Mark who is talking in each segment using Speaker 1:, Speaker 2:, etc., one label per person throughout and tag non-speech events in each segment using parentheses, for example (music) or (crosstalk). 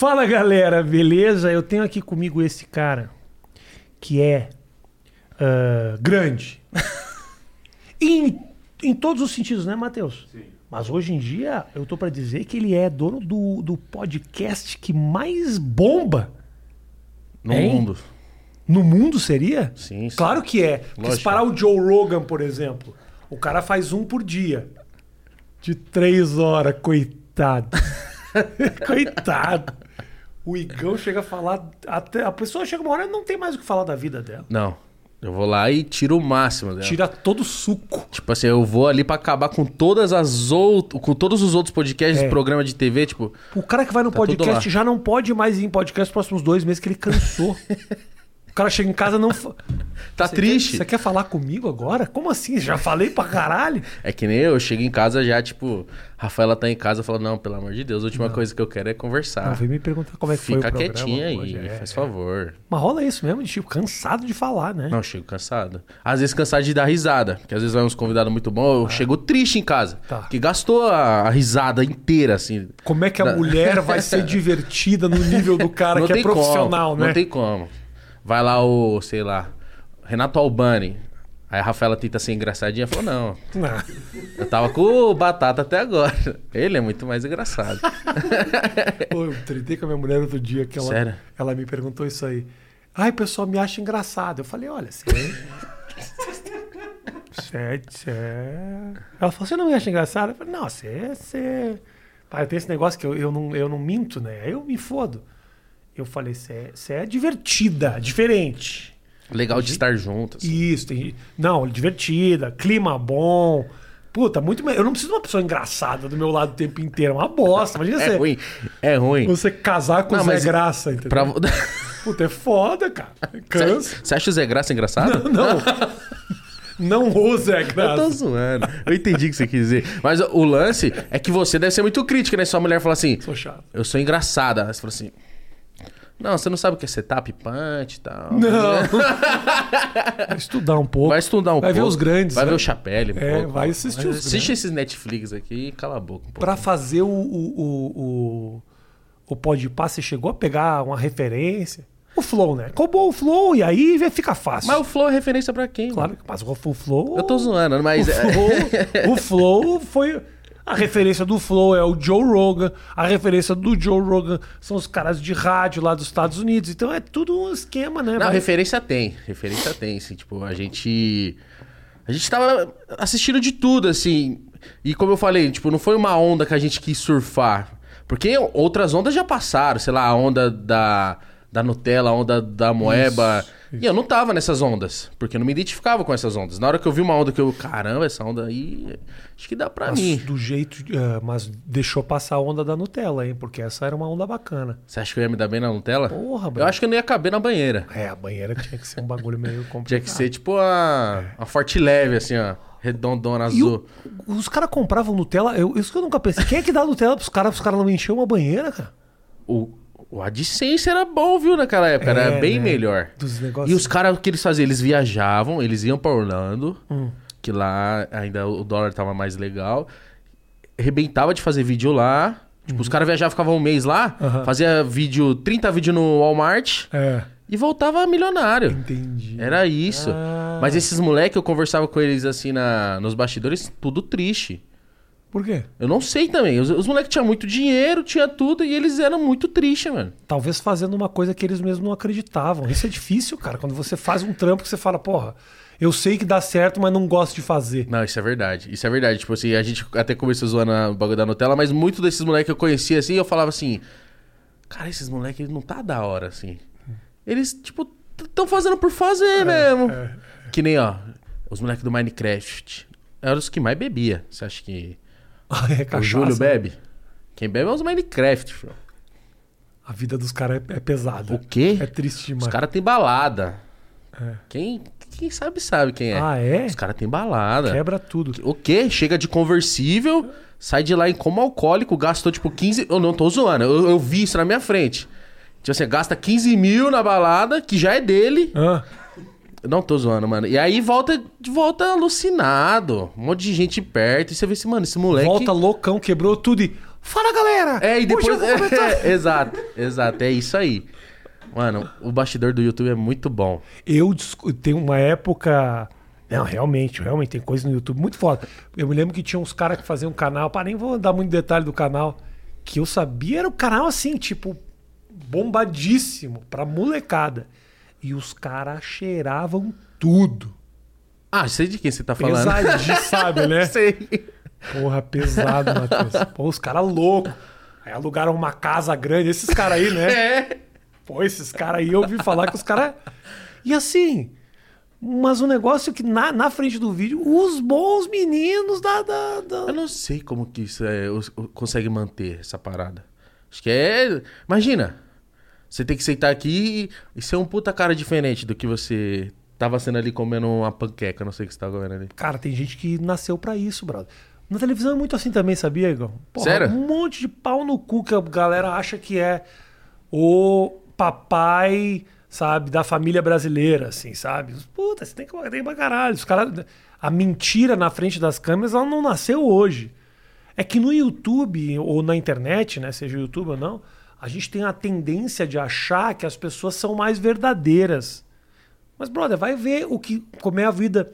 Speaker 1: Fala galera, beleza? Eu tenho aqui comigo esse cara que é ah, grande. (laughs) em, em todos os sentidos, né, Matheus? Sim. Mas hoje em dia eu tô pra dizer que ele é dono do, do podcast que mais bomba
Speaker 2: No
Speaker 1: Hein?
Speaker 2: mundo.
Speaker 1: no mundo, seria?
Speaker 2: Sim, sim.
Speaker 1: Claro que é. Porque se parar o Joe Rogan, por exemplo, o cara faz um por dia. De três horas, coitado. (laughs) coitado. O Igão chega a falar. Até, a pessoa chega uma hora e não tem mais o que falar da vida dela.
Speaker 2: Não. Eu vou lá e tiro o máximo dela.
Speaker 1: Tira todo o suco.
Speaker 2: Tipo assim, eu vou ali pra acabar com todas as outras. Com todos os outros podcasts,
Speaker 1: É.
Speaker 2: programa de TV, tipo.
Speaker 1: O cara que vai no
Speaker 2: Tá
Speaker 1: podcast já não pode mais ir em podcast nos próximos dois meses que ele cansou. (laughs) o cara chega em casa e não.
Speaker 2: Tá
Speaker 1: Você
Speaker 2: triste.
Speaker 1: Quer, você quer falar comigo agora? Como assim? Já falei pra caralho?
Speaker 2: É que nem eu, eu chego em casa já, tipo, Rafaela tá em casa e fala, não, pelo amor de Deus, a última coisa que eu quero é conversar.
Speaker 1: Não, vem me perguntar como é que foi o
Speaker 2: Fica quietinha aí.
Speaker 1: É,
Speaker 2: faz
Speaker 1: é.
Speaker 2: favor.
Speaker 1: Mas rola isso mesmo, de tipo, cansado de falar, né?
Speaker 2: Não, eu chego cansado. Às vezes cansado de dar risada, porque às vezes vai uns convidados muito bons, eu chego triste em casa.
Speaker 1: Ah. Tá.
Speaker 2: Que gastou a, a risada inteira, assim.
Speaker 1: Como é que a mulher vai (laughs) ser divertida no nível do cara
Speaker 2: não
Speaker 1: que é profissional,
Speaker 2: como,
Speaker 1: né?
Speaker 2: Não tem como. Vai lá o, sei lá, Renato Albani. Aí a Rafaela tenta ser engraçadinha, falou, não,
Speaker 1: Não.
Speaker 2: eu tava com o Batata até agora. Ele é muito mais engraçado. (laughs)
Speaker 1: Pô, eu tretei com a minha mulher outro dia que ela,
Speaker 2: Sério?
Speaker 1: ela me perguntou isso aí. Ai, o pessoal me acha engraçado. Eu falei, olha, você. Você, (laughs) você... Ela falou, você não me acha engraçado? Eu falei, não, você. você... Pai, tem esse negócio que eu, eu, não, eu não minto, né? Aí eu me fodo. Eu falei, você é, é divertida, diferente.
Speaker 2: Legal de estar junto. assim.
Speaker 1: Isso, tem. Não, divertida, clima bom. Puta, muito. Eu não preciso de uma pessoa engraçada do meu lado o tempo inteiro. É uma bosta. Imagina
Speaker 2: É
Speaker 1: você,
Speaker 2: ruim, é ruim.
Speaker 1: você casar com
Speaker 2: Não,
Speaker 1: o Zé Graça, entendeu?
Speaker 2: Pra... (laughs)
Speaker 1: Puta, é foda, cara. Cansa.
Speaker 2: Você acha o Zé Graça engraçado?
Speaker 1: Não. (laughs) Não o Zé
Speaker 2: Eu tô
Speaker 1: Graça.
Speaker 2: zoando. Eu entendi o que você quis dizer. Mas o lance é que você deve ser muito crítica, né? Sua mulher fala assim:
Speaker 1: Sou chato.
Speaker 2: Eu sou engraçada. Você fala assim. Não, você não sabe o que é setup punch e tal.
Speaker 1: Não. (laughs) Vai estudar um pouco.
Speaker 2: Vai estudar um
Speaker 1: Vai ver
Speaker 2: pouco.
Speaker 1: os grandes,
Speaker 2: Vai
Speaker 1: né?
Speaker 2: ver o Chapelle. um
Speaker 1: É,
Speaker 2: pouco.
Speaker 1: vai assistir os
Speaker 2: Assiste
Speaker 1: grandes.
Speaker 2: esses Netflix aqui e cala a boca um pouco.
Speaker 1: Pra fazer o, o, o, o, o você chegou a pegar uma referência? O Flow, né? Cobrou o Flow e aí fica fácil.
Speaker 2: Mas o Flow é referência pra quem?
Speaker 1: Claro, mas o Flow...
Speaker 2: Eu tô zoando, mas.
Speaker 1: O Flow, o Flow foi. A referência do Flow é o Joe Rogan. A referência do Joe Rogan são os caras de rádio lá dos Estados Unidos. Então é tudo um esquema, né?
Speaker 2: Não,
Speaker 1: Vai-
Speaker 2: referência tem. Referência tem, assim. Tipo, a gente. A gente tava assistindo de tudo, assim. E como eu falei, tipo, não foi uma onda que a gente quis surfar. Porque outras ondas já passaram, sei lá, a onda da, da Nutella, a onda da Moeba. E eu não tava nessas ondas, porque eu não me identificava com essas ondas. Na hora que eu vi uma onda que eu, caramba, essa onda aí, acho que dá pra
Speaker 1: Mas
Speaker 2: mim.
Speaker 1: do jeito. eh, mas deixou passar a onda da Nutella, hein? Porque essa era uma onda bacana.
Speaker 2: Você acha que eu ia me dar bem na Nutella?
Speaker 1: Porra,
Speaker 2: eu
Speaker 1: mano.
Speaker 2: acho que eu não ia caber na banheira.
Speaker 1: É, a banheira tinha que ser um bagulho meio complicado. (laughs)
Speaker 2: Tinha que ser tipo uma, uma forte leve, assim, ó. Redondona azul.
Speaker 1: o- os caras compravam Nutella. Eu, isso que eu nunca pensei. Quem é que dá Nutella pros caras pros caras não encher uma banheira, cara?
Speaker 2: O, o AdSense era bom, viu, naquela época. era
Speaker 1: É,
Speaker 2: bem
Speaker 1: né?
Speaker 2: melhor.
Speaker 1: Dos negócios.
Speaker 2: E os caras, o que eles faziam? Eles viajavam, eles iam pra Orlando,
Speaker 1: Hum.
Speaker 2: que lá ainda o dólar tava mais legal. Arrebentava de fazer vídeo lá. Tipo, os caras viajavam, ficavam um mês lá,
Speaker 1: Uhum.
Speaker 2: Fazia vídeo, 30 vídeos no Walmart
Speaker 1: É,
Speaker 2: e voltava milionário.
Speaker 1: entendi.
Speaker 2: Era isso.
Speaker 1: Ah.
Speaker 2: Mas esses moleques, eu conversava com eles assim na, nos bastidores, tudo triste.
Speaker 1: Por quê?
Speaker 2: Eu não sei também. Os, os moleques tinham muito dinheiro, tinha tudo, e eles eram muito tristes, mano.
Speaker 1: Talvez fazendo uma coisa que eles mesmos não acreditavam. Isso é difícil, cara. Quando você faz um trampo que você fala, porra, eu sei que dá certo, mas não gosto de fazer.
Speaker 2: Não, isso é verdade. Isso é verdade. Tipo assim, a gente até começou zoando o bagulho da Nutella, mas muito desses moleques que eu conhecia assim, eu falava assim: Cara, esses moleques não tá da hora, assim. Eles, tipo, estão fazendo por fazer mesmo.
Speaker 1: é.
Speaker 2: Que nem, ó, os moleques do Minecraft. Eram os que mais bebia. Você acha que (laughs)
Speaker 1: é
Speaker 2: o
Speaker 1: cachaça.
Speaker 2: Júlio bebe? Quem bebe é os Minecraft, filho.
Speaker 1: A vida dos caras é, é pesada.
Speaker 2: O quê?
Speaker 1: É triste
Speaker 2: Os
Speaker 1: demais.
Speaker 2: caras têm balada.
Speaker 1: É.
Speaker 2: Quem, quem sabe, sabe quem é.
Speaker 1: Ah, é?
Speaker 2: Os caras têm balada.
Speaker 1: Quebra tudo.
Speaker 2: O quê? Chega de conversível, sai de lá em como alcoólico, gastou tipo 15. Eu não tô zoando, eu, eu vi isso na minha frente. Tipo assim, gasta 15 mil na balada, que já é dele.
Speaker 1: Ah,
Speaker 2: não tô zoando, mano. E aí volta, volta alucinado. Um monte de gente perto. E você vê assim, mano, esse moleque.
Speaker 1: volta loucão, quebrou tudo e. Fala, galera!
Speaker 2: É, e depois.
Speaker 1: vou (laughs) comentar."
Speaker 2: É, exato, exato, é isso aí. Mano, o bastidor do YouTube é muito bom.
Speaker 1: Eu tem uma época. Não, realmente, realmente, tem coisa no YouTube muito foda. Eu me lembro que tinha uns caras que faziam um canal, pá, nem vou dar muito detalhe do canal, que eu sabia era um canal assim, tipo, bombadíssimo pra molecada. E os caras cheiravam tudo.
Speaker 2: Ah, sei de quem você tá falando.
Speaker 1: Pesadinho, (laughs) sabe, né?
Speaker 2: sei.
Speaker 1: Porra, pesado, Matheus. Pô, os caras loucos. Aí alugaram uma casa grande, esses caras aí, né?
Speaker 2: É.
Speaker 1: Pô, esses caras aí, eu ouvi falar que os caras. E assim, mas um negócio que na, na frente do vídeo, os bons meninos da. da, da-
Speaker 2: Eu não sei como que isso é, consegue manter essa parada. Acho que é. Imagina. Você tem que sentar aqui e, e ser um puta cara diferente do que você tava sendo ali comendo uma panqueca. Não sei o que você tava comendo ali.
Speaker 1: Cara, tem gente que nasceu pra isso, brother. Na televisão é muito assim também, sabia, Igor? Porra,
Speaker 2: Sério?
Speaker 1: Um monte de pau no cu que a galera acha que é o papai, sabe, da família brasileira, assim, sabe? Puta, você tem que tem pra caralho. Os cara, a mentira na frente das câmeras, ela não nasceu hoje. É que no YouTube ou na internet, né, seja o YouTube ou não, a gente tem a tendência de achar que as pessoas são mais verdadeiras. Mas, brother, vai ver o que, como é a vida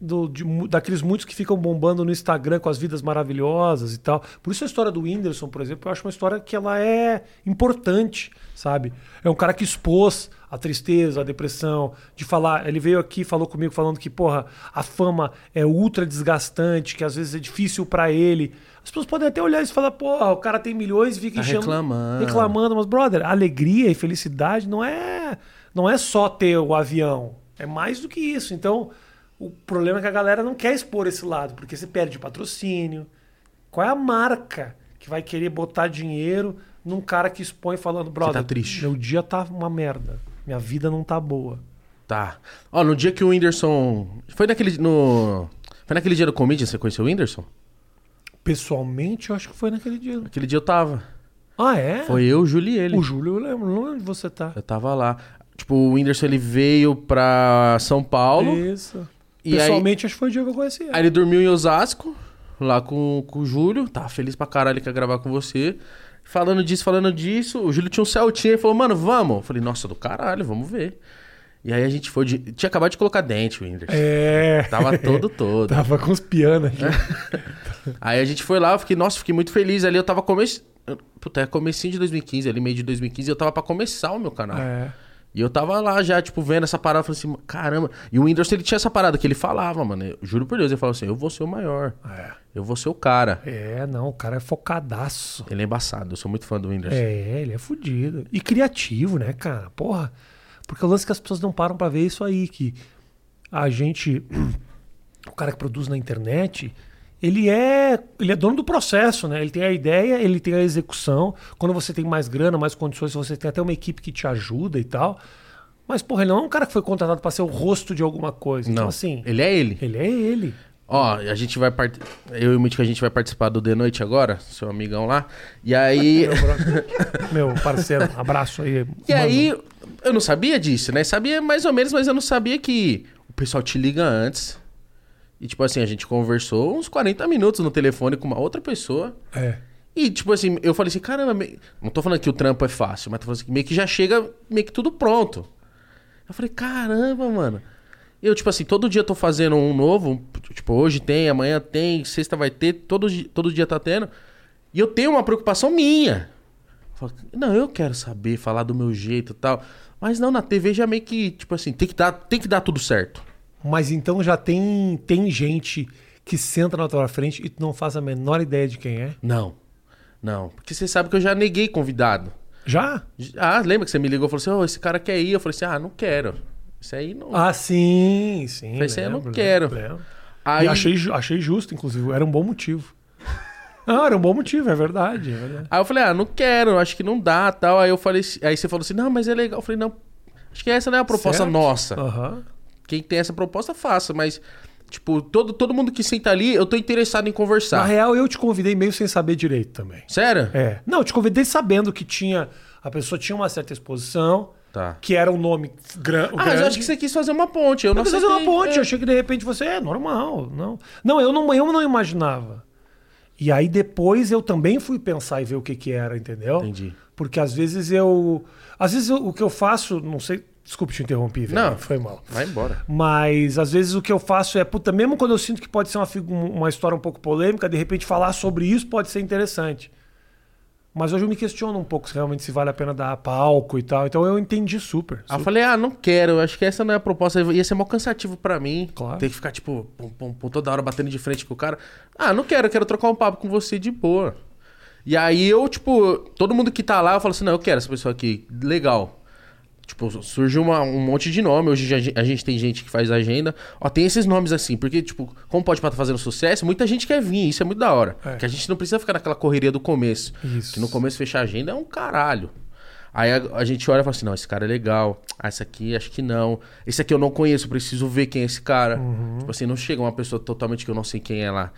Speaker 1: do- de daqueles muitos que ficam bombando no Instagram com as vidas maravilhosas e tal. Por isso a história do Whindersson, por exemplo, eu acho uma história que ela é importante, sabe? É um cara que expôs a tristeza, a depressão, de falar. Ele veio aqui, falou comigo, falando que, porra, a fama é ultra desgastante, que às vezes é difícil pra ele. As pessoas podem até olhar isso e falar, porra, o cara tem milhões e fica
Speaker 2: Tá
Speaker 1: enchendo.
Speaker 2: reclamando.
Speaker 1: reclamando. Mas, brother, alegria e felicidade não é, não é só ter o avião. É mais do que isso. Então, o problema é que a galera não quer expor esse lado, porque você perde patrocínio. Qual é a marca que vai querer botar dinheiro num cara que expõe falando, brother,
Speaker 2: tá
Speaker 1: meu dia tá uma merda. Minha vida não tá boa.
Speaker 2: Tá. Ó, no dia que o Whindersson. Foi naquele. No... Foi naquele dia do Comedian que você conheceu o Whindersson?
Speaker 1: Pessoalmente, eu acho que foi naquele dia.
Speaker 2: Aquele dia eu tava.
Speaker 1: Ah, é?
Speaker 2: Foi eu, o Júlio e ele.
Speaker 1: O Júlio, eu lembro. Não lembro onde você tá.
Speaker 2: Eu tava lá. Tipo, o Whindersson ele veio pra São Paulo.
Speaker 1: Isso.
Speaker 2: E aí,
Speaker 1: Pessoalmente, acho que foi o dia que eu conheci ele.
Speaker 2: aí ele dormiu em Osasco, lá com, com o Júlio. Tava feliz pra caralho que ia gravar com você. Falando disso, falando disso. O Júlio tinha um Celtinha e falou, mano, vamos. Eu falei, nossa, do caralho, vamos ver. E aí a gente foi. de- Tinha acabado de colocar dente, o Whindersson.
Speaker 1: É.
Speaker 2: Tava todo, todo. (laughs)
Speaker 1: Tava com os pianos aqui. (laughs)
Speaker 2: Aí a gente foi lá, eu fiquei, nossa, fiquei muito feliz ali. Eu tava começando. Puta, é comecinho de 2015, ali meio de 2015, eu tava pra começar o meu canal.
Speaker 1: É.
Speaker 2: E eu tava lá já, tipo, vendo essa parada, falei assim, caramba. E o Whindersson, ele tinha essa parada que ele falava, mano. Eu juro por Deus, ele falava assim, eu vou ser o maior.
Speaker 1: É.
Speaker 2: Eu vou ser o cara.
Speaker 1: É, não, o cara é focadaço.
Speaker 2: Ele é embaçado, eu sou muito fã do Whindersson.
Speaker 1: É, ele é fudido. E criativo, né, cara? Porra. Porque o lance é que as pessoas não param pra ver isso aí, que a gente. (clears throat) O cara que produz na internet, ele é. Ele é dono do processo, né? Ele tem a ideia, ele tem a execução. Quando você tem mais grana, mais condições, você tem até uma equipe que te ajuda e tal. Mas, porra, ele não é um cara que foi contratado pra ser o rosto de alguma coisa. Então,
Speaker 2: Não,
Speaker 1: assim.
Speaker 2: ele é ele.
Speaker 1: Ele é ele.
Speaker 2: Ó, a gente vai part... Eu e o Mítico, a gente vai participar do The Noite agora, seu amigão lá. E aí...
Speaker 1: Meu, (laughs) parceiro, abraço aí.
Speaker 2: E aí, eu não sabia disso, né? Sabia mais ou menos, mas eu não sabia que o pessoal te liga antes. E, tipo assim, a gente conversou uns 40 minutos no telefone com uma outra pessoa.
Speaker 1: É.
Speaker 2: E, tipo assim, eu falei assim, caramba, me- não tô falando que o trampo é fácil, mas tô falando assim, meio que já chega meio que tudo pronto. Eu falei, caramba, mano. Eu, tipo assim, todo dia tô fazendo um novo, tipo, hoje tem, amanhã tem, sexta vai ter, todo, todo dia tá tendo. E eu tenho uma preocupação minha. Eu falo, não, eu quero saber, falar do meu jeito e tal. Mas não, na TV já meio que, tipo assim, tem que dar, tem que dar tudo certo.
Speaker 1: Mas então já tem, tem gente que senta na tua frente e tu não faz a menor ideia de quem é?
Speaker 2: Não, não. Porque você sabe que eu já neguei convidado.
Speaker 1: Já?
Speaker 2: Ah, lembra que você me ligou e falou assim: Ô, esse cara quer ir? Eu falei assim: ah, não quero. Isso aí não.
Speaker 1: Ah, sim, sim.
Speaker 2: Falei assim, eu não quero.
Speaker 1: lembro,
Speaker 2: aí,
Speaker 1: E achei, achei justo, inclusive. Era um bom motivo. Não, (laughs) era um bom motivo, é verdade. É verdade.
Speaker 2: aí eu falei: ah, não quero, acho que não dá tal. Aí eu falei: aí você falou assim: não, mas é legal. Eu falei: não, acho que essa não é a proposta
Speaker 1: Certo.
Speaker 2: nossa.
Speaker 1: Aham.
Speaker 2: Quem tem essa proposta, faça. Mas, tipo, todo, todo mundo que senta ali, eu tô interessado em conversar.
Speaker 1: Na real, eu te convidei meio sem saber direito também.
Speaker 2: Sério?
Speaker 1: É. Não, eu te convidei sabendo que tinha. A pessoa tinha uma certa exposição,
Speaker 2: Tá.
Speaker 1: que era um nome gran,
Speaker 2: Ah, mas eu acho que você quis fazer uma ponte. Eu não
Speaker 1: Não precisa fazer uma ponte.
Speaker 2: É.
Speaker 1: Eu achei que de repente você é normal. Não, não eu, não, eu não imaginava. E aí depois eu também fui pensar e ver o que que era, entendeu?
Speaker 2: Entendi.
Speaker 1: Porque às vezes eu. Às vezes eu- o que eu faço, não sei. Desculpe te interromper, velho.
Speaker 2: Não.
Speaker 1: Foi mal.
Speaker 2: Vai embora.
Speaker 1: Mas às vezes o que eu faço é, puta, mesmo quando eu sinto que pode ser uma, uma história um pouco polêmica, de repente falar sobre isso pode ser interessante. Mas hoje eu me questiono um pouco se realmente se vale a pena dar palco e tal. Então eu entendi super.
Speaker 2: Aí eu
Speaker 1: super.
Speaker 2: falei, ah, não quero, eu acho que essa não é a proposta. Ia ser mó cansativo pra mim.
Speaker 1: Claro.
Speaker 2: Ter que ficar, tipo, pum, pum, pum, toda hora batendo de frente com o cara. Ah, não quero, eu quero trocar um papo com você de boa. E aí eu, tipo, todo mundo que tá lá, eu falo assim, não, eu quero essa pessoa aqui, legal. Tipo, surge uma- um monte de nome. Hoje a gente, a gente tem gente que faz agenda. Ó, tem esses nomes assim, porque, tipo, como pode estar fazendo sucesso, muita gente quer vir, isso é muito da hora.
Speaker 1: É.
Speaker 2: Que a gente não precisa ficar naquela correria do começo.
Speaker 1: Isso.
Speaker 2: Que no começo fechar a agenda é um caralho. Aí a, a gente olha e fala assim: não, esse cara é legal. Ah, esse aqui acho que não. Esse aqui eu não conheço, preciso ver quem é esse cara.
Speaker 1: Uhum.
Speaker 2: Tipo assim, não chega uma pessoa totalmente que eu não sei quem é lá.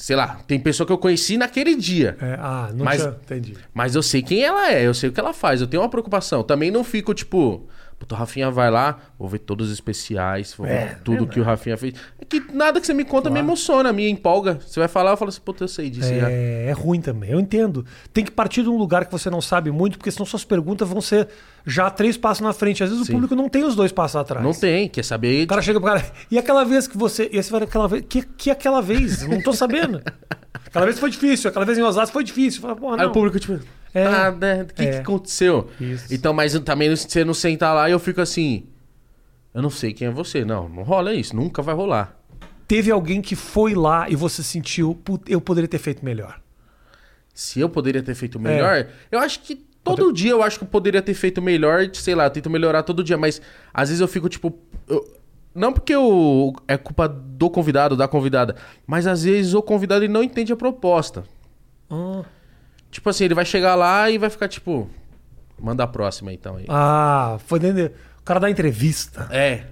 Speaker 2: Sei lá, tem pessoa que eu conheci naquele dia.
Speaker 1: É, ah, não
Speaker 2: Mas-
Speaker 1: tinha. Entendi.
Speaker 2: Mas eu sei quem ela é, eu sei o que ela faz, eu tenho uma preocupação. Também não fico, tipo, puta, o Rafinha vai lá, vou ver todos os especiais, vou
Speaker 1: É,
Speaker 2: ver tudo
Speaker 1: é,
Speaker 2: que o Rafinha fez. É que nada que você me conta me
Speaker 1: Claro.
Speaker 2: emociona, me empolga. Você vai falar, eu falo assim, puta, eu sei disso.
Speaker 1: É, é ruim também, eu entendo. Tem que partir de um lugar que você não sabe muito, porque senão suas perguntas vão ser já três passos na frente. Às vezes
Speaker 2: Sim.
Speaker 1: o público não tem os dois passos atrás.
Speaker 2: Não tem, quer saber.
Speaker 1: O cara chega pro cara. E aquela vez que você. E você vai aquela vez. Que, que aquela vez? Não tô sabendo. (laughs) Aquela vez foi difícil, aquela vez em Osasco foi difícil. Fala, porra,
Speaker 2: Aí
Speaker 1: não.
Speaker 2: o público, tipo,
Speaker 1: É.
Speaker 2: ah, né, o que,
Speaker 1: É.
Speaker 2: que aconteceu?
Speaker 1: Isso.
Speaker 2: Então, mas também você não senta lá e eu fico assim. Eu não sei quem é você. Não, não rola isso, nunca vai rolar.
Speaker 1: Teve alguém que foi lá e você sentiu, "Put- eu poderia ter feito melhor.
Speaker 2: Se eu poderia ter
Speaker 1: É.
Speaker 2: feito melhor, eu acho que todo dia eu acho que eu poderia ter feito melhor, sei lá, eu tento melhorar todo dia, mas às vezes eu fico tipo. eu- não porque eu, é culpa do convidado, da convidada, mas às vezes o convidado ele não entende a proposta. Tipo assim, ele vai chegar lá e vai ficar tipo. Manda a próxima então aí.
Speaker 1: Ah, foi dentro. O cara da entrevista.
Speaker 2: É.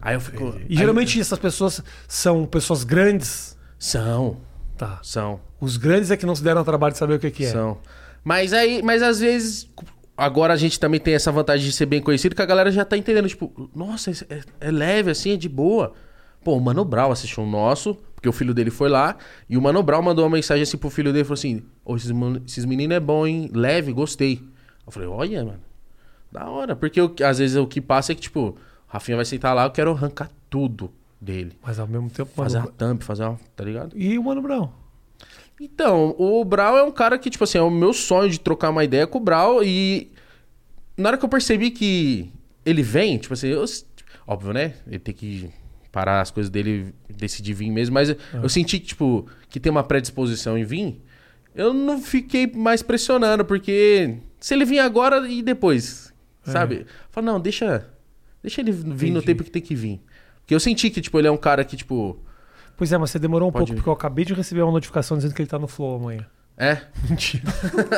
Speaker 2: Aí eu fico.
Speaker 1: E
Speaker 2: aí-
Speaker 1: geralmente essas pessoas são pessoas grandes.
Speaker 2: São,
Speaker 1: Tá.
Speaker 2: são.
Speaker 1: Os grandes é que não se deram ao trabalho de saber o que, que é.
Speaker 2: São. Mas aí, mas às vezes. Agora a gente também tem essa vantagem de ser bem conhecido, que a galera já tá entendendo, tipo, nossa, é, é leve assim, é de boa. Pô, o Mano Brown assistiu o nosso, porque o filho dele foi lá, e o Mano Brown mandou uma mensagem assim pro filho dele, falou assim, ô, esses, mon- esses meninos é bom, hein? Leve, gostei. Eu falei, olha, mano, da hora. Porque que- às vezes o que passa é que, tipo, o Rafinha vai sentar lá, eu quero arrancar tudo dele.
Speaker 1: Mas ao mesmo tempo,
Speaker 2: Fazer
Speaker 1: Mano...
Speaker 2: uma thumb, fazer uma, tá ligado?
Speaker 1: E o Mano Brown?
Speaker 2: Então, o Brau é um cara que, tipo assim, é o meu sonho de trocar uma ideia com o Brau e na hora que eu percebi que ele vem, tipo assim, eu- óbvio, né? Ele tem que parar as coisas dele decidir vir mesmo, mas eu senti que, tipo, que tem uma predisposição em vir, eu não fiquei mais pressionando, porque se ele vir agora e depois, sabe? Fala, não, deixa, deixa ele vir no
Speaker 1: Entendi.
Speaker 2: tempo que tem que vir. Porque eu senti que, tipo, ele é um cara que, tipo,
Speaker 1: Pois é, mas você demorou um pouco, porque eu acabei de receber uma notificação dizendo que ele tá no Flow amanhã.
Speaker 2: é, (laughs)
Speaker 1: Mentira.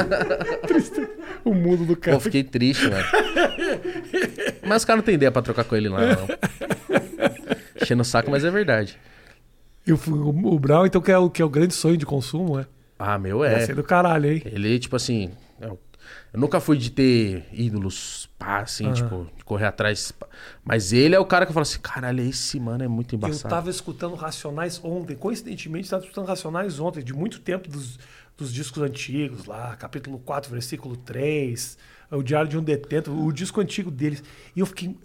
Speaker 1: (laughs) Triste. O mundo do cara.
Speaker 2: Pô, fiquei triste, velho. (laughs) Mas os caras não tem ideia pra trocar com ele lá, não. Enchendo o saco, mas é verdade.
Speaker 1: E o, o, Brown, então, que é, o, que é o grande sonho de consumo, é?
Speaker 2: Ah, meu
Speaker 1: Vai
Speaker 2: é.
Speaker 1: ser do caralho, hein?
Speaker 2: Ele, tipo assim. Eu, eu nunca fui de ter ídolos, pá, assim,
Speaker 1: Aham.
Speaker 2: tipo, de correr atrás. Mas ele é o cara que fala assim: caralho, esse mano é muito
Speaker 1: Eu
Speaker 2: embaçado.
Speaker 1: tava escutando Racionais ontem. Coincidentemente, tava escutando Racionais ontem, de muito tempo dos, dos discos antigos lá, capítulo 4, versículo 3, o Diário de um Detento, o disco antigo deles. E eu fiquei.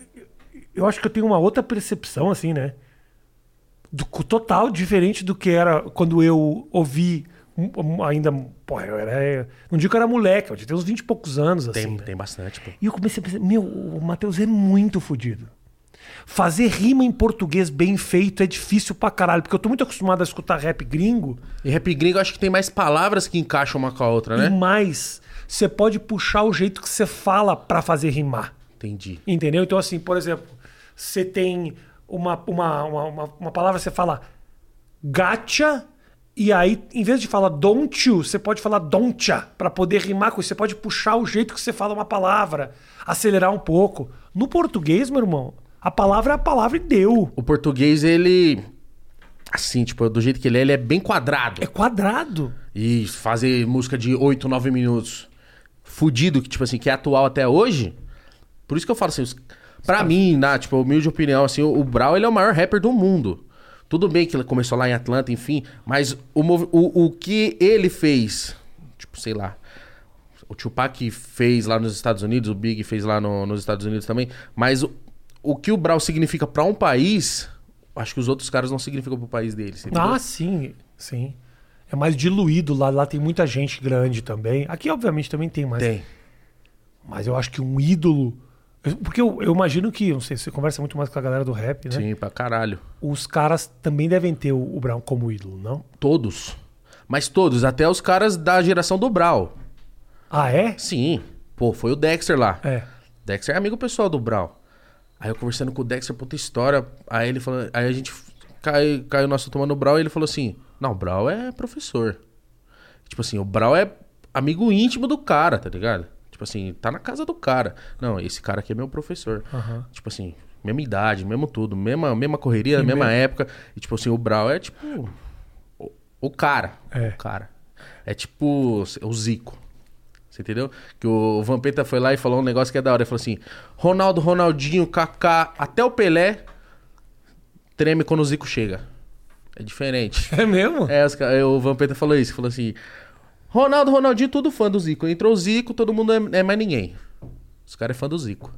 Speaker 1: Eu acho que eu tenho uma outra percepção, assim, né? Do, total diferente do que era quando eu ouvi um- um- ainda. Pô, eu era. Não digo que eu era moleque, eu tinha uns 20 e poucos anos, assim.
Speaker 2: tem,
Speaker 1: né?
Speaker 2: tem bastante, pô.
Speaker 1: E eu comecei a pensar, meu, o Matheus é muito fodido. Fazer rima em português bem feito é difícil pra caralho, porque eu tô muito acostumado a escutar rap gringo
Speaker 2: E rap gringo, eu acho que tem mais palavras que encaixam uma com a outra,
Speaker 1: e
Speaker 2: né?
Speaker 1: mais, você pode puxar o jeito que você fala pra fazer rimar.
Speaker 2: Entendi.
Speaker 1: Entendeu? Então, assim, por exemplo, você tem uma, uma, uma, uma, palavra, você fala gacha, e aí, em vez de falar don't you, você pode falar don'tcha, pra poder rimar com isso. Você pode puxar o jeito que você fala uma palavra, acelerar um pouco. No português, meu irmão, a palavra é a palavra e deu.
Speaker 2: O português, ele. Assim, tipo, do jeito que ele é, ele é bem quadrado.
Speaker 1: É quadrado.
Speaker 2: E fazer música de 8, 9 minutos fudido, que, tipo assim, que é atual até hoje. Por isso que eu falo assim, os... pra mim, na, tipo, humilde opinião, assim, o o Brau ele é o maior rapper do mundo. Tudo bem que ele começou lá em Atlanta, enfim, mas o, o, o que ele fez, tipo, sei lá, o Tupac fez lá nos Estados Unidos, o Big fez lá no- nos Estados Unidos também, mas o, o que o Brau significa pra um país, acho que os outros caras não significam pro país deles.
Speaker 1: Ah, sim, sim. É mais diluído lá. Lá tem muita gente grande também. Aqui, obviamente, também tem, mas,
Speaker 2: Tem.
Speaker 1: mas eu acho que um ídolo. Porque eu, eu imagino que, não sei, você conversa muito mais com a galera do rap, né?
Speaker 2: Sim, pra caralho.
Speaker 1: Os caras também devem ter o, o Brown como ídolo, não?
Speaker 2: Todos. Mas todos, até os caras da geração do Brau.
Speaker 1: Ah, é?
Speaker 2: Sim. Pô, foi o Dexter lá.
Speaker 1: É.
Speaker 2: Dexter é amigo pessoal do Brau. Aí eu conversando com o Dexter, puta história. Aí ele falou. Aí a gente cai, caiu nosso tomando o Brau e ele falou assim: Não, o Brau é professor. Tipo assim, o Brau é amigo íntimo do cara, tá ligado? Tipo assim, tá na casa do cara. Não, esse cara aqui é meu professor.
Speaker 1: Aham.
Speaker 2: Tipo assim, mesma idade, mesmo tudo, mesma, mesma correria,
Speaker 1: Sim,
Speaker 2: mesma
Speaker 1: mesmo.
Speaker 2: época. E tipo assim, o Brau é tipo. O, o cara.
Speaker 1: É.
Speaker 2: O cara. É tipo o Zico. Você entendeu? Que o Vampeta foi lá e falou um negócio que é da hora. Ele falou assim: Ronaldo, Ronaldinho, Kaká, até o Pelé treme quando o Zico chega. É diferente. (laughs)
Speaker 1: É mesmo?
Speaker 2: É, os o Vampeta falou isso, falou assim: Ronaldo, Ronaldinho, tudo fã do Zico. Entrou o Zico, todo mundo é, é mais ninguém. Os caras é fã do Zico.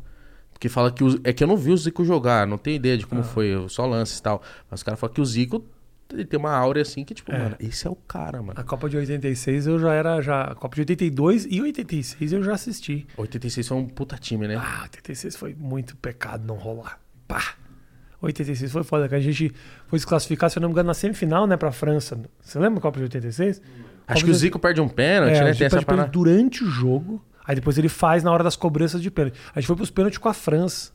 Speaker 2: Porque fala que o, é que eu não vi o Zico jogar, não tenho ideia de como foi, eu só lances e tal. Mas os caras falam que o Zico ele tem uma áurea assim que, tipo,
Speaker 1: É.
Speaker 2: mano, esse é o cara, mano.
Speaker 1: A Copa de 86 eu já era. Já, a Copa de 82 e 86 eu já assisti.
Speaker 2: 86 foi um puta time, né?
Speaker 1: Ah, 86 foi muito pecado não rolar. Pá! 86 foi foda, que a gente foi se classificar, se eu não me engano, na semifinal, né, pra França. Você lembra a Copa de 86?
Speaker 2: Acho que o Zico perde um pênalti,
Speaker 1: é,
Speaker 2: né?
Speaker 1: gente
Speaker 2: Tem essa
Speaker 1: perde pênalti durante o jogo, aí depois ele faz na hora das cobranças de pênalti. A gente foi pros pênaltis com a França.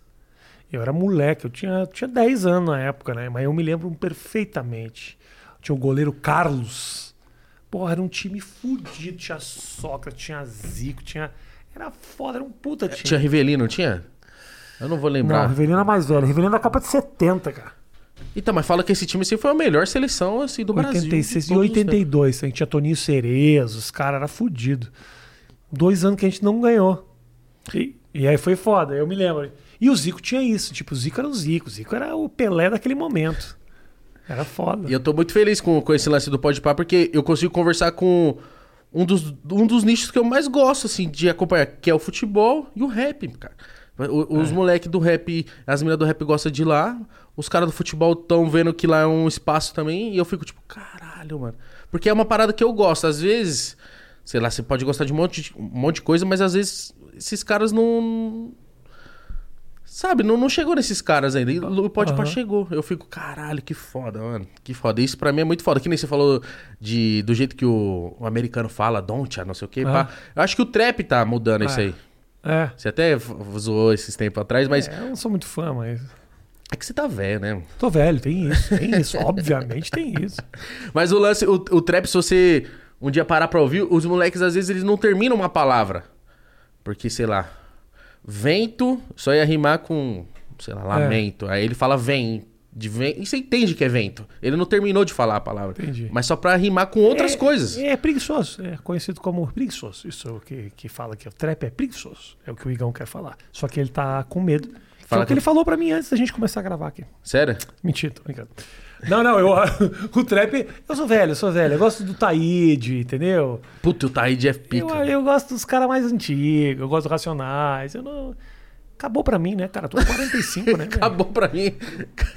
Speaker 1: Eu era moleque, eu tinha, tinha 10 anos na época, né? Mas eu me lembro perfeitamente. Tinha o goleiro Carlos. Porra, era um time fudido. Tinha Sócrates, tinha Zico, tinha. Era foda, era um puta time.
Speaker 2: Tinha Rivelino, não tinha? Eu não vou
Speaker 1: Não,
Speaker 2: lembrar.
Speaker 1: Rivelino é mais velho. Rivelino é da Copa de 70, cara.
Speaker 2: Então, mas fala que esse time assim, foi a melhor seleção assim, do Brasil. de
Speaker 1: 86 e
Speaker 2: todos os tempos.
Speaker 1: 82. A gente tinha Toninho Cerezo, os caras eram fudidos. Dois anos que a gente não ganhou. E, e aí foi foda, eu me lembro. E o Zico tinha isso, tipo, o Zico era o Zico. O Zico era o Pelé daquele momento. Era foda.
Speaker 2: E eu tô muito feliz com, com esse lance do Podpah, porque eu consigo conversar com um dos, um dos nichos que eu mais gosto, assim, de acompanhar, que é o futebol e o rap, cara. O- Os moleques do rap, as meninas do rap gostam de ir lá, os caras do futebol estão vendo que lá é um espaço também, e eu fico tipo, caralho, mano. Porque é uma parada que eu gosto. Às vezes, sei lá, você pode gostar de um monte de, um monte de coisa, mas às vezes esses caras não. Sabe, não, não chegou nesses caras ainda. E o Podpah
Speaker 1: Aham.
Speaker 2: chegou. Eu fico, caralho, que foda, mano. Que foda. Isso pra mim é muito foda. Que nem você falou de, do jeito que o, o americano fala, don't, não sei o quê. Pá. Eu acho que o trap tá mudando isso
Speaker 1: É.
Speaker 2: aí.
Speaker 1: É.
Speaker 2: Você até zoou esses tempos atrás, mas
Speaker 1: É, eu não sou muito fã, mas.
Speaker 2: É que você tá velho, né?
Speaker 1: Tô velho, tem isso, tem isso. Obviamente tem isso. (laughs)
Speaker 2: Mas o lance, o, o trap, se você um dia parar pra ouvir, os moleques às vezes eles não terminam uma palavra. Porque, sei lá, vento só ia rimar com, sei lá, lamento. Aí ele fala vem, de vem, e você entende que é vento. Ele não terminou de falar a palavra.
Speaker 1: Entendi.
Speaker 2: Mas só pra rimar com outras
Speaker 1: É-
Speaker 2: coisas.
Speaker 1: É, preguiçoso, é conhecido como preguiçoso. Isso é o que, que fala que o trap é preguiçoso. É o que o Igão quer falar. Só que ele tá com medo. Que
Speaker 2: Fala
Speaker 1: é o que
Speaker 2: que-
Speaker 1: ele falou pra mim antes da gente começar a gravar aqui.
Speaker 2: Sério?
Speaker 1: Mentira, tô brincando. Não, não, eu, (laughs) o trap. Eu sou velho, eu sou velho. Eu gosto do Taíde, entendeu?
Speaker 2: Puta, o Taíde é
Speaker 1: Eu,
Speaker 2: pica.
Speaker 1: eu gosto dos caras mais antigos, eu gosto dos Racionais. Eu não. Acabou pra mim, né, cara? Eu tô com 45, né? (laughs) velho?
Speaker 2: Acabou pra mim.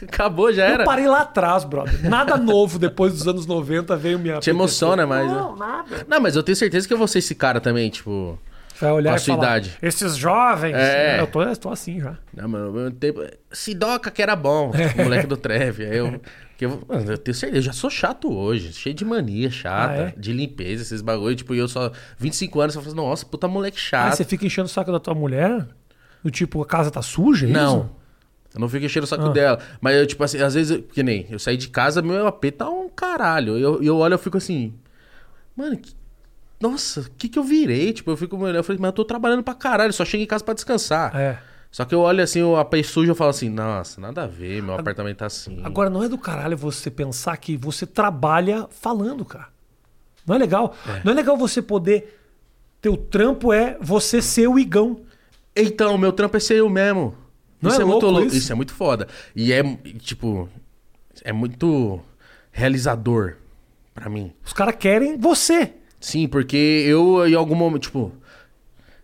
Speaker 2: Acabou, já era.
Speaker 1: Eu parei lá atrás, brother. Nada novo depois dos anos 90 veio minha.
Speaker 2: Te emociona mais, né?
Speaker 1: Não, nada.
Speaker 2: Não, mas eu tenho certeza que eu vou ser esse cara também, tipo.
Speaker 1: Vai olhar
Speaker 2: Com a sua
Speaker 1: falar,
Speaker 2: idade.
Speaker 1: Esses jovens.
Speaker 2: É.
Speaker 1: Eu, tô, eu tô assim já.
Speaker 2: Não, mano, tempo. Sidoca que era bom, o moleque do Treve. Aí eu. Eu, mano, eu tenho certeza, eu já sou chato hoje, cheio de mania chata,
Speaker 1: Ah, é?
Speaker 2: de limpeza, esses bagulho. Tipo, eu só. 25 anos, eu falo assim, nossa, puta moleque chato.
Speaker 1: você fica enchendo o saco da tua mulher? Do tipo, a casa tá suja? é
Speaker 2: Não.
Speaker 1: isso?
Speaker 2: Eu não fico enchendo o saco
Speaker 1: Ah.
Speaker 2: dela. Mas eu, tipo assim, às vezes, eu- que nem, eu saí de casa, meu AP tá um caralho. E eu, eu olho eu fico assim. Mano, que- nossa, o que que eu virei? Tipo, eu fico olhando, eu falei, mas eu tô trabalhando pra caralho, só chego em casa pra descansar.
Speaker 1: É.
Speaker 2: Só que eu olho assim, o AP sujo eu falo assim, nossa, nada a ver, meu apartamento tá assim.
Speaker 1: Agora, não é do caralho você pensar que você trabalha falando, cara. Não é legal. Não é legal você poder. Teu trampo é você ser o igão.
Speaker 2: Então, meu trampo é ser eu mesmo.
Speaker 1: Não
Speaker 2: isso
Speaker 1: é
Speaker 2: é, muito
Speaker 1: louco
Speaker 2: louco.
Speaker 1: isso?
Speaker 2: Isso? é muito foda. E é, tipo. é muito realizador pra mim.
Speaker 1: Os caras querem você.
Speaker 2: Sim, porque eu, em algum momento, tipo.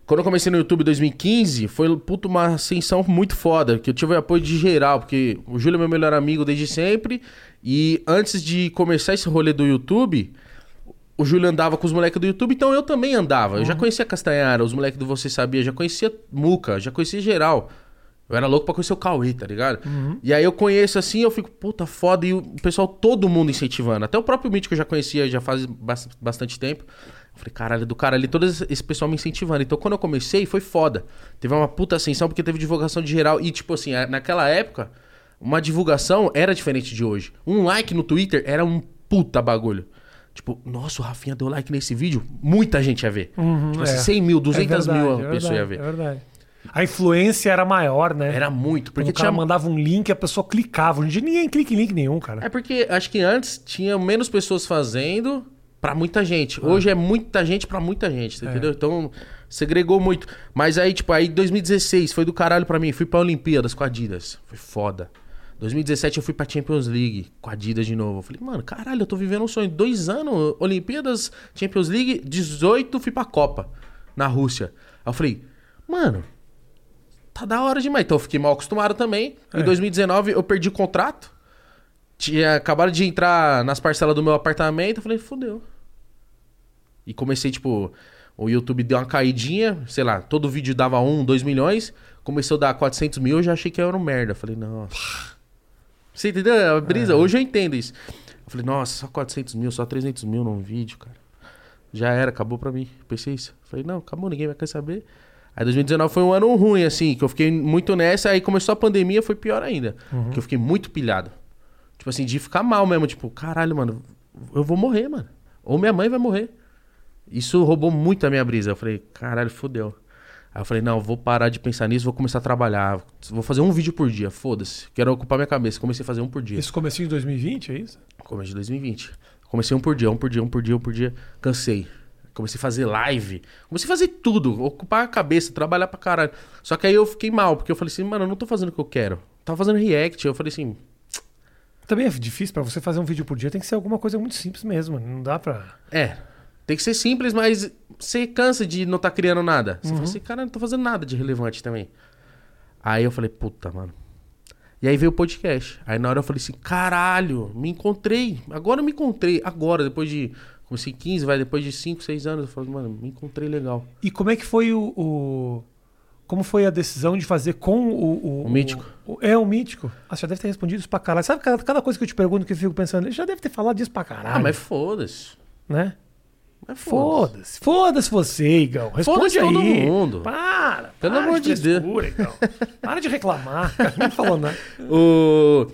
Speaker 2: Quando eu comecei no YouTube em 2015, foi puto, uma ascensão muito foda, que eu tive apoio de geral, porque o Júlio é meu melhor amigo desde sempre. E antes de começar esse rolê do YouTube, o Júlio andava com os moleques do YouTube, então eu também andava. Eu já conhecia Castanhara, os moleques do Você Sabia, já conhecia Muca, já conhecia geral. Eu era louco pra conhecer o Cauê, tá ligado? E aí eu conheço assim, eu fico, puta, foda, e o pessoal, todo mundo incentivando. Até o próprio Mítico eu já conhecia já faz bas- bastante tempo. Eu falei, caralho, do caralho, todo esse pessoal me incentivando. Então quando eu comecei, foi foda. Teve uma puta ascensão porque teve divulgação de geral. E tipo assim, naquela época, uma divulgação era diferente de hoje. Um like no Twitter era um puta bagulho. Tipo, nossa, o Rafinha deu like nesse vídeo, muita gente ia ver. tipo assim,
Speaker 1: é.
Speaker 2: 100 mil, 200
Speaker 1: É verdade,
Speaker 2: mil
Speaker 1: é
Speaker 2: a
Speaker 1: verdade,
Speaker 2: pessoa ia ver.
Speaker 1: É verdade. A influência era maior, né?
Speaker 2: Era muito,
Speaker 1: Porque
Speaker 2: porque
Speaker 1: o cara
Speaker 2: tinha
Speaker 1: mandava um link, a pessoa clicava. Hoje em dia ninguém clica em link nenhum, cara.
Speaker 2: É porque acho que antes tinha menos pessoas fazendo pra muita gente. Hoje é muita gente pra muita gente, você entendeu? Então segregou muito. Mas aí, tipo, aí 2016 foi do caralho pra mim. Fui pra Olimpíadas com a Adidas. Foi foda. 2017 eu fui pra Champions League com a Adidas de novo. Eu falei, mano, caralho, eu tô vivendo um sonho. Dois anos, Olimpíadas, Champions League, 18 fui pra Copa, na Rússia. Aí eu falei, mano, tá da hora demais. Então eu fiquei mal acostumado também.
Speaker 1: É.
Speaker 2: Em 2019 eu perdi o contrato. Tinha acabado de entrar nas parcelas do meu apartamento. Eu falei, fodeu. E comecei, tipo, o YouTube deu uma caidinha, sei lá, todo vídeo dava 1, 2 milhões. Começou a dar 400 mil, eu já achei que eu era um merda. Eu falei, nossa. Você entendeu a brisa? Hoje eu entendo isso. Eu falei, nossa, só 400 mil, só 300 mil num vídeo, cara. Já era, acabou pra mim. Pensei isso. Falei, não, acabou, ninguém vai querer saber. Aí 2019 foi um ano ruim, assim, que eu fiquei muito nessa. Aí começou a pandemia, foi pior ainda. Que eu fiquei muito pilhado. Tipo assim, de ficar mal mesmo. Tipo, caralho, mano, eu vou morrer, mano. Ou minha mãe vai morrer. Isso roubou muito a minha brisa. Eu falei, caralho, fodeu. Aí eu falei, não, vou parar de pensar nisso, vou começar a trabalhar. Vou fazer um vídeo por dia, foda-se. Quero ocupar minha cabeça. Comecei a fazer um por dia.
Speaker 1: Isso comecinho de 2020, é isso?
Speaker 2: Começo de 2020. Comecei um por dia, um por dia, um por dia, um por dia. Cansei. Comecei a fazer live. Comecei a fazer tudo. Ocupar a cabeça, trabalhar pra caralho. Só que aí eu fiquei mal, porque eu falei assim, mano, eu não tô fazendo o que eu quero. Tava fazendo react. Eu falei assim,
Speaker 1: Também é difícil pra você fazer um vídeo por dia, tem que ser alguma coisa muito simples mesmo. Não dá pra.
Speaker 2: é. Tem que ser simples, mas você cansa de não tá criando nada. Você fala assim, cara, eu não tô fazendo nada de relevante também. Aí eu falei, puta, mano. E aí veio o podcast. Aí na hora eu falei assim, caralho, me encontrei. Agora eu me encontrei. Agora, depois de. Comecei 15, vai, depois de 5, 6 anos, eu falei, mano, me encontrei legal.
Speaker 1: E como é que foi o. o- Como foi a decisão de fazer com o. O,
Speaker 2: O Mítico.
Speaker 1: o- é, o mítico. Ah, você já deve ter respondido isso pra caralho. Sabe cada, cada coisa que eu te pergunto que eu fico pensando, ele já deve ter falado disso pra caralho.
Speaker 2: Ah, mas foda-se.
Speaker 1: Né?
Speaker 2: Mas foda-se.
Speaker 1: Foda-se. Você, Igão. Responde
Speaker 2: Foda-se
Speaker 1: aí.
Speaker 2: todo mundo.
Speaker 1: Para.
Speaker 2: Pelo
Speaker 1: para
Speaker 2: amor de Deus.
Speaker 1: frescura, Igão. Para de reclamar. cara. Não falou nada. (laughs)
Speaker 2: O...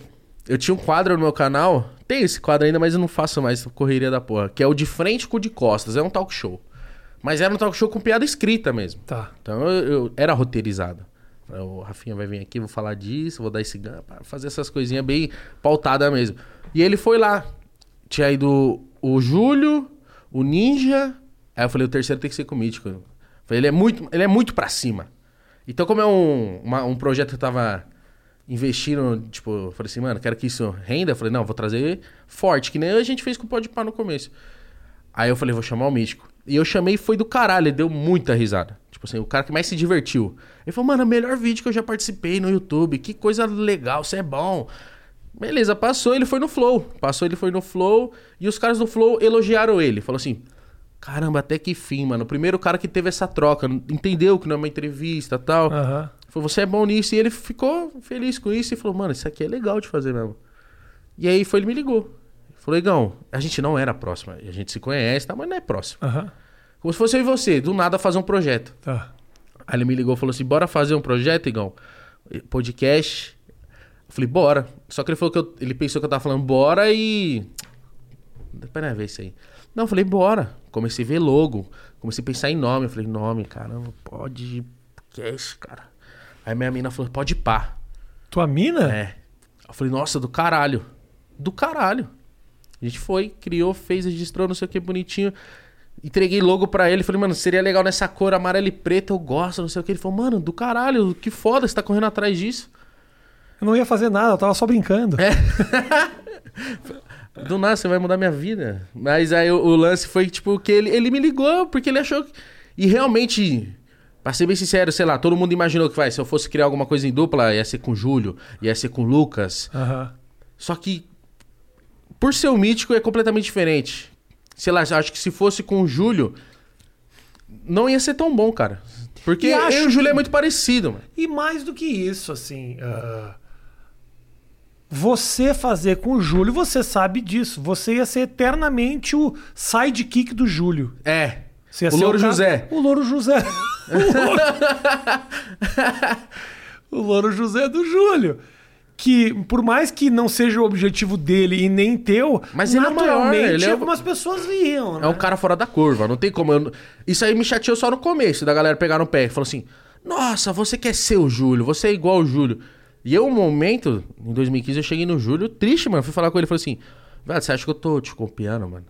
Speaker 2: Eu tinha um quadro no meu canal. Tem esse quadro ainda, mas eu não faço mais correria da porra. Que é o de frente com o de costas. É um talk show. Mas era um talk show com piada escrita mesmo.
Speaker 1: Tá.
Speaker 2: Então eu, eu era roteirizado. O Rafinha vai vir aqui, vou falar disso, vou dar esse ganho, fazer essas coisinhas bem pautadas mesmo. E ele foi lá. Tinha ido o Júlio, o Ninja. Aí eu falei, o terceiro tem que ser com o Mítico. Falei, ele é muito, ele é muito pra cima. Então, como é um, uma- um projeto que eu tava investindo, tipo, falei assim, mano, quero que isso renda. Eu falei, não, vou trazer forte, que nem a gente fez com o Pode Pá no começo. Aí eu falei, vou chamar o Mítico. E eu chamei e foi do caralho, ele deu muita risada. Tipo assim, o cara que mais se divertiu. Ele falou, mano, melhor vídeo que eu já participei no YouTube, que coisa legal, você é bom. Beleza, passou, ele foi no Flow. Passou, ele foi no Flow. E os caras do Flow elogiaram ele. Falou assim, caramba, até que fim, mano. O primeiro cara que teve essa troca, entendeu que não é uma entrevista tal.
Speaker 1: Aham.
Speaker 2: Falou, você é bom nisso. E ele ficou feliz com isso e falou, mano, isso aqui é legal de fazer mesmo. E aí foi, ele me ligou. Falou, Igão, a gente não era próximo. A gente se conhece, tá, mas não é próximo.
Speaker 1: Aham.
Speaker 2: Como se fosse eu e você, do nada fazer um projeto.
Speaker 1: Tá.
Speaker 2: Aí ele me ligou e falou assim: bora fazer um projeto, Igão? Podcast. Eu falei, bora. Só que ele falou que eu- ele pensou que eu tava falando bora e. Depois nós ver isso aí. Não, eu falei, bora. Comecei a ver logo. Comecei a pensar em nome. Eu falei, nome, caramba. Podcast, cara. Aí minha mina falou, pode pá.
Speaker 1: Tua mina?
Speaker 2: É. Eu falei, nossa, do caralho. Do caralho. A gente foi, criou, fez, registrou, não sei o que, bonitinho. Entreguei logo pra ele. Falei, mano, seria legal nessa cor amarela e preta, eu gosto, não sei o que. Ele falou, mano, do caralho, que foda, você tá correndo atrás disso.
Speaker 1: Eu não ia fazer nada, eu tava só brincando.
Speaker 2: É. (laughs) Do nada, você vai mudar minha vida. Mas aí o, o lance foi, tipo, que ele, ele me ligou porque ele achou. que- E realmente, pra ser bem sincero, sei lá, todo mundo imaginou que vai, se eu fosse criar alguma coisa em dupla, ia ser com o Júlio, ia ser com o Lucas.
Speaker 1: Aham.
Speaker 2: Só que, por ser o mítico, é completamente diferente. Sei lá, acho que se fosse com o Júlio, não ia ser tão bom, cara. Porque
Speaker 1: E
Speaker 2: eu
Speaker 1: acho
Speaker 2: e o Júlio
Speaker 1: que-
Speaker 2: é muito parecido, mano.
Speaker 1: E mais do que isso, assim. ah, você fazer com o Júlio, você sabe disso. Você ia ser eternamente o sidekick do Júlio.
Speaker 2: É. O Louro
Speaker 1: cara-
Speaker 2: José.
Speaker 1: O Louro José. (laughs) (laughs) o Louro José do Júlio. Que, por mais que não seja o objetivo dele e nem teu,
Speaker 2: Mas ele é o maior,
Speaker 1: naturalmente
Speaker 2: ele é o-
Speaker 1: algumas pessoas viam.
Speaker 2: É um cara fora da curva, não tem como. eu- Isso aí me chateou só no começo, da galera pegar no pé e falou assim: Nossa, você quer ser o Júlio, você é igual o Júlio. E eu, um momento, em 2015, eu cheguei no Júlio triste, mano. Fui falar com ele e falei assim: Velho, você acha que eu tô te copiando, mano?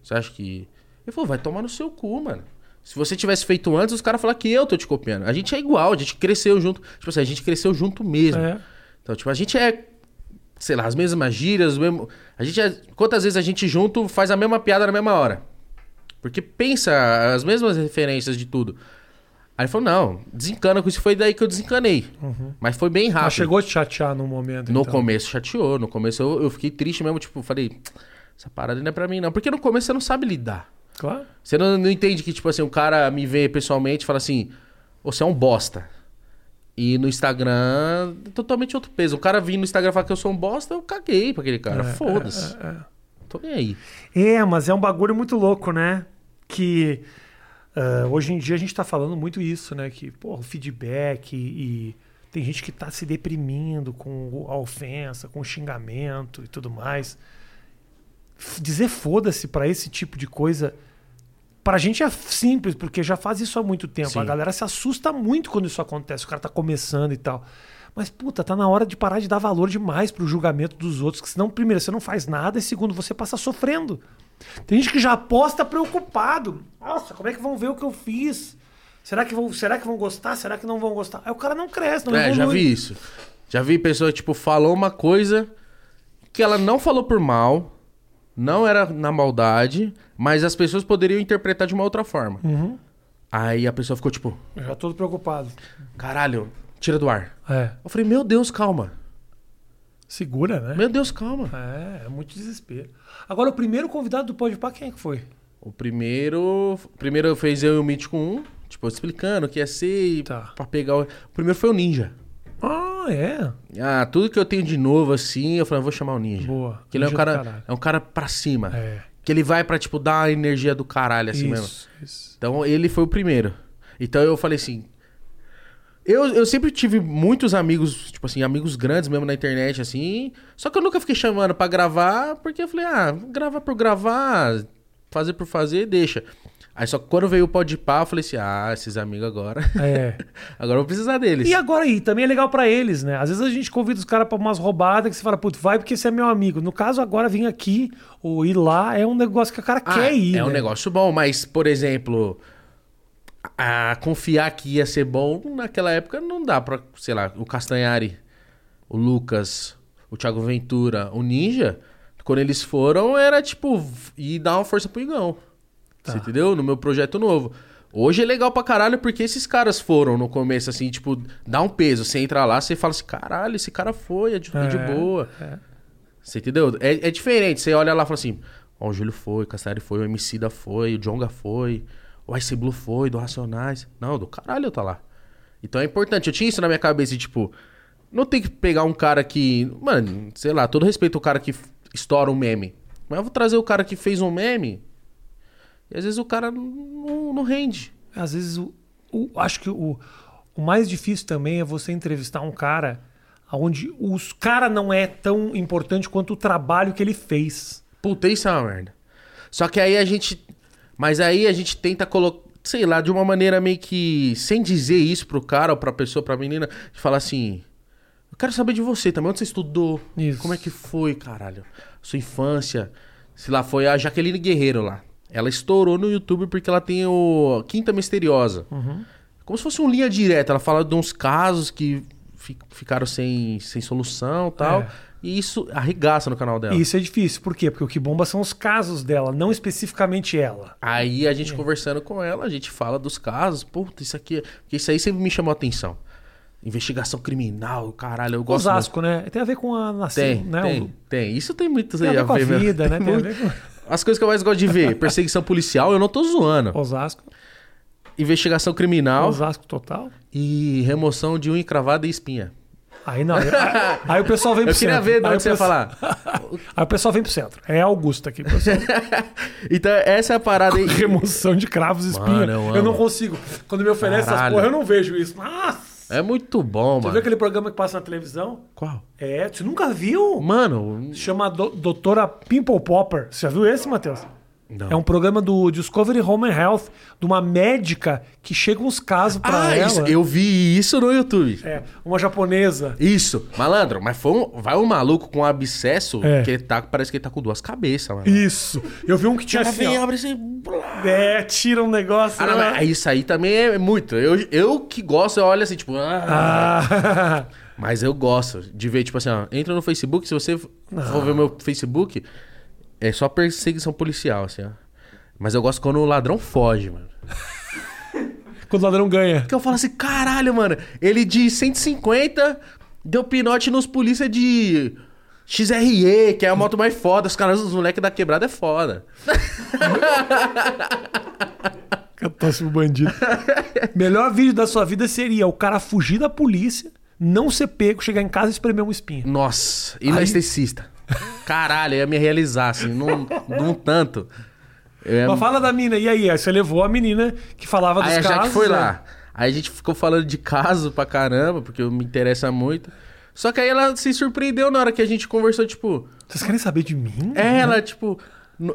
Speaker 2: Você acha que. Ele falou: Vai tomar no seu cu, mano. Se você tivesse feito antes, os caras falaram que eu tô te copiando. A gente é igual, a gente cresceu junto. Tipo assim, a gente cresceu junto mesmo.
Speaker 1: É.
Speaker 2: Então, tipo, a gente é, sei lá, as mesmas gírias, o mesmo... a gente é... Quantas vezes a gente junto faz a mesma piada na mesma hora? Porque pensa as mesmas referências de tudo. Aí ele falou, não, desencana com isso. Foi daí que eu desencanei. Mas foi bem rápido.
Speaker 1: Mas chegou a te chatear no momento.
Speaker 2: No
Speaker 1: então.
Speaker 2: começo chateou. No começo eu, eu fiquei triste mesmo. Tipo, falei, essa parada não é pra mim não. Porque no começo você não sabe lidar.
Speaker 1: Claro.
Speaker 2: Você não, não entende que, tipo assim, o cara me vê pessoalmente e fala assim, você é um bosta. E no Instagram, totalmente outro peso. O cara vir no Instagram e falar que eu sou um bosta, eu caguei pra aquele cara.
Speaker 1: É,
Speaker 2: Foda-se.
Speaker 1: é, é.
Speaker 2: Tô nem aí.
Speaker 1: É, mas é um bagulho muito louco, né? Que ah, hoje em dia a gente tá falando muito isso, né? Que, pô, o feedback e, e tem gente que tá se deprimindo com a ofensa, com o xingamento e tudo mais. F- Dizer foda-se pra esse tipo de coisa, pra gente é simples, porque já faz isso há muito tempo.
Speaker 2: Sim.
Speaker 1: A galera se assusta muito quando isso acontece, o cara tá começando e tal. Mas, puta, tá na hora de parar de dar valor demais pro julgamento dos outros, que senão, primeiro, você não faz nada, e segundo, você passa sofrendo. Tem gente que já aposta preocupado. Nossa, como é que vão ver o que eu fiz? Será que vão, será que vão gostar? Será que não vão gostar? Aí o cara não cresce, não
Speaker 2: É, já
Speaker 1: evolui.
Speaker 2: vi isso. Já vi pessoa, tipo, falou uma coisa que ela não falou por mal, não era na maldade, mas as pessoas poderiam interpretar de uma outra forma.
Speaker 1: Uhum.
Speaker 2: Aí a pessoa ficou tipo,
Speaker 1: Eu já tô preocupado.
Speaker 2: caralho, tira do ar.
Speaker 1: É.
Speaker 2: Eu falei, meu Deus, calma.
Speaker 1: Segura, né?
Speaker 2: Meu Deus, calma.
Speaker 1: É, é muito desespero. Agora, o primeiro convidado do Podpah, quem é que foi?
Speaker 2: O primeiro. o Primeiro fez eu e o Mítico 1, tipo, explicando o que ia ser e
Speaker 1: Tá.
Speaker 2: pra pegar o. O primeiro foi o Ninja.
Speaker 1: Ah, é.
Speaker 2: Ah, tudo que eu tenho de novo assim, eu falei, eu vou chamar o Ninja.
Speaker 1: Boa.
Speaker 2: Que ele é um cara. É um cara pra cima.
Speaker 1: É.
Speaker 2: Que ele vai pra, tipo, dar a energia do caralho, assim mesmo.
Speaker 1: isso, isso.
Speaker 2: Então ele foi o primeiro. Então eu falei assim. Eu, eu sempre tive muitos amigos, tipo assim, amigos grandes mesmo na internet, assim. Só que eu nunca fiquei chamando pra gravar, porque eu falei, ah, gravar por gravar, fazer por fazer, deixa. Aí só que quando veio o Podpah, eu falei assim, ah, esses amigos agora. (laughs)
Speaker 1: É.
Speaker 2: agora eu vou precisar deles.
Speaker 1: E agora aí, também é legal pra eles, né? Às vezes a gente convida os caras pra umas roubadas que você fala, putz, vai porque você é meu amigo. No caso, agora vir aqui ou ir lá é um negócio que o cara
Speaker 2: Ah,
Speaker 1: quer ir.
Speaker 2: É um
Speaker 1: né?
Speaker 2: negócio bom, mas, por exemplo, a confiar que ia ser bom, naquela época não dá pra, sei lá, o Castanhari, o Lucas, o Thiago Ventura, o Ninja, quando eles foram, era tipo, ir dar uma força pro Igão.
Speaker 1: Tá.
Speaker 2: Você entendeu? No meu projeto novo. Hoje é legal pra caralho porque esses caras foram no começo, assim, tipo, dá um peso. Você entra lá, você fala assim, caralho, esse cara foi, é de, é de
Speaker 1: É,
Speaker 2: boa.
Speaker 1: é.
Speaker 2: Você entendeu? É, é diferente. Você olha lá e fala assim: Ó, o Júlio foi, o Castanhari foi, o Emicida foi, o Jonga foi, o Ice Blue foi, do Racionais. Não, do caralho eu tá lá. Então é importante. Eu tinha isso na minha cabeça, tipo, não tem que pegar um cara que. Mano, sei lá, todo respeito ao cara que estoura um meme. Mas eu vou trazer o cara que fez um meme. E às vezes o cara não, não- rende.
Speaker 1: Às vezes, o, o- acho que o, o mais difícil também é você entrevistar um cara onde os cara não é tão importante quanto o trabalho que ele fez.
Speaker 2: Puta, isso é uma merda. Só que aí a gente. Mas aí a gente tenta colocar. Sei lá, de uma maneira meio que. Sem dizer isso pro cara ou pra pessoa, pra menina, de falar assim. Quero saber de você também, onde você estudou?
Speaker 1: Isso.
Speaker 2: Como é que foi, caralho? Sua infância. Se lá foi a Jaqueline Guerreiro lá. Ela estourou no YouTube porque ela tem o Quinta Misteriosa. Como se fosse um linha direta. Ela fala de uns casos que fi- ficaram sem, sem solução e tal.
Speaker 1: É.
Speaker 2: E isso arregaça no canal dela.
Speaker 1: Isso é difícil. Por quê? Porque o que bomba são os casos dela, não especificamente ela.
Speaker 2: Aí a
Speaker 1: É.
Speaker 2: gente conversando com ela, a gente fala dos casos. Puta, isso aqui. Porque isso aí sempre me chamou a atenção. Investigação criminal, caralho, eu gosto.
Speaker 1: Osasco, né? Tem a ver com a nação,
Speaker 2: Tem,
Speaker 1: né?
Speaker 2: tem,
Speaker 1: O-
Speaker 2: tem. Isso tem muito
Speaker 1: Tem a ver com a
Speaker 2: mesmo.
Speaker 1: vida, né?
Speaker 2: Tem (laughs)
Speaker 1: Tem a
Speaker 2: muito-
Speaker 1: ver com
Speaker 2: As coisas que eu mais gosto de ver: perseguição policial, eu não tô zoando.
Speaker 1: Osasco.
Speaker 2: Investigação criminal
Speaker 1: Osasco total.
Speaker 2: e remoção de unha cravada e espinha.
Speaker 1: Aí não. Aí, aí o pessoal vem (laughs) pro
Speaker 2: Eu queria
Speaker 1: centro.
Speaker 2: ver de
Speaker 1: aí
Speaker 2: onde
Speaker 1: o
Speaker 2: você ia falar. (laughs)
Speaker 1: Aí o pessoal vem pro centro. É Augusta aqui. pessoal.
Speaker 2: Então, essa é a parada aí.
Speaker 1: Remoção de cravos e espinha.
Speaker 2: Mano, eu
Speaker 1: eu, não consigo. Quando me oferece essas
Speaker 2: Caralho.
Speaker 1: porra, eu não vejo isso. Nossa!
Speaker 2: É muito bom,
Speaker 1: Você
Speaker 2: mano.
Speaker 1: viu aquele programa que passa na televisão?
Speaker 2: Qual?
Speaker 1: É, você nunca viu?
Speaker 2: Mano,
Speaker 1: chama Do- Doutora Pimple Popper. Você já viu esse, Matheus?
Speaker 2: Não.
Speaker 1: É um programa do Discovery Home and Health, de uma médica que chega uns casos pra
Speaker 2: ah,
Speaker 1: ela.
Speaker 2: isso, eu vi isso no YouTube.
Speaker 1: É, uma japonesa.
Speaker 2: Isso, malandro, mas foi um, vai um maluco com um abscesso
Speaker 1: É.
Speaker 2: que tá, parece que ele tá com duas cabeças, mano.
Speaker 1: Isso. Eu vi um que tinha
Speaker 2: Ela
Speaker 1: assim,
Speaker 2: vem,
Speaker 1: ó.
Speaker 2: abre assim.
Speaker 1: É, tira um negócio.
Speaker 2: Ah, não, mas isso aí também é muito. Eu, eu que gosto, eu olho assim, tipo. ah.
Speaker 1: Ah, (laughs)
Speaker 2: Mas eu gosto de ver, tipo assim, ó, entra no Facebook, se você for ver o meu Facebook, é só perseguição policial, assim, ó. Mas eu gosto quando o ladrão foge, mano. (laughs)
Speaker 1: quando o ladrão ganha.
Speaker 2: Porque eu falo assim, caralho, mano, ele de 150 deu pinote nos polícia de XRE, que é a moto mais foda. Os caras, os moleques da quebrada é foda. (laughs)
Speaker 1: Próximo bandido. Melhor vídeo da sua vida seria o cara fugir da polícia, não ser pego, chegar em casa e espremer um espinho.
Speaker 2: Nossa, e
Speaker 1: Aí-
Speaker 2: esteticista. Caralho, eu ia me realizar, assim, num, num tanto. Ia-
Speaker 1: Mas fala da mina, e aí? Aí você levou a menina que falava dos
Speaker 2: Aí a
Speaker 1: casos.
Speaker 2: Jaque foi
Speaker 1: né?
Speaker 2: lá. Aí a gente ficou falando de caso pra caramba, porque me interessa muito. Só que aí ela se surpreendeu na hora que a gente conversou, tipo...
Speaker 1: Vocês querem saber de mim?
Speaker 2: É, ela, tipo...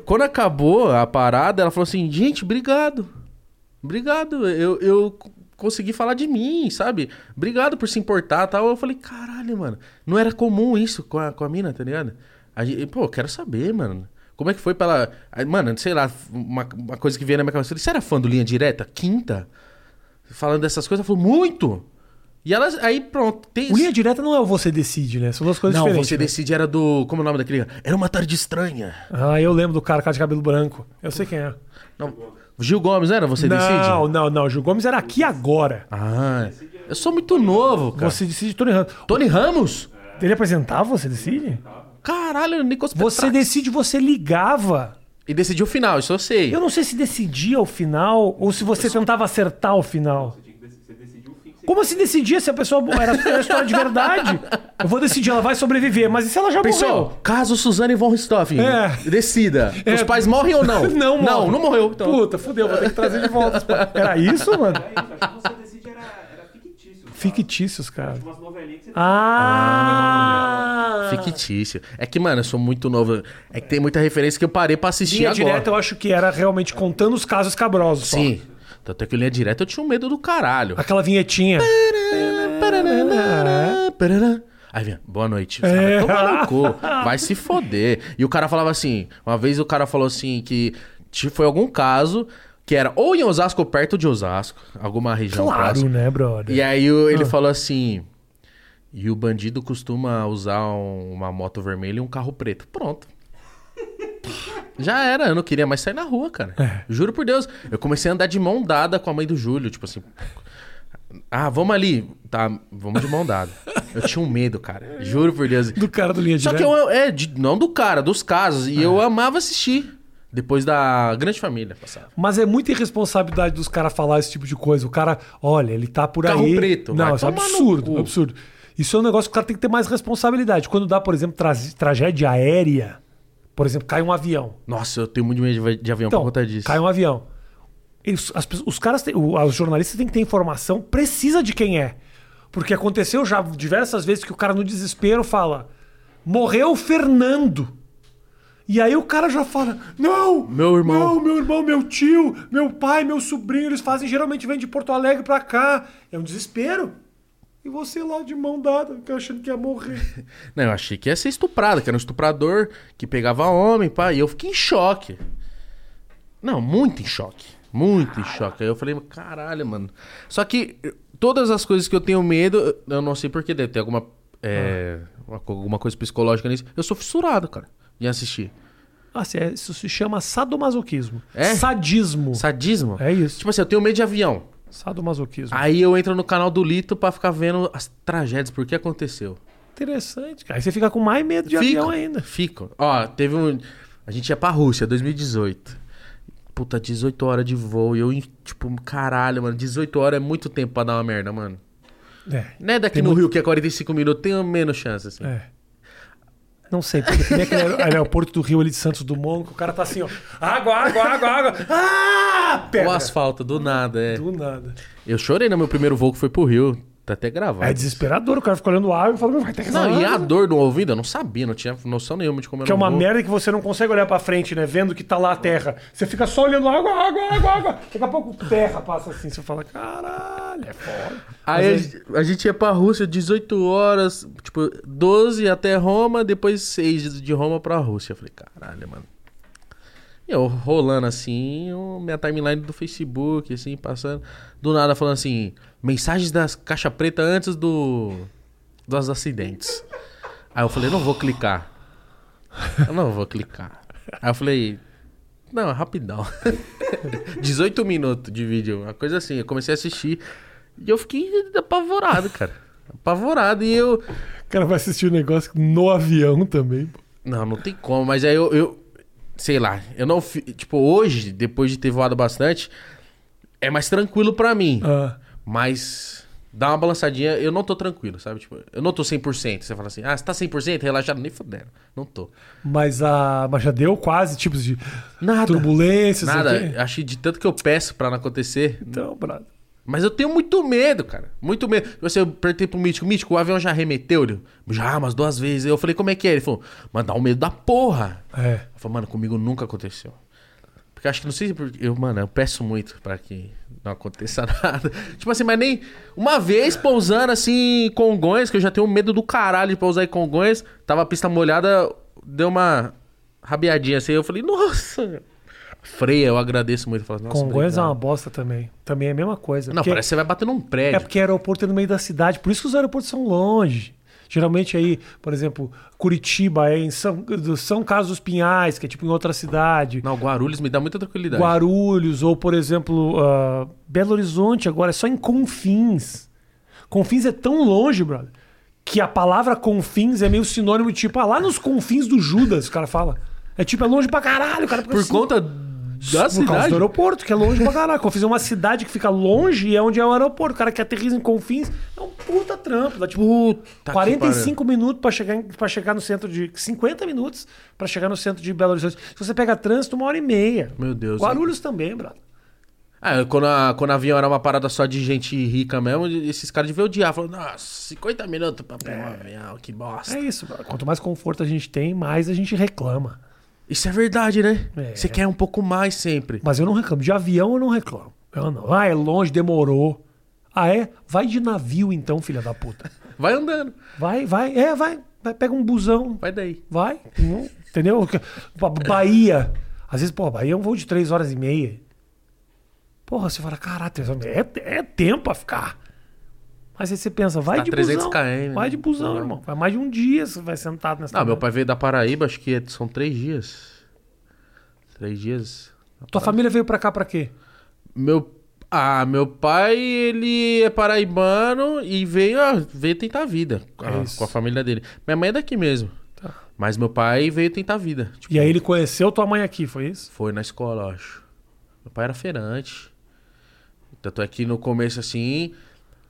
Speaker 2: Quando acabou a parada, ela falou assim, gente, obrigado. Obrigado, eu, eu c- consegui falar de mim, sabe? Obrigado por se importar e tal. Eu falei, caralho, mano. Não era comum isso com a, com a mina, tá ligado? Gente, pô, eu quero saber, mano. Como é que foi pra ela... Aí, Mano, sei lá, uma, uma coisa que veio na minha cabeça. Você era fã do Linha Direta? Quinta? Falando dessas coisas, ela falou, muito! E ela, aí pronto. Tem
Speaker 1: O linha direta não é o você decide, né? São duas coisas
Speaker 2: Não,
Speaker 1: diferentes.
Speaker 2: você
Speaker 1: né?
Speaker 2: decide era do... Como é o nome daquele? Era uma tarde estranha.
Speaker 1: Ah, eu lembro do cara com a de cabelo branco. Eu sei quem é.
Speaker 2: Não, Gil Gomes, não era? Você
Speaker 1: não,
Speaker 2: decide?
Speaker 1: não, não. Gil Gomes era aqui agora.
Speaker 2: Ah, eu sou muito novo, cara.
Speaker 1: Você decide Tony Ramos.
Speaker 2: Tony Ramos?
Speaker 1: Ele apresentava Você Decide?
Speaker 2: Caralho, Nicolas
Speaker 1: Você
Speaker 2: Petrax.
Speaker 1: decide, você ligava.
Speaker 2: E decidiu o final, isso eu sei.
Speaker 1: Eu não sei se decidia o final ou se você tentava acertar o final. Como assim decidia se a pessoa era, era história de verdade? Eu vou decidir, ela vai sobreviver, mas e se ela já
Speaker 2: Pensou,
Speaker 1: morreu?
Speaker 2: caso Suzane von Richthofen,
Speaker 1: É.
Speaker 2: decida.
Speaker 1: É.
Speaker 2: Os pais morrem ou não?
Speaker 1: Não, (laughs)
Speaker 2: Não,
Speaker 1: morre.
Speaker 2: não morreu. Então.
Speaker 1: Puta, fudeu, vou ter que trazer de volta. Era isso, mano?
Speaker 3: É isso, acho que você decide era, era fictício.
Speaker 1: Fictícios, cara.
Speaker 3: Umas novelinhas que você
Speaker 1: Ah!
Speaker 2: Fictício. É que, mano, eu sou muito novo. É que tem muita referência que eu parei pra assistir
Speaker 1: Linha
Speaker 2: agora.
Speaker 1: direta eu acho que era realmente contando os casos cabrosos. só.
Speaker 2: Tanto é que linha direta eu tinha um medo do caralho.
Speaker 1: Aquela vinhetinha.
Speaker 2: Aí vinha, boa noite. Você vai cu, vai se foder. E o cara falava assim, uma vez o cara falou assim que foi algum caso que era ou em Osasco ou perto de Osasco, alguma região
Speaker 1: Claro,
Speaker 2: próxima.
Speaker 1: né, brother?
Speaker 2: E aí o-
Speaker 1: Ah.
Speaker 2: ele falou assim, e o bandido costuma usar um- uma moto vermelha e um carro preto. Pronto. Já era, eu não queria mais sair na rua, cara.
Speaker 1: É.
Speaker 2: Juro por Deus. Eu comecei a andar de mão dada com a mãe do Júlio, tipo assim. Ah, vamos ali. Tá, vamos de mão dada. Eu tinha um medo, cara. Juro por Deus.
Speaker 1: Do cara do linha
Speaker 2: Só
Speaker 1: direta.
Speaker 2: que eu, é, de- não do cara, dos casos. E
Speaker 1: É.
Speaker 2: eu amava assistir. Depois da Grande Família passava.
Speaker 1: Mas é muita irresponsabilidade dos caras falar esse tipo de coisa. O cara, olha, ele tá por
Speaker 2: Carro
Speaker 1: aí.
Speaker 2: preto,
Speaker 1: Não, isso é absurdo, absurdo. Isso é um negócio que o cara tem que ter mais responsabilidade. Quando dá, por exemplo, tra- tragédia aérea, por exemplo, cai um avião.
Speaker 2: Nossa, eu tenho muito medo de, avião
Speaker 1: Então,
Speaker 2: por conta disso.
Speaker 1: cai um avião. Eles- as os caras, têm- os jornalistas têm que ter informação precisa de quem é. Porque aconteceu já diversas vezes que o cara no desespero fala: morreu o Fernando. E aí o cara já fala: Não!
Speaker 2: Meu irmão."
Speaker 1: Não, meu irmão, meu tio, meu pai, meu sobrinho, eles fazem, geralmente vêm de Porto Alegre pra cá. É um desespero. E você lá de mão dada, achando que ia morrer. (laughs)
Speaker 2: Não, eu achei que ia ser estuprado, que era um estuprador que pegava homem, pá. E eu fiquei em choque. Não, muito em choque. Muito em choque. Aí eu falei, caralho, mano. Só que eh, todas as coisas que eu tenho medo, eu não sei porquê, deve ter alguma é, co- alguma coisa psicológica nisso. Eu sou fissurado, cara, em assistir.
Speaker 1: Ah, se é- isso se chama sadomasoquismo.
Speaker 2: É?
Speaker 1: Sadismo.
Speaker 2: Sadismo.
Speaker 1: É isso.
Speaker 2: Tipo assim, eu tenho medo de avião.
Speaker 1: Sadomasoquismo.
Speaker 2: Aí eu entro no canal do Lito pra ficar vendo as tragédias, por que aconteceu.
Speaker 1: Interessante. cara. Aí você fica com mais medo de
Speaker 2: Fico,
Speaker 1: avião ainda.
Speaker 2: Fico. Ó, teve um. A gente ia pra Rússia, 2018. Puta, 18 horas de voo. E eu, tipo, caralho, mano. 18 horas é muito tempo pra dar uma merda, mano.
Speaker 1: É.
Speaker 2: Não é daqui no
Speaker 1: muito-
Speaker 2: Rio, que é 45 minutos, tem menos chance, assim.
Speaker 1: É. Não sei, porque tem aquele aer- aeroporto do Rio ali de Santos Dumont, que o cara tá assim, ó. Água, água, água, água. Ah!
Speaker 2: O
Speaker 1: Pedra.
Speaker 2: asfalto, do nada, é.
Speaker 1: Do nada.
Speaker 2: Eu chorei no meu primeiro voo que foi pro Rio. Tá até gravado.
Speaker 1: É desesperador, o cara fica olhando a água e fala, vai ter que
Speaker 2: Não, e a dor no ouvido, eu não sabia, não tinha noção nenhuma de como era
Speaker 1: Que é
Speaker 2: um
Speaker 1: uma merda que você não consegue olhar pra frente, né? Vendo que tá lá a terra. Você fica só olhando água, água, água, água. Daqui a pouco terra passa assim. Você fala, caralho, é foda.
Speaker 2: Aí a
Speaker 1: Mas
Speaker 2: gente- a gente ia pra Rússia 18 horas, tipo, 12 até Roma, depois 6 de Roma pra Rússia. Eu falei, caralho, mano. Eu rolando assim, minha timeline do Facebook, assim, passando. Do nada falando assim, mensagens das caixa preta antes do dos acidentes. Aí eu falei, não vou clicar. Eu não vou clicar. Aí eu falei, não, é rapidão. (laughs) 18 minutos de vídeo, uma coisa assim. Eu comecei a assistir e eu fiquei apavorado, cara. Apavorado. E eu.
Speaker 1: O cara vai assistir o negócio no avião também.
Speaker 2: Não, não tem como. Mas aí eu. eu sei lá. Eu não. Tipo, hoje, depois de ter voado bastante, é mais tranquilo pra mim.
Speaker 1: Ah,
Speaker 2: Mas. Dá uma balançadinha, eu não tô tranquilo, sabe? Tipo, eu não tô 100%. Você fala assim, ah, você tá 100% relaxado? Nem fudendo. Não tô.
Speaker 1: mas, a, mas já deu quase tipos de
Speaker 2: Nada.
Speaker 1: turbulências.
Speaker 2: Nada. Acho que de tanto que eu peço pra não acontecer,
Speaker 1: Então, brother.
Speaker 2: Mas eu tenho muito medo, cara. Muito medo. Você eu perguntei pro Mítico, Mítico, o avião já remeteu? Ele, já, umas duas vezes. Eu falei, como é que é? Ele falou, mano, dá um medo da porra.
Speaker 1: É.
Speaker 2: Eu falei, mano, comigo nunca aconteceu. Porque acho que não sei se. Eu, mano, eu peço muito pra que não aconteça (laughs) nada. tipo assim, mas nem. Uma vez pousando assim em Congonhas, que eu já tenho medo do caralho de pousar em Congonhas, tava a pista molhada, deu uma rabiadinha assim. Eu falei, nossa. Freia, eu agradeço muito. Eu falo,
Speaker 1: Congonhas é uma bosta também. Também é a mesma coisa.
Speaker 2: Não,
Speaker 1: Porque-
Speaker 2: parece que você vai bater num prédio.
Speaker 1: É porque aeroporto é no meio da cidade. Por isso que os aeroportos são longe. Geralmente aí, por exemplo, Curitiba é em São, São Carlos dos Pinhais, que é tipo em outra cidade.
Speaker 2: Não, Guarulhos me dá muita tranquilidade.
Speaker 1: Guarulhos, ou por exemplo, ah, Belo Horizonte agora é só em Confins. Confins é tão longe, brother, que a palavra Confins é meio sinônimo de tipo, ah, lá nos confins do Judas, o cara fala. É tipo, é longe pra caralho, o cara
Speaker 2: Por
Speaker 1: assim,
Speaker 2: conta da
Speaker 1: por causa
Speaker 2: cidade.
Speaker 1: do aeroporto, que é longe pra caralho. Confins é uma cidade que fica longe e é onde é o aeroporto. O cara que aterriza em Confins é um puta trampo. Dá tipo
Speaker 2: Puta que
Speaker 1: 45 minutos pra chegar, em- pra chegar no centro de. 50 minutos pra chegar no centro de Belo Horizonte. Se você pega trânsito, uma hora e meia.
Speaker 2: Meu Deus.
Speaker 1: Guarulhos também, brother.
Speaker 2: Ah, quando, a, quando o avião era uma parada só de gente rica mesmo, esses caras deviam odiar. Falaram, nossa, 50 minutos pra pegar um avião, que bosta.
Speaker 1: É isso, brother. Quanto mais conforto a gente tem, mais a gente reclama.
Speaker 2: Isso é verdade, né?
Speaker 1: É.
Speaker 2: Você quer um pouco mais sempre.
Speaker 1: Mas eu não reclamo. De avião eu não reclamo. Eu não. Ah, é longe, demorou. Ah, é? Vai de navio então, filha da puta. (laughs)
Speaker 2: Vai andando,
Speaker 1: Vai, vai. É, vai. vai pega um busão.
Speaker 2: vai daí.
Speaker 1: Vai. Não- Entendeu? Ba- Bahia. Às vezes, pô, Bahia é um voo de três horas e meia. Porra, você fala, caralho. É, é tempo a ficar. Mas aí você pensa, vai
Speaker 2: Tá
Speaker 1: de
Speaker 2: 300
Speaker 1: busão.
Speaker 2: km,
Speaker 1: Vai
Speaker 2: né?
Speaker 1: de busão,
Speaker 2: Não.
Speaker 1: irmão. Vai mais de um dia você vai sentado nessa.
Speaker 2: Não, meu pai veio da Paraíba, acho que é- são três dias. Três dias.
Speaker 1: Tua família veio pra cá pra quê?
Speaker 2: Meu. Ah, meu pai, ele é paraibano e veio, ah, veio tentar a vida com a,
Speaker 1: É
Speaker 2: com a família dele. Minha mãe é daqui mesmo.
Speaker 1: Tá.
Speaker 2: Mas meu pai veio tentar a vida. Tipo,
Speaker 1: E aí ele conheceu tua mãe aqui, foi isso?
Speaker 2: Foi na escola, eu acho. Meu pai era feirante. Tanto é que no começo, assim,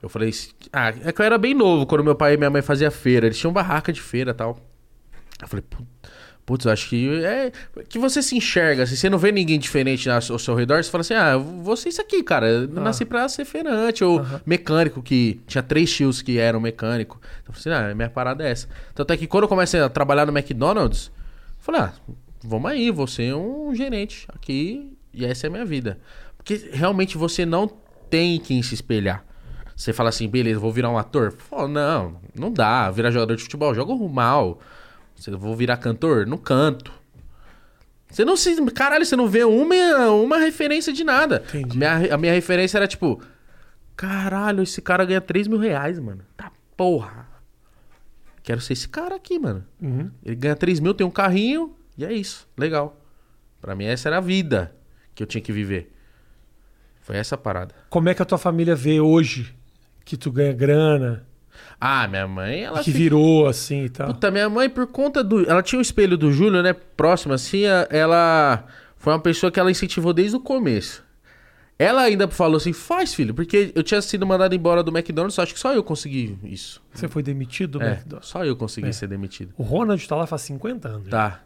Speaker 2: eu falei... Ah, é que eu era bem novo quando meu pai e minha mãe faziam feira. Eles tinham barraca de feira e tal. Eu falei, "Pu- putz, eu acho que é... Que você se enxerga, assim, você não vê ninguém diferente ao seu redor, você fala assim, ah, eu vou ser isso aqui, cara. Eu
Speaker 1: Ah.
Speaker 2: nasci pra ser feirante. Ou mecânico, que tinha três tios que eram mecânico. Então eu falei assim, ah, minha parada é essa. Tanto é que quando eu comecei a trabalhar no McDonald's, eu falei, ah, vamos aí, vou ser um gerente aqui e essa é a minha vida. Porque realmente você não tem quem se espelhar. Você fala assim, beleza, vou virar um ator? Pô, não, não dá. Virar jogador de futebol, jogo mal. Você vou virar cantor? Não canto. Você não se. Caralho, você não vê uma, uma referência de nada. A minha, a minha referência era tipo. Caralho, esse cara ganha 3 mil reais, mano. Tá porra. quero ser esse cara aqui, mano.
Speaker 1: Uhum.
Speaker 2: Ele ganha 3 mil, tem um carrinho, e é isso. Legal. Pra mim, essa era a vida que eu tinha que viver. Foi essa a parada.
Speaker 1: Como é que a tua família vê hoje que tu ganha grana,
Speaker 2: Ah, minha mãe, ela
Speaker 1: que virou assim e tal?
Speaker 2: Puta, minha mãe, por conta do. Ela tinha o espelho do Júlio, né? Próximo, assim, ela foi uma pessoa que ela incentivou desde o começo. Ela ainda falou assim: faz, filho, porque eu tinha sido mandado embora do McDonald's, acho que só eu consegui isso.
Speaker 1: Você foi demitido do
Speaker 2: É,
Speaker 1: McDonald's?
Speaker 2: só eu consegui
Speaker 1: É.
Speaker 2: ser demitido.
Speaker 1: O Ronald tá lá faz 50 anos.
Speaker 2: Tá.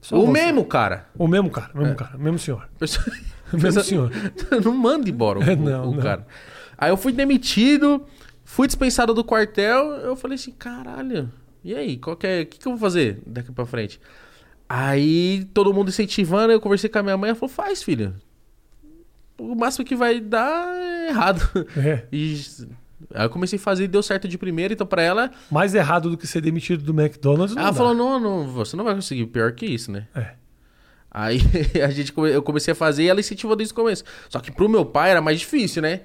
Speaker 1: Só
Speaker 2: o
Speaker 1: você.
Speaker 2: mesmo, cara.
Speaker 1: O mesmo cara, o mesmo
Speaker 2: É.
Speaker 1: cara, o mesmo senhor.
Speaker 2: Pessoa- (laughs)
Speaker 1: O mesmo senhor. (laughs)
Speaker 2: não manda embora o, (laughs)
Speaker 1: É, não,
Speaker 2: o
Speaker 1: não.
Speaker 2: cara. Aí eu fui demitido, fui dispensado do quartel. Eu falei assim: caralho, e aí? Qual que é- O que, que eu vou fazer daqui pra frente? Aí todo mundo incentivando, eu conversei com a minha mãe. Ela falou: faz, filho. O máximo que vai dar é errado.
Speaker 1: É. (laughs)
Speaker 2: E aí eu comecei a fazer e deu certo de primeira. Então pra ela,
Speaker 1: Mais errado do que ser demitido do McDonald's. Não
Speaker 2: ela
Speaker 1: dá.
Speaker 2: falou: não, não, você não vai conseguir. Pior que isso, né?
Speaker 1: É.
Speaker 2: Aí (laughs) a gente, eu comecei a fazer e ela incentivou desde o começo. Só que pro meu pai era mais difícil, né?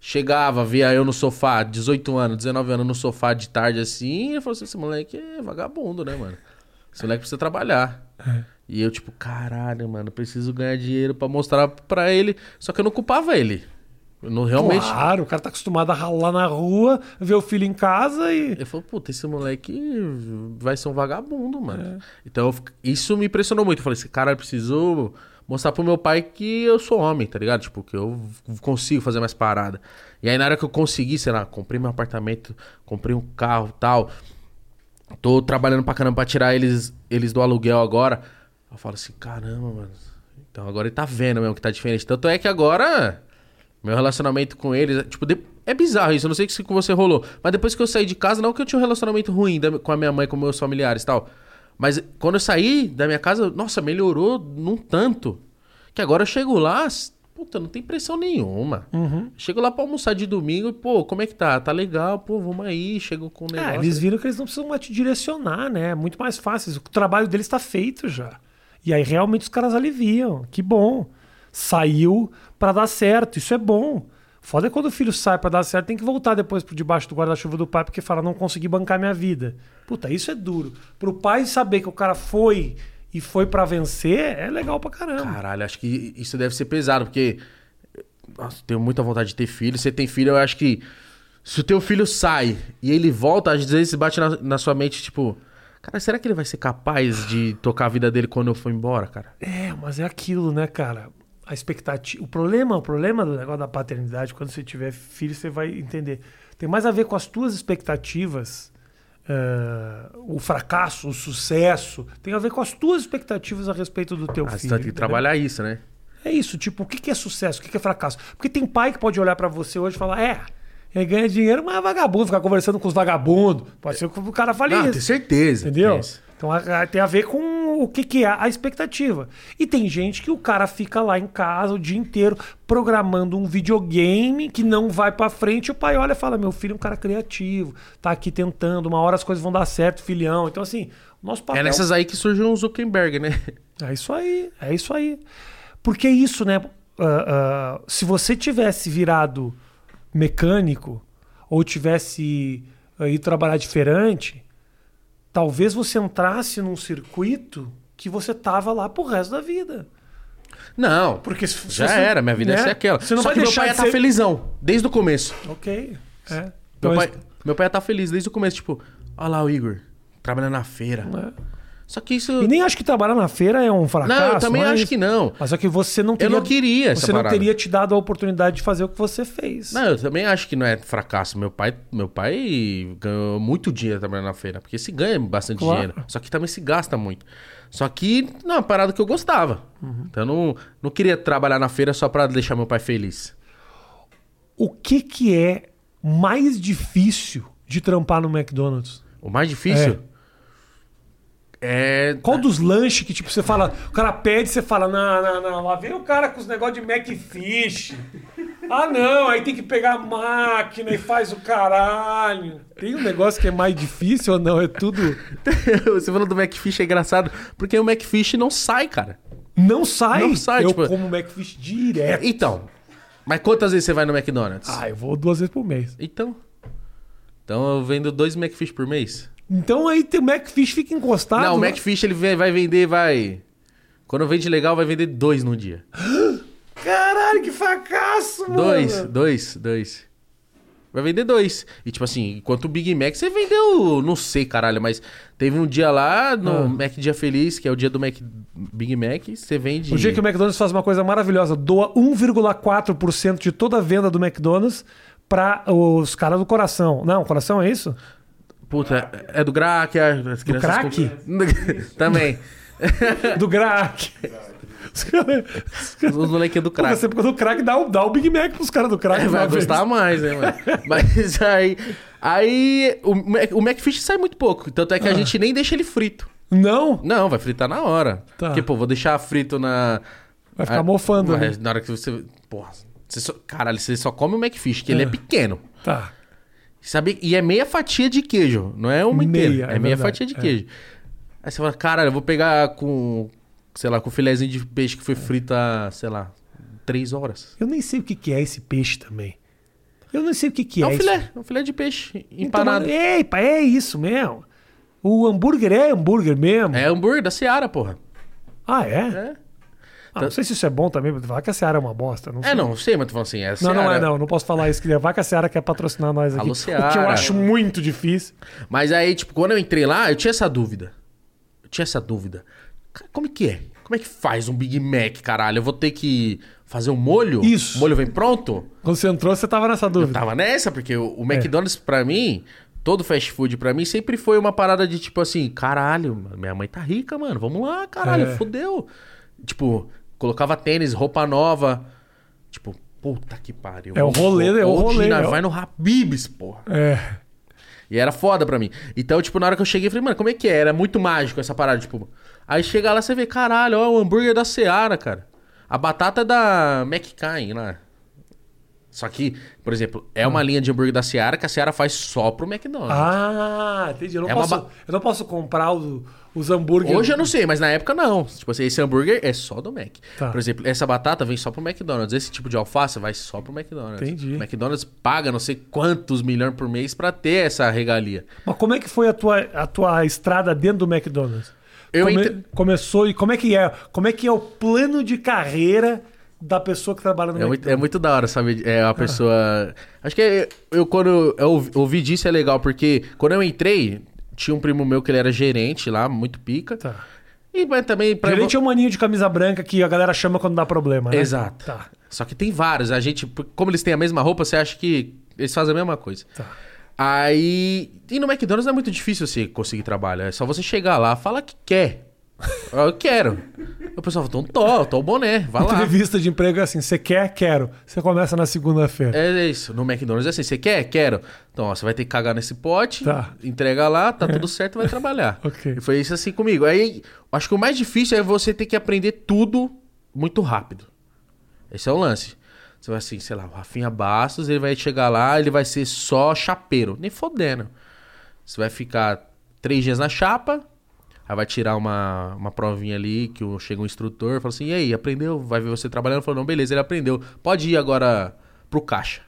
Speaker 2: Chegava, via eu no sofá, 18 anos, 19 anos no sofá de tarde assim, e falou assim: esse moleque é vagabundo, né, mano? Esse moleque precisa trabalhar.
Speaker 1: É.
Speaker 2: E eu, tipo, caralho, mano, preciso ganhar dinheiro pra mostrar pra ele. Só que eu não culpava ele. Eu não realmente.
Speaker 1: Claro, o cara tá acostumado a ralar na rua, ver o filho em casa e.
Speaker 2: Ele falou, puta, esse moleque vai ser um vagabundo, mano. Então eu fic- isso me impressionou muito. Eu falei assim, cara, eu preciso mostrar pro meu pai que eu sou homem, tá ligado? Tipo, que eu consigo fazer mais parada. E aí na hora que eu consegui, sei lá, comprei meu apartamento, comprei um carro tal. Tô trabalhando pra caramba pra tirar eles, eles do aluguel agora. Eu falo assim, caramba, mano. Então agora ele tá vendo mesmo que tá diferente. Tanto é que agora meu relacionamento com eles, tipo, de- é bizarro isso, eu não sei se com você rolou. Mas depois que eu saí de casa, não que eu tinha um relacionamento ruim da- com a minha mãe, com meus familiares e tal. Mas quando eu saí da minha casa, nossa, melhorou num tanto. Que agora eu chego lá, puta, não tem pressão nenhuma.
Speaker 1: Uhum.
Speaker 2: Chego lá pra almoçar de domingo e, pô, como é que tá? Tá legal, pô, vamos aí, chego com o negócio.
Speaker 1: É, eles viram que eles não precisam mais te direcionar, né? É muito mais fácil. O trabalho deles está feito já. E aí realmente os caras aliviam. Que bom. Saiu pra dar certo. Isso é bom. Foda é quando o filho sai pra dar certo, tem que voltar depois por debaixo do guarda-chuva do pai porque fala, não consegui bancar minha vida. Puta, isso é duro. Pro pai saber que o cara foi e foi pra vencer, é legal pra caramba.
Speaker 2: Caralho, acho que isso deve ser pesado, porque. Nossa, tenho muita vontade de ter filho. Você tem filho, eu acho que. Se o teu filho sai e ele volta, às vezes bate na, na sua mente, tipo. Cara, será que ele vai ser capaz de tocar a vida dele quando eu for embora, cara?
Speaker 1: É, mas é aquilo, né, cara? A expectativa. O problema, o problema do negócio da paternidade, quando você tiver filho, você vai entender. Tem mais a ver com as tuas expectativas, eh, o fracasso, o sucesso. Tem a ver com as tuas expectativas a respeito do teu
Speaker 2: Ah, você
Speaker 1: filho.
Speaker 2: tem que
Speaker 1: entendeu?
Speaker 2: trabalhar isso, né?
Speaker 1: É isso, tipo, o que que é sucesso? O que que é fracasso? Porque tem pai que pode olhar pra você hoje e falar: é, ele ganha dinheiro, mas é vagabundo, ficar conversando com os vagabundos. Pode ser que o cara fale
Speaker 2: Não,
Speaker 1: isso.
Speaker 2: tenho certeza.
Speaker 1: Entendeu?
Speaker 2: É.
Speaker 1: Então tem a ver com o que, que é a expectativa. E tem gente que o cara fica lá em casa o dia inteiro programando um videogame que não vai pra frente. O pai olha e fala: Meu filho é um cara criativo, tá aqui tentando, uma hora as coisas vão dar certo, filhão. Então, assim, nosso papel.
Speaker 2: É nessas aí que surgiu o Zuckerberg, né? (laughs)
Speaker 1: É isso aí, é isso aí. Porque é isso, né? Ah, ah, se você tivesse virado mecânico ou tivesse ah, ido trabalhar diferente, talvez você entrasse num circuito que você tava lá pro resto da vida.
Speaker 2: Não,
Speaker 1: Porque se, se
Speaker 2: já
Speaker 1: você-
Speaker 2: era, minha vida ia
Speaker 1: né?
Speaker 2: ser aquela.
Speaker 1: Você não
Speaker 2: Só
Speaker 1: vai
Speaker 2: que meu
Speaker 1: deixar
Speaker 2: pai ia
Speaker 1: de
Speaker 2: estar
Speaker 1: ser...
Speaker 2: felizão, desde o começo.
Speaker 1: Ok. É.
Speaker 2: Meu
Speaker 1: Então,
Speaker 2: pai, meu pai ia estar feliz desde o começo, tipo, olha lá o Igor, trabalhando na feira.
Speaker 1: é.
Speaker 2: Só que isso.
Speaker 1: E nem acho que trabalhar na feira é um fracasso.
Speaker 2: Não, eu também
Speaker 1: é
Speaker 2: acho que não.
Speaker 1: Mas é que você não teria.
Speaker 2: não queria
Speaker 1: Você não teria te dado a oportunidade de fazer o que você fez.
Speaker 2: Não, eu também acho que não é fracasso. Meu pai, meu pai ganhou muito dinheiro trabalhando na feira, porque se ganha bastante
Speaker 1: Claro.
Speaker 2: dinheiro. Só que também se gasta muito. Só que não é uma parada que eu gostava.
Speaker 1: Uhum.
Speaker 2: Então eu não, não queria trabalhar na feira só pra deixar meu pai feliz.
Speaker 1: O que que é mais difícil de trampar no McDonald's?
Speaker 2: O mais difícil é.
Speaker 1: Qual dos lanches que, tipo, você fala, o cara pede, você fala, não, não, não, lá vem o cara com os negócios de Macfish. Ah, não, aí tem que pegar a máquina e faz o caralho. Tem um negócio que é mais difícil ou não? É tudo. (laughs)
Speaker 2: Você falou do McFish é engraçado, porque o McFish não sai, cara.
Speaker 1: Não sai.
Speaker 2: Não sai,
Speaker 1: Eu
Speaker 2: tipo-
Speaker 1: como Macfish direto.
Speaker 2: Então. Mas quantas vezes você vai no McDonald's?
Speaker 1: Ah, eu vou duas vezes por mês.
Speaker 2: Então. Então eu vendo dois McFish por mês.
Speaker 1: Então aí tem o Macfish fica encostado.
Speaker 2: Não, o
Speaker 1: lá.
Speaker 2: McFish ele vai vender, vai. Quando vende legal, vai vender dois no dia. (gasps)
Speaker 1: Caralho, que fracasso, mano.
Speaker 2: Dois, dois, dois. Vai vender dois. E tipo assim, enquanto o Big Mac, você vendeu, não sei, caralho, mas teve um dia lá no
Speaker 1: Ah.
Speaker 2: Mac Dia Feliz, que é o dia do Mac, Big Mac, você vende.
Speaker 1: O dia que o McDonald's faz uma coisa maravilhosa, doa 1,4% de toda a venda do McDonald's para os caras do coração. Não, coração é isso?
Speaker 2: Puta, é do Grac, é- as crianças.
Speaker 1: crack?
Speaker 2: com- (laughs) Também.
Speaker 1: Do crack. Os caras. os
Speaker 2: molequinhos do crack.
Speaker 1: Você do crack dá, o- dá o Big Mac pros caras do crack.
Speaker 2: É, vai
Speaker 1: vez.
Speaker 2: gostar mais, né, mano? Mas aí. Aí. O, Mac- o McFish sai muito pouco. Tanto é que a
Speaker 1: Ah.
Speaker 2: gente nem deixa ele frito.
Speaker 1: Não,
Speaker 2: Não, vai fritar na hora.
Speaker 1: Tá.
Speaker 2: Porque, pô, vou deixar frito na.
Speaker 1: vai ficar
Speaker 2: Ah,
Speaker 1: mofando. né?
Speaker 2: Na hora que você. Porra. Você só, caralho, você só come o McFish, que ele é pequeno.
Speaker 1: Tá.
Speaker 2: Sabe? E é meia fatia de queijo. Não é uma inteira.
Speaker 1: Meia,
Speaker 2: É,
Speaker 1: é
Speaker 2: meia
Speaker 1: verdade,
Speaker 2: fatia de
Speaker 1: é.
Speaker 2: queijo. Aí você fala, caralho, eu vou pegar com. Sei lá, com filézinho de peixe que foi frito há, sei lá, três horas.
Speaker 1: Eu nem sei o que que é esse peixe também. Eu não sei o que que
Speaker 2: É,
Speaker 1: é,
Speaker 2: um
Speaker 1: isso.
Speaker 2: filé, é um filé de peixe
Speaker 1: Então,
Speaker 2: empanado.
Speaker 1: mas- Epa, é isso mesmo. O hambúrguer é hambúrguer mesmo.
Speaker 2: É hambúrguer da Seara, porra.
Speaker 1: Ah, é?
Speaker 2: É.
Speaker 1: Ah, não sei se isso é bom também, pra falar que a Seara é uma bosta. Não sei.
Speaker 2: É, não, sei, mas tu falando assim, é
Speaker 1: Não,
Speaker 2: Seara.
Speaker 1: não é não. Não posso falar isso. Que a Seara quer patrocinar nós aqui.
Speaker 2: Alô,
Speaker 1: O que eu
Speaker 2: Seara.
Speaker 1: acho muito difícil.
Speaker 2: Mas aí, tipo, quando eu entrei lá, eu tinha essa dúvida. Eu tinha essa dúvida. Cara, como é que é? Como é que faz um Big Mac, caralho? Eu vou ter que fazer um molho?
Speaker 1: Isso.
Speaker 2: O molho vem pronto?
Speaker 1: Quando você entrou, você tava nessa
Speaker 2: Eu
Speaker 1: dúvida.
Speaker 2: tava nessa, porque o,
Speaker 1: É.
Speaker 2: McDonald's, pra mim, todo fast food pra mim, sempre foi uma parada de tipo assim, caralho, minha mãe tá rica, mano, vamos lá, caralho,
Speaker 1: É.
Speaker 2: fodeu. Tipo, colocava tênis, roupa nova. Tipo, puta que pariu.
Speaker 1: É o rolê, é o rolê, é o-
Speaker 2: vai no Habibs, porra.
Speaker 1: É.
Speaker 2: E era foda pra mim. Então, tipo, na hora que eu cheguei, eu falei, mano, como é que é? Era muito mágico essa parada, tipo. Aí chega lá, você vê, caralho, ó, o hambúrguer da Seara, cara. A batata é da McCain lá. Só que, por exemplo, é uma linha de hambúrguer da Seara que a Seara faz só pro McDonald's.
Speaker 1: Ah, entendi. Eu não,
Speaker 2: É
Speaker 1: posso,
Speaker 2: ba-
Speaker 1: eu não posso comprar os, os hambúrgueres.
Speaker 2: Hoje eu não sei, mas na época não. Tipo assim, esse hambúrguer é só do Mac.
Speaker 1: Tá.
Speaker 2: Por exemplo, essa batata vem só pro McDonald's. Esse tipo de alface vai só pro McDonald's.
Speaker 1: Entendi.
Speaker 2: O McDonald's paga não sei quantos milhões por mês pra ter essa regalia.
Speaker 1: Mas como é que foi a tua, a tua estrada dentro do McDonald's?
Speaker 2: Eu
Speaker 1: Come- Começou e como é que é? Como é que é o plano de carreira da pessoa que trabalha no
Speaker 2: É muito,
Speaker 1: McDonald's?
Speaker 2: é muito da hora, sabe? É a pessoa. Acho que é- eu, quando eu ouvi disso é legal, porque quando eu entrei, tinha um primo meu que ele era gerente lá, muito pica.
Speaker 1: Tá.
Speaker 2: E mas também pra.
Speaker 1: Gerente é um maninho de camisa branca que a galera chama quando dá problema, né?
Speaker 2: Exato.
Speaker 1: Tá,
Speaker 2: Só que tem vários. A gente, como eles têm a mesma roupa, você acha que eles fazem a mesma coisa.
Speaker 1: tá.
Speaker 2: Aí. E no McDonald's não é muito difícil você conseguir trabalho. É só você chegar lá, fala que quer. Eu quero. O pessoal fala, então tô, tô o boné, vai lá.
Speaker 1: Entrevista de emprego é assim, você quer? Quero. Você começa na segunda-feira.
Speaker 2: É isso. No McDonald's é assim, você quer? Quero. Então, ó, você vai ter que cagar nesse pote,
Speaker 1: Tá.
Speaker 2: entrega lá, tá tudo certo, vai trabalhar. (laughs)
Speaker 1: Ok.
Speaker 2: E foi isso assim comigo. Aí, acho que o mais difícil é você ter que aprender tudo muito rápido. Esse é o lance. Você vai assim, sei lá, o Rafinha Bastos, ele vai chegar lá, ele vai ser só chapeiro. Nem fodendo. Você vai ficar três dias na chapa, aí vai tirar uma, uma provinha ali, que chega um instrutor, fala assim, e aí, aprendeu? Vai ver você trabalhando? Falou, não, beleza, ele aprendeu. Pode ir agora pro caixa.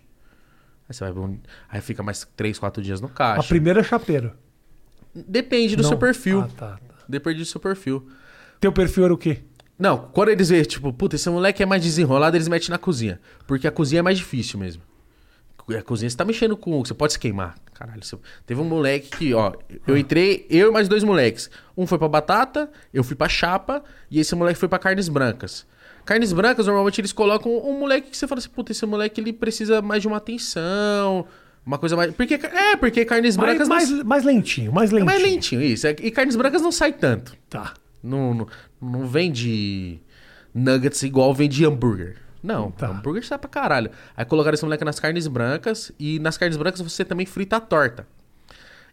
Speaker 2: Aí você vai, um- aí fica mais três, quatro dias no
Speaker 1: A
Speaker 2: caixa.
Speaker 1: primeira é chapeiro.
Speaker 2: Depende do
Speaker 1: Não.
Speaker 2: seu perfil.
Speaker 1: Ah, tá, tá.
Speaker 2: Depende do seu perfil.
Speaker 1: Teu perfil era o quê?
Speaker 2: Não, quando eles veem, tipo, puta, esse moleque é mais desenrolado, eles metem na cozinha. Porque a cozinha é mais difícil mesmo. A cozinha você tá mexendo com. Você pode se queimar. Caralho. Você... Teve um moleque que, ó, eu entrei, eu e mais dois moleques. Um foi pra batata, eu fui pra chapa, e esse moleque foi pra carnes brancas. Carnes brancas, normalmente eles colocam um moleque que você fala assim, puta, esse moleque ele precisa mais de uma atenção, uma coisa mais. Porque, é, porque carnes
Speaker 1: Mais,
Speaker 2: brancas. não-
Speaker 1: mais, mais lentinho, mais
Speaker 2: É
Speaker 1: lentinho.
Speaker 2: mais lentinho, isso. É- E carnes brancas não sai tanto.
Speaker 1: Tá.
Speaker 2: Não, não, não vende nuggets igual vende hambúrguer. Não,
Speaker 1: Tá.
Speaker 2: hambúrguer sai pra caralho. Aí colocaram esse moleque nas carnes brancas e nas carnes brancas você também frita a torta.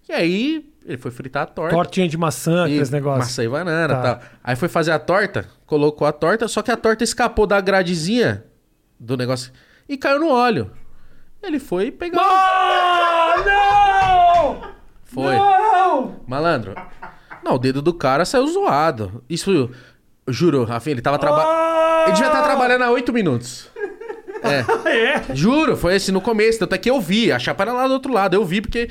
Speaker 2: E aí ele foi fritar a torta.
Speaker 1: Tortinha de maçã,
Speaker 2: e
Speaker 1: aqueles negócios.
Speaker 2: Maçã e banana
Speaker 1: Tá.
Speaker 2: tal. Aí foi fazer a torta, colocou a torta, só que a torta escapou da gradezinha do negócio e caiu no óleo. Ele foi pegar.
Speaker 1: Ah, não!
Speaker 2: Foi.
Speaker 1: Não!
Speaker 2: Malandro. Não, o dedo do cara saiu zoado. Isso, juro, Rafinha, ele tava trabalhando.
Speaker 1: Ah!
Speaker 2: Ele devia estar trabalhando há oito minutos. É. (laughs)
Speaker 1: É.
Speaker 2: Juro, foi assim no começo. Tanto é que eu vi. A chapa era lá do outro lado. Eu vi porque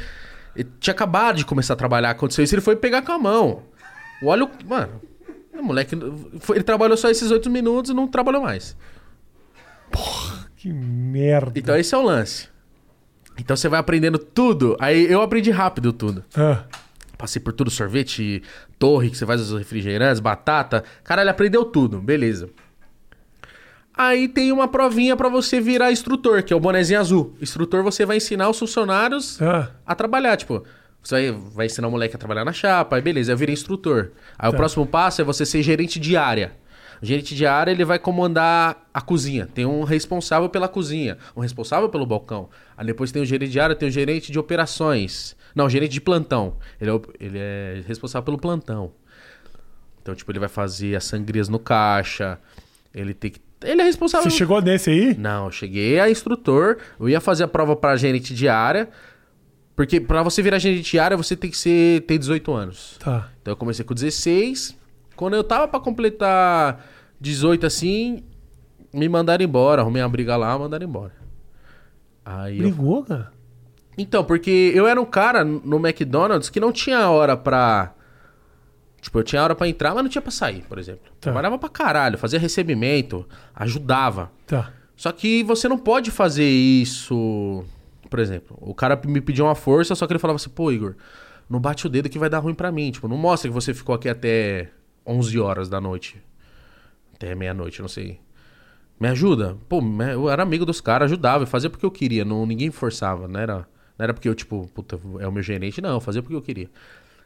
Speaker 2: Ele tinha acabado de começar a trabalhar, aconteceu isso, ele foi pegar com a mão. O óleo, mano, o moleque, foi- ele trabalhou só esses oito minutos e não trabalhou mais.
Speaker 1: Que merda.
Speaker 2: Então esse é o lance. Então você vai aprendendo tudo. Aí eu aprendi rápido tudo.
Speaker 1: Ah,
Speaker 2: Passei por tudo, sorvete, torre, que você faz os refrigerantes, batata. Caralho, aprendeu tudo, beleza. Aí tem uma provinha pra você virar instrutor, que é o bonezinho azul. Instrutor, você vai ensinar os funcionários
Speaker 1: ah,
Speaker 2: a trabalhar, tipo... Você vai, vai ensinar o moleque a trabalhar na chapa, aí beleza, eu virei instrutor. Aí o
Speaker 1: Tá.
Speaker 2: próximo passo é você ser gerente de área. O gerente de área, ele vai comandar a cozinha. Tem um responsável pela cozinha, um responsável pelo balcão. Aí depois tem o gerente de área, tem o gerente de operações. Não, gerente de plantão. Ele é, ele é responsável pelo plantão. Então, tipo, ele vai fazer as sangrias no caixa. Ele tem que... Ele é responsável...
Speaker 1: Você chegou nesse aí?
Speaker 2: Não, eu cheguei a instrutor, eu ia fazer a prova pra gerente de área, porque pra você virar gerente de área, você tem que ser, ter 18 anos.
Speaker 1: Tá.
Speaker 2: Então eu comecei com 16, quando eu tava pra completar 18 assim, me mandaram embora, arrumei uma briga lá, mandaram embora. Aí eu...
Speaker 1: Brigou, cara?
Speaker 2: Então, porque eu era um cara no McDonald's que não tinha hora pra... Tipo, eu tinha hora pra entrar, mas não tinha pra sair, por exemplo.
Speaker 1: Tá.
Speaker 2: Trabalhava pra caralho, fazia recebimento, ajudava.
Speaker 1: Tá.
Speaker 2: Só que você não pode fazer isso. Por exemplo, o cara me pediu uma força, só que ele falava assim: pô, Igor, não bate o dedo que vai dar ruim pra mim. Tipo, não mostra que você ficou aqui até 11 horas da noite. Até meia-noite, não sei. Me ajuda? Pô, eu era amigo dos caras, ajudava, eu fazia porque eu queria, não, ninguém forçava, não era, não era porque eu, tipo, puta, é o meu gerente, não, eu fazia porque eu queria.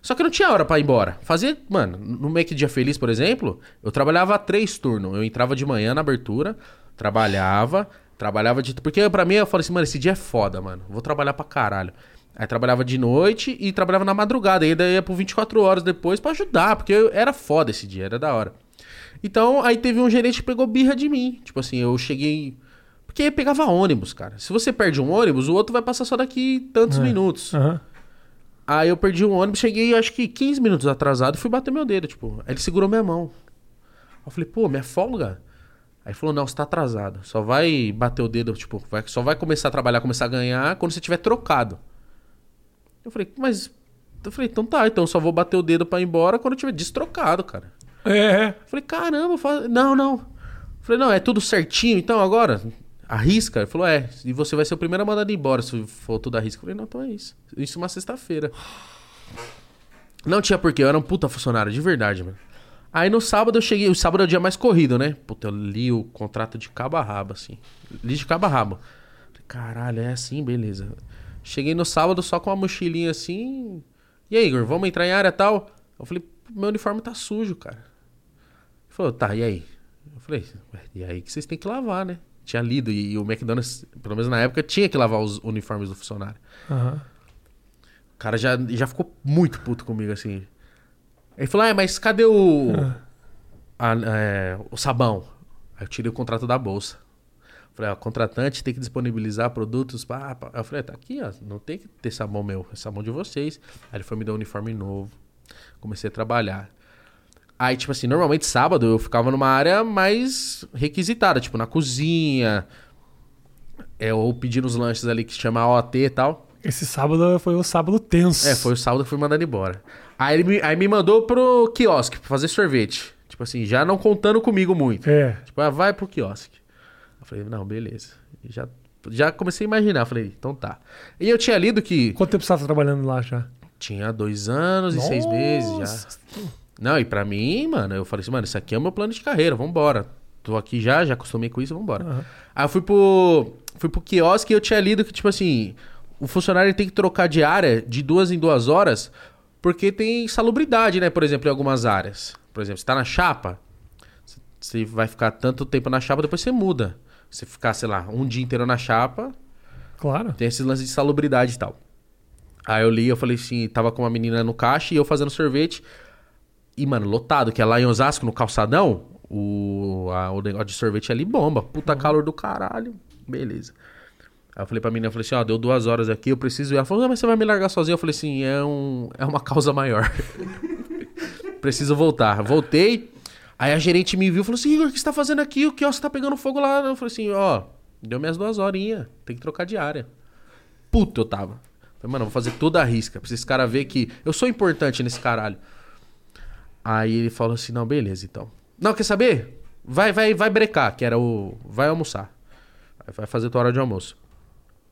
Speaker 2: Só que não tinha hora pra ir embora. Fazia, mano, no Mac Dia Feliz, por exemplo, eu trabalhava três turnos. Eu entrava de manhã na abertura, trabalhava, trabalhava de. Porque pra mim eu falei assim, mano, esse dia é foda, mano. Vou trabalhar pra caralho. Aí trabalhava de noite e trabalhava na madrugada. E ainda ia por 24 horas depois pra ajudar, porque eu- era foda esse dia, era da hora. Então, aí teve um gerente que pegou birra de mim. Tipo assim, eu cheguei. Porque pegava ônibus, cara. Se você perde um ônibus, o outro vai passar só daqui tantos
Speaker 1: É.
Speaker 2: minutos.
Speaker 1: Aham.
Speaker 2: Aí eu perdi um ônibus, cheguei acho que 15 minutos atrasado e fui bater meu dedo, tipo. Aí ele segurou minha mão. Eu falei, pô, minha folga? Aí ele falou, não, você tá atrasado. Só vai bater o dedo, tipo, vai- só vai começar a trabalhar, começar a ganhar quando você tiver trocado. Eu falei, mas. Eu falei, então tá, então só vou bater o dedo pra ir embora quando eu tiver destrocado, cara.
Speaker 1: É.
Speaker 2: Eu falei, caramba, faz... não, não. Eu falei, não, é tudo certinho, então agora, arrisca. Ele falou, é, e você vai ser o primeiro a mandar embora se for tudo arrisca. Eu falei, não, então é isso. Isso uma sexta-feira. Não tinha porquê, eu era um puta funcionário, de verdade, mano. Aí no sábado eu cheguei, o sábado é o dia mais corrido, né? Puta, eu li o contrato de cabo a rabo, assim. Li de cabo a rabo. Caralho, é assim, beleza. Cheguei no sábado só com uma mochilinha assim. E aí, Igor, vamos entrar em área tal? Eu falei, meu uniforme tá sujo, cara. Ele falou, tá, e aí? Eu falei, "Ué, e aí que vocês têm que lavar, né? Tinha lido, e, e o McDonald's, pelo menos na época, tinha que lavar os uniformes do funcionário.
Speaker 1: Aham.
Speaker 2: O cara já, já ficou muito puto comigo, assim. Ele falou, ah, mas cadê o. a- é, o sabão? Aí eu tirei o contrato da bolsa. Falei, ó, contratante tem que disponibilizar produtos. Pá, eu falei, tá aqui, ó. Não tem que ter sabão meu, é sabão de vocês. Aí ele foi me dar um uniforme novo. Comecei a trabalhar. Aí, tipo assim, normalmente sábado eu ficava numa área mais requisitada, tipo, na cozinha. É, ou pedindo os lanches ali que chama OT e tal.
Speaker 1: Esse sábado foi o sábado tenso.
Speaker 2: É, foi o sábado que fui mandado embora. Aí ele me, aí me mandou pro quiosque pra fazer sorvete. Tipo assim, já não contando comigo muito.
Speaker 1: É.
Speaker 2: Tipo, ah, vai pro quiosque. Eu falei, não, beleza. Já, já comecei a imaginar. Falei, então tá. E eu tinha lido que
Speaker 1: Quanto tempo você estava trabalhando lá já?
Speaker 2: tinha dois anos e seis meses já. Não, e pra mim, mano, eu falei assim, mano, isso aqui é o meu plano de carreira, vambora. Tô aqui já, já acostumei com isso, vambora.
Speaker 1: Aham.
Speaker 2: Aí eu fui pro, fui pro quiosque e eu tinha lido que, tipo assim, o funcionário tem que trocar de área de duas em duas horas porque tem salubridade, né? Por exemplo, em algumas áreas. Por exemplo, você tá na chapa, você vai ficar tanto tempo na chapa, depois você muda. Você ficar, sei lá, um dia inteiro na chapa,
Speaker 1: Claro.
Speaker 2: tem esse lance de salubridade e tal. Aí eu li, eu falei assim, tava com uma menina no caixa e eu fazendo sorvete. E, mano, lotado, que é lá em Osasco, no calçadão, o, a- o negócio de sorvete ali bomba. Puta calor do caralho. Beleza. Aí eu falei pra menina, eu falei assim, ó, deu duas horas aqui, eu preciso ir. Ela falou, não, mas você vai me largar sozinho? Eu falei assim, é, um, é uma causa maior. (laughs) preciso voltar. Voltei. Aí a gerente me viu e falou assim, Igor, o que você tá fazendo aqui? O quiosque tá pegando fogo lá. Eu falei assim, ó, deu minhas duas horinhas, tem que trocar de área. Puto eu tava. Falei, mano, eu vou fazer toda a risca. Pra esses caras verem que eu sou importante nesse caralho. Aí ele falou assim: não, beleza, então. Não, quer saber? Vai, vai, vai brecar, que era o. Vai almoçar. Vai fazer tua hora de almoço.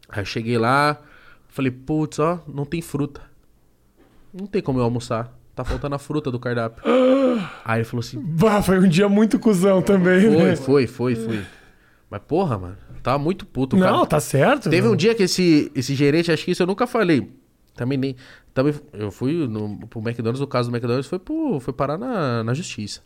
Speaker 2: Aí eu cheguei lá, falei, putz, ó, não tem fruta. Não tem como eu almoçar. Tá faltando a fruta do cardápio. (gasps) Aí ele falou assim:
Speaker 1: Bah, foi um dia muito cuzão também,
Speaker 2: foi,
Speaker 1: né?
Speaker 2: foi, foi, foi. Mas porra, mano, tava muito puto,
Speaker 1: Não,
Speaker 2: cara.
Speaker 1: tá certo.
Speaker 2: Teve
Speaker 1: né?
Speaker 2: um dia que esse, esse gerente, acho que isso eu nunca falei. Também nem. Também, eu fui no, pro McDonald's, o caso do McDonald's foi, pro, foi parar na, na justiça.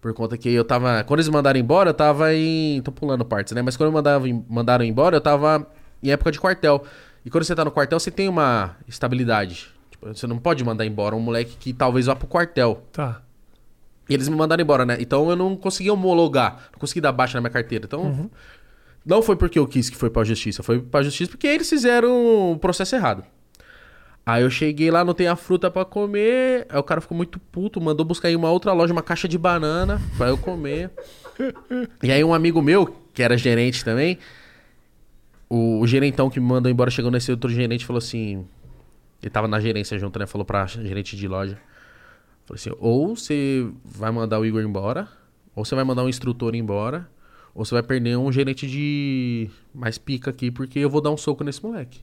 Speaker 2: Por conta que eu tava. Quando eles me mandaram embora, eu tava em. Tô pulando partes, né? Mas quando mandava, mandaram embora, eu tava em época de quartel. E quando você tá no quartel, você tem uma estabilidade. Tipo, você não pode mandar embora um moleque que talvez vá pro quartel.
Speaker 1: Tá.
Speaker 2: E eles me mandaram embora, né? Então eu não consegui homologar, não consegui dar baixa na minha carteira. Então, não foi porque eu quis que foi pra justiça, foi pra justiça porque eles fizeram o processo errado. Aí eu cheguei lá, não tem a fruta pra comer. Aí o cara ficou muito puto, mandou buscar em uma outra loja uma caixa de banana pra eu comer. e aí um amigo meu, que era gerente também, o, o gerentão que me mandou embora, chegou nesse outro gerente falou assim. Ele tava na gerência junto, né? Falou pra gerente de loja. Falou assim: ou você vai mandar o Igor embora, ou você vai mandar um instrutor embora, ou você vai perder um gerente de mais pica aqui, porque eu vou dar um soco nesse moleque.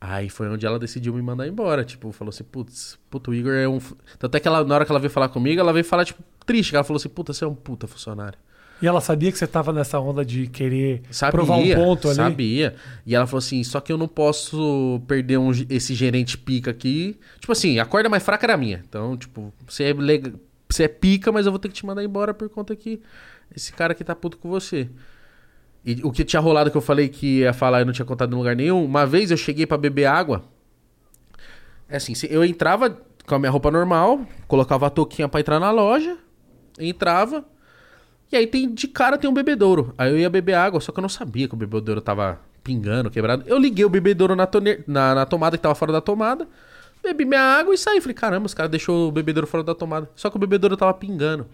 Speaker 2: Aí foi onde ela decidiu me mandar embora. Tipo, falou assim: putz, puto, o Igor é um. fu-" Tanto é que ela, na hora que ela veio falar comigo, ela veio falar, tipo, triste. Ela falou assim: puta, você é um puta funcionário.
Speaker 1: E ela sabia que você tava nessa onda de querer
Speaker 2: Sabia,
Speaker 1: provar um ponto ali.
Speaker 2: Sabia. E ela falou assim: só que eu não posso perder um, esse gerente pica aqui. Tipo assim, a corda mais fraca era a minha. Então, tipo, você é, lega- você é pica, mas eu vou ter que te mandar embora por conta que esse cara aqui tá puto com você. E o que tinha rolado que eu falei que ia falar e não tinha contado em lugar nenhum. Uma vez eu cheguei pra beber água. É assim, eu entrava com a minha roupa normal, colocava a touquinha pra entrar na loja, entrava. E aí tem de cara tem um bebedouro. Aí eu ia beber água, só que eu não sabia que o bebedouro tava pingando, quebrado. Eu liguei o bebedouro na, tone- na, na tomada que tava fora da tomada. Bebi minha água e saí. Falei, caramba, os caras deixou o bebedouro fora da tomada. Só que o bebedouro tava pingando.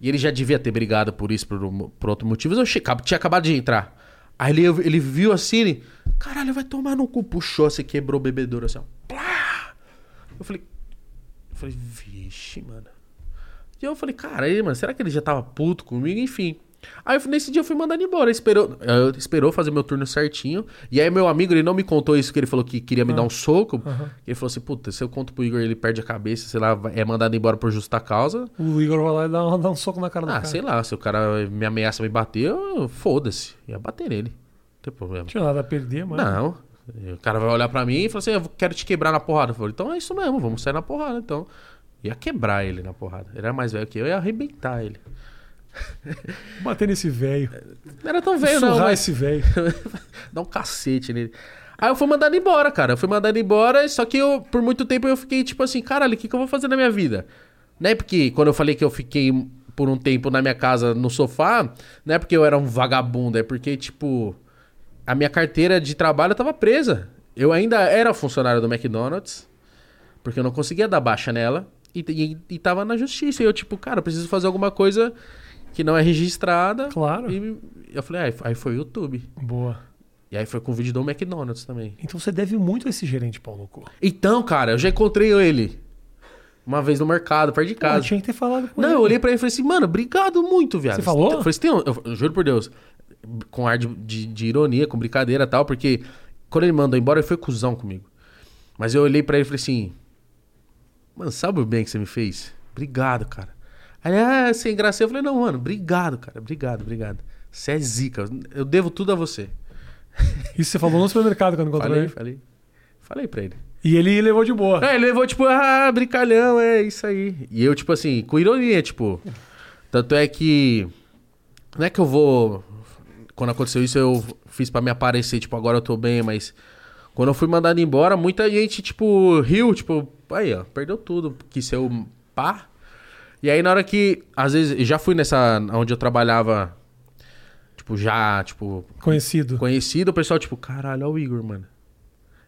Speaker 2: E ele já devia ter brigado por isso, por, por outro motivo. Eu tinha acabado de entrar. Aí ele, ele viu assim, ele, caralho, vai tomar no cu. Puxou, você quebrou o bebedouro assim, ó. Plá! Eu falei, eu falei, vixe, mano. E eu falei, cara, aí, mano, será que ele já tava puto comigo? Enfim. Aí nesse dia eu fui mandando embora. Esperou, eh, esperou fazer meu turno certinho. E aí meu amigo, ele não me contou isso, que ele falou que queria me dar um soco. Ele falou assim, puta, se eu conto pro Igor ele perde a cabeça, sei lá, é mandado embora por justa causa.
Speaker 1: O Igor vai lá e dá um, dá um soco na cara do
Speaker 2: Ah,
Speaker 1: cara.
Speaker 2: sei lá, se o cara me ameaça me bater, foda-se. Ia bater nele. Não tem problema.
Speaker 1: Não tinha nada a perder, mano.
Speaker 2: Não. O cara vai olhar pra mim e falar assim: Eu quero te quebrar na porrada. Eu falei, então é isso mesmo, vamos sair na porrada. Então, ia quebrar ele na porrada. Ele era mais velho que eu, ia arrebentar ele.
Speaker 1: Bater nesse velho.
Speaker 2: Não era tão velho, não,
Speaker 1: Surrar
Speaker 2: mas
Speaker 1: esse velho. (laughs)
Speaker 2: dá um cacete nele. Aí eu fui mandado embora, cara. Eu fui mandado embora, só que eu, por muito tempo eu fiquei tipo assim: caralho, o que, que eu vou fazer na minha vida? Né? Porque quando eu falei que eu fiquei por um tempo na minha casa no sofá, não é porque eu era um vagabundo, é porque, tipo, a minha carteira de trabalho tava presa. Eu ainda era funcionário do McDonald's, porque eu não conseguia dar baixa nela, e, e, e tava na justiça. E eu, tipo, cara, preciso fazer alguma coisa que não é registrada.
Speaker 1: Claro.
Speaker 2: E eu falei, ah, aí, foi o YouTube.
Speaker 1: Boa.
Speaker 2: E aí foi com o vídeo do McDonald's também.
Speaker 1: Então você deve muito a esse gerente, Paulo Cu.
Speaker 2: Então, cara, eu já encontrei ele. Uma vez no mercado, perto de
Speaker 1: Pô,
Speaker 2: casa.
Speaker 1: tinha que ter falado com
Speaker 2: Não,
Speaker 1: ele.
Speaker 2: eu olhei pra ele e falei assim, mano, obrigado muito, viado.
Speaker 1: Você falou?
Speaker 2: Eu falei assim, tem um- eu, eu juro por Deus, com ar de, de, de ironia, com brincadeira e tal, porque quando ele mandou embora, ele foi cuzão comigo. Mas eu olhei pra ele e falei assim, mano, sabe o bem que você me fez? Obrigado, cara. Aí, ah, sem graça. Eu falei, não, mano, obrigado, cara, obrigado, obrigado. Você é zica, eu devo tudo a você. (laughs)
Speaker 1: Isso você falou no supermercado quando encontrou
Speaker 2: Falei,
Speaker 1: ele.
Speaker 2: falei. Falei pra ele.
Speaker 1: E ele levou de boa.
Speaker 2: É, ele levou, tipo, ah, brincalhão, é isso aí. E eu, tipo assim, com ironia, tipo. Tanto é que. Não é que eu vou. Quando aconteceu isso, eu fiz pra me aparecer, tipo, agora eu tô bem, mas. Quando eu fui mandado embora, muita gente, tipo, riu, tipo, aí, ó, perdeu tudo, quis ser o pá. E aí, na hora que. Às vezes, já fui nessa. onde eu trabalhava. Tipo, já, tipo,
Speaker 1: Conhecido.
Speaker 2: conhecido, o pessoal, tipo, caralho, ó o Igor, mano.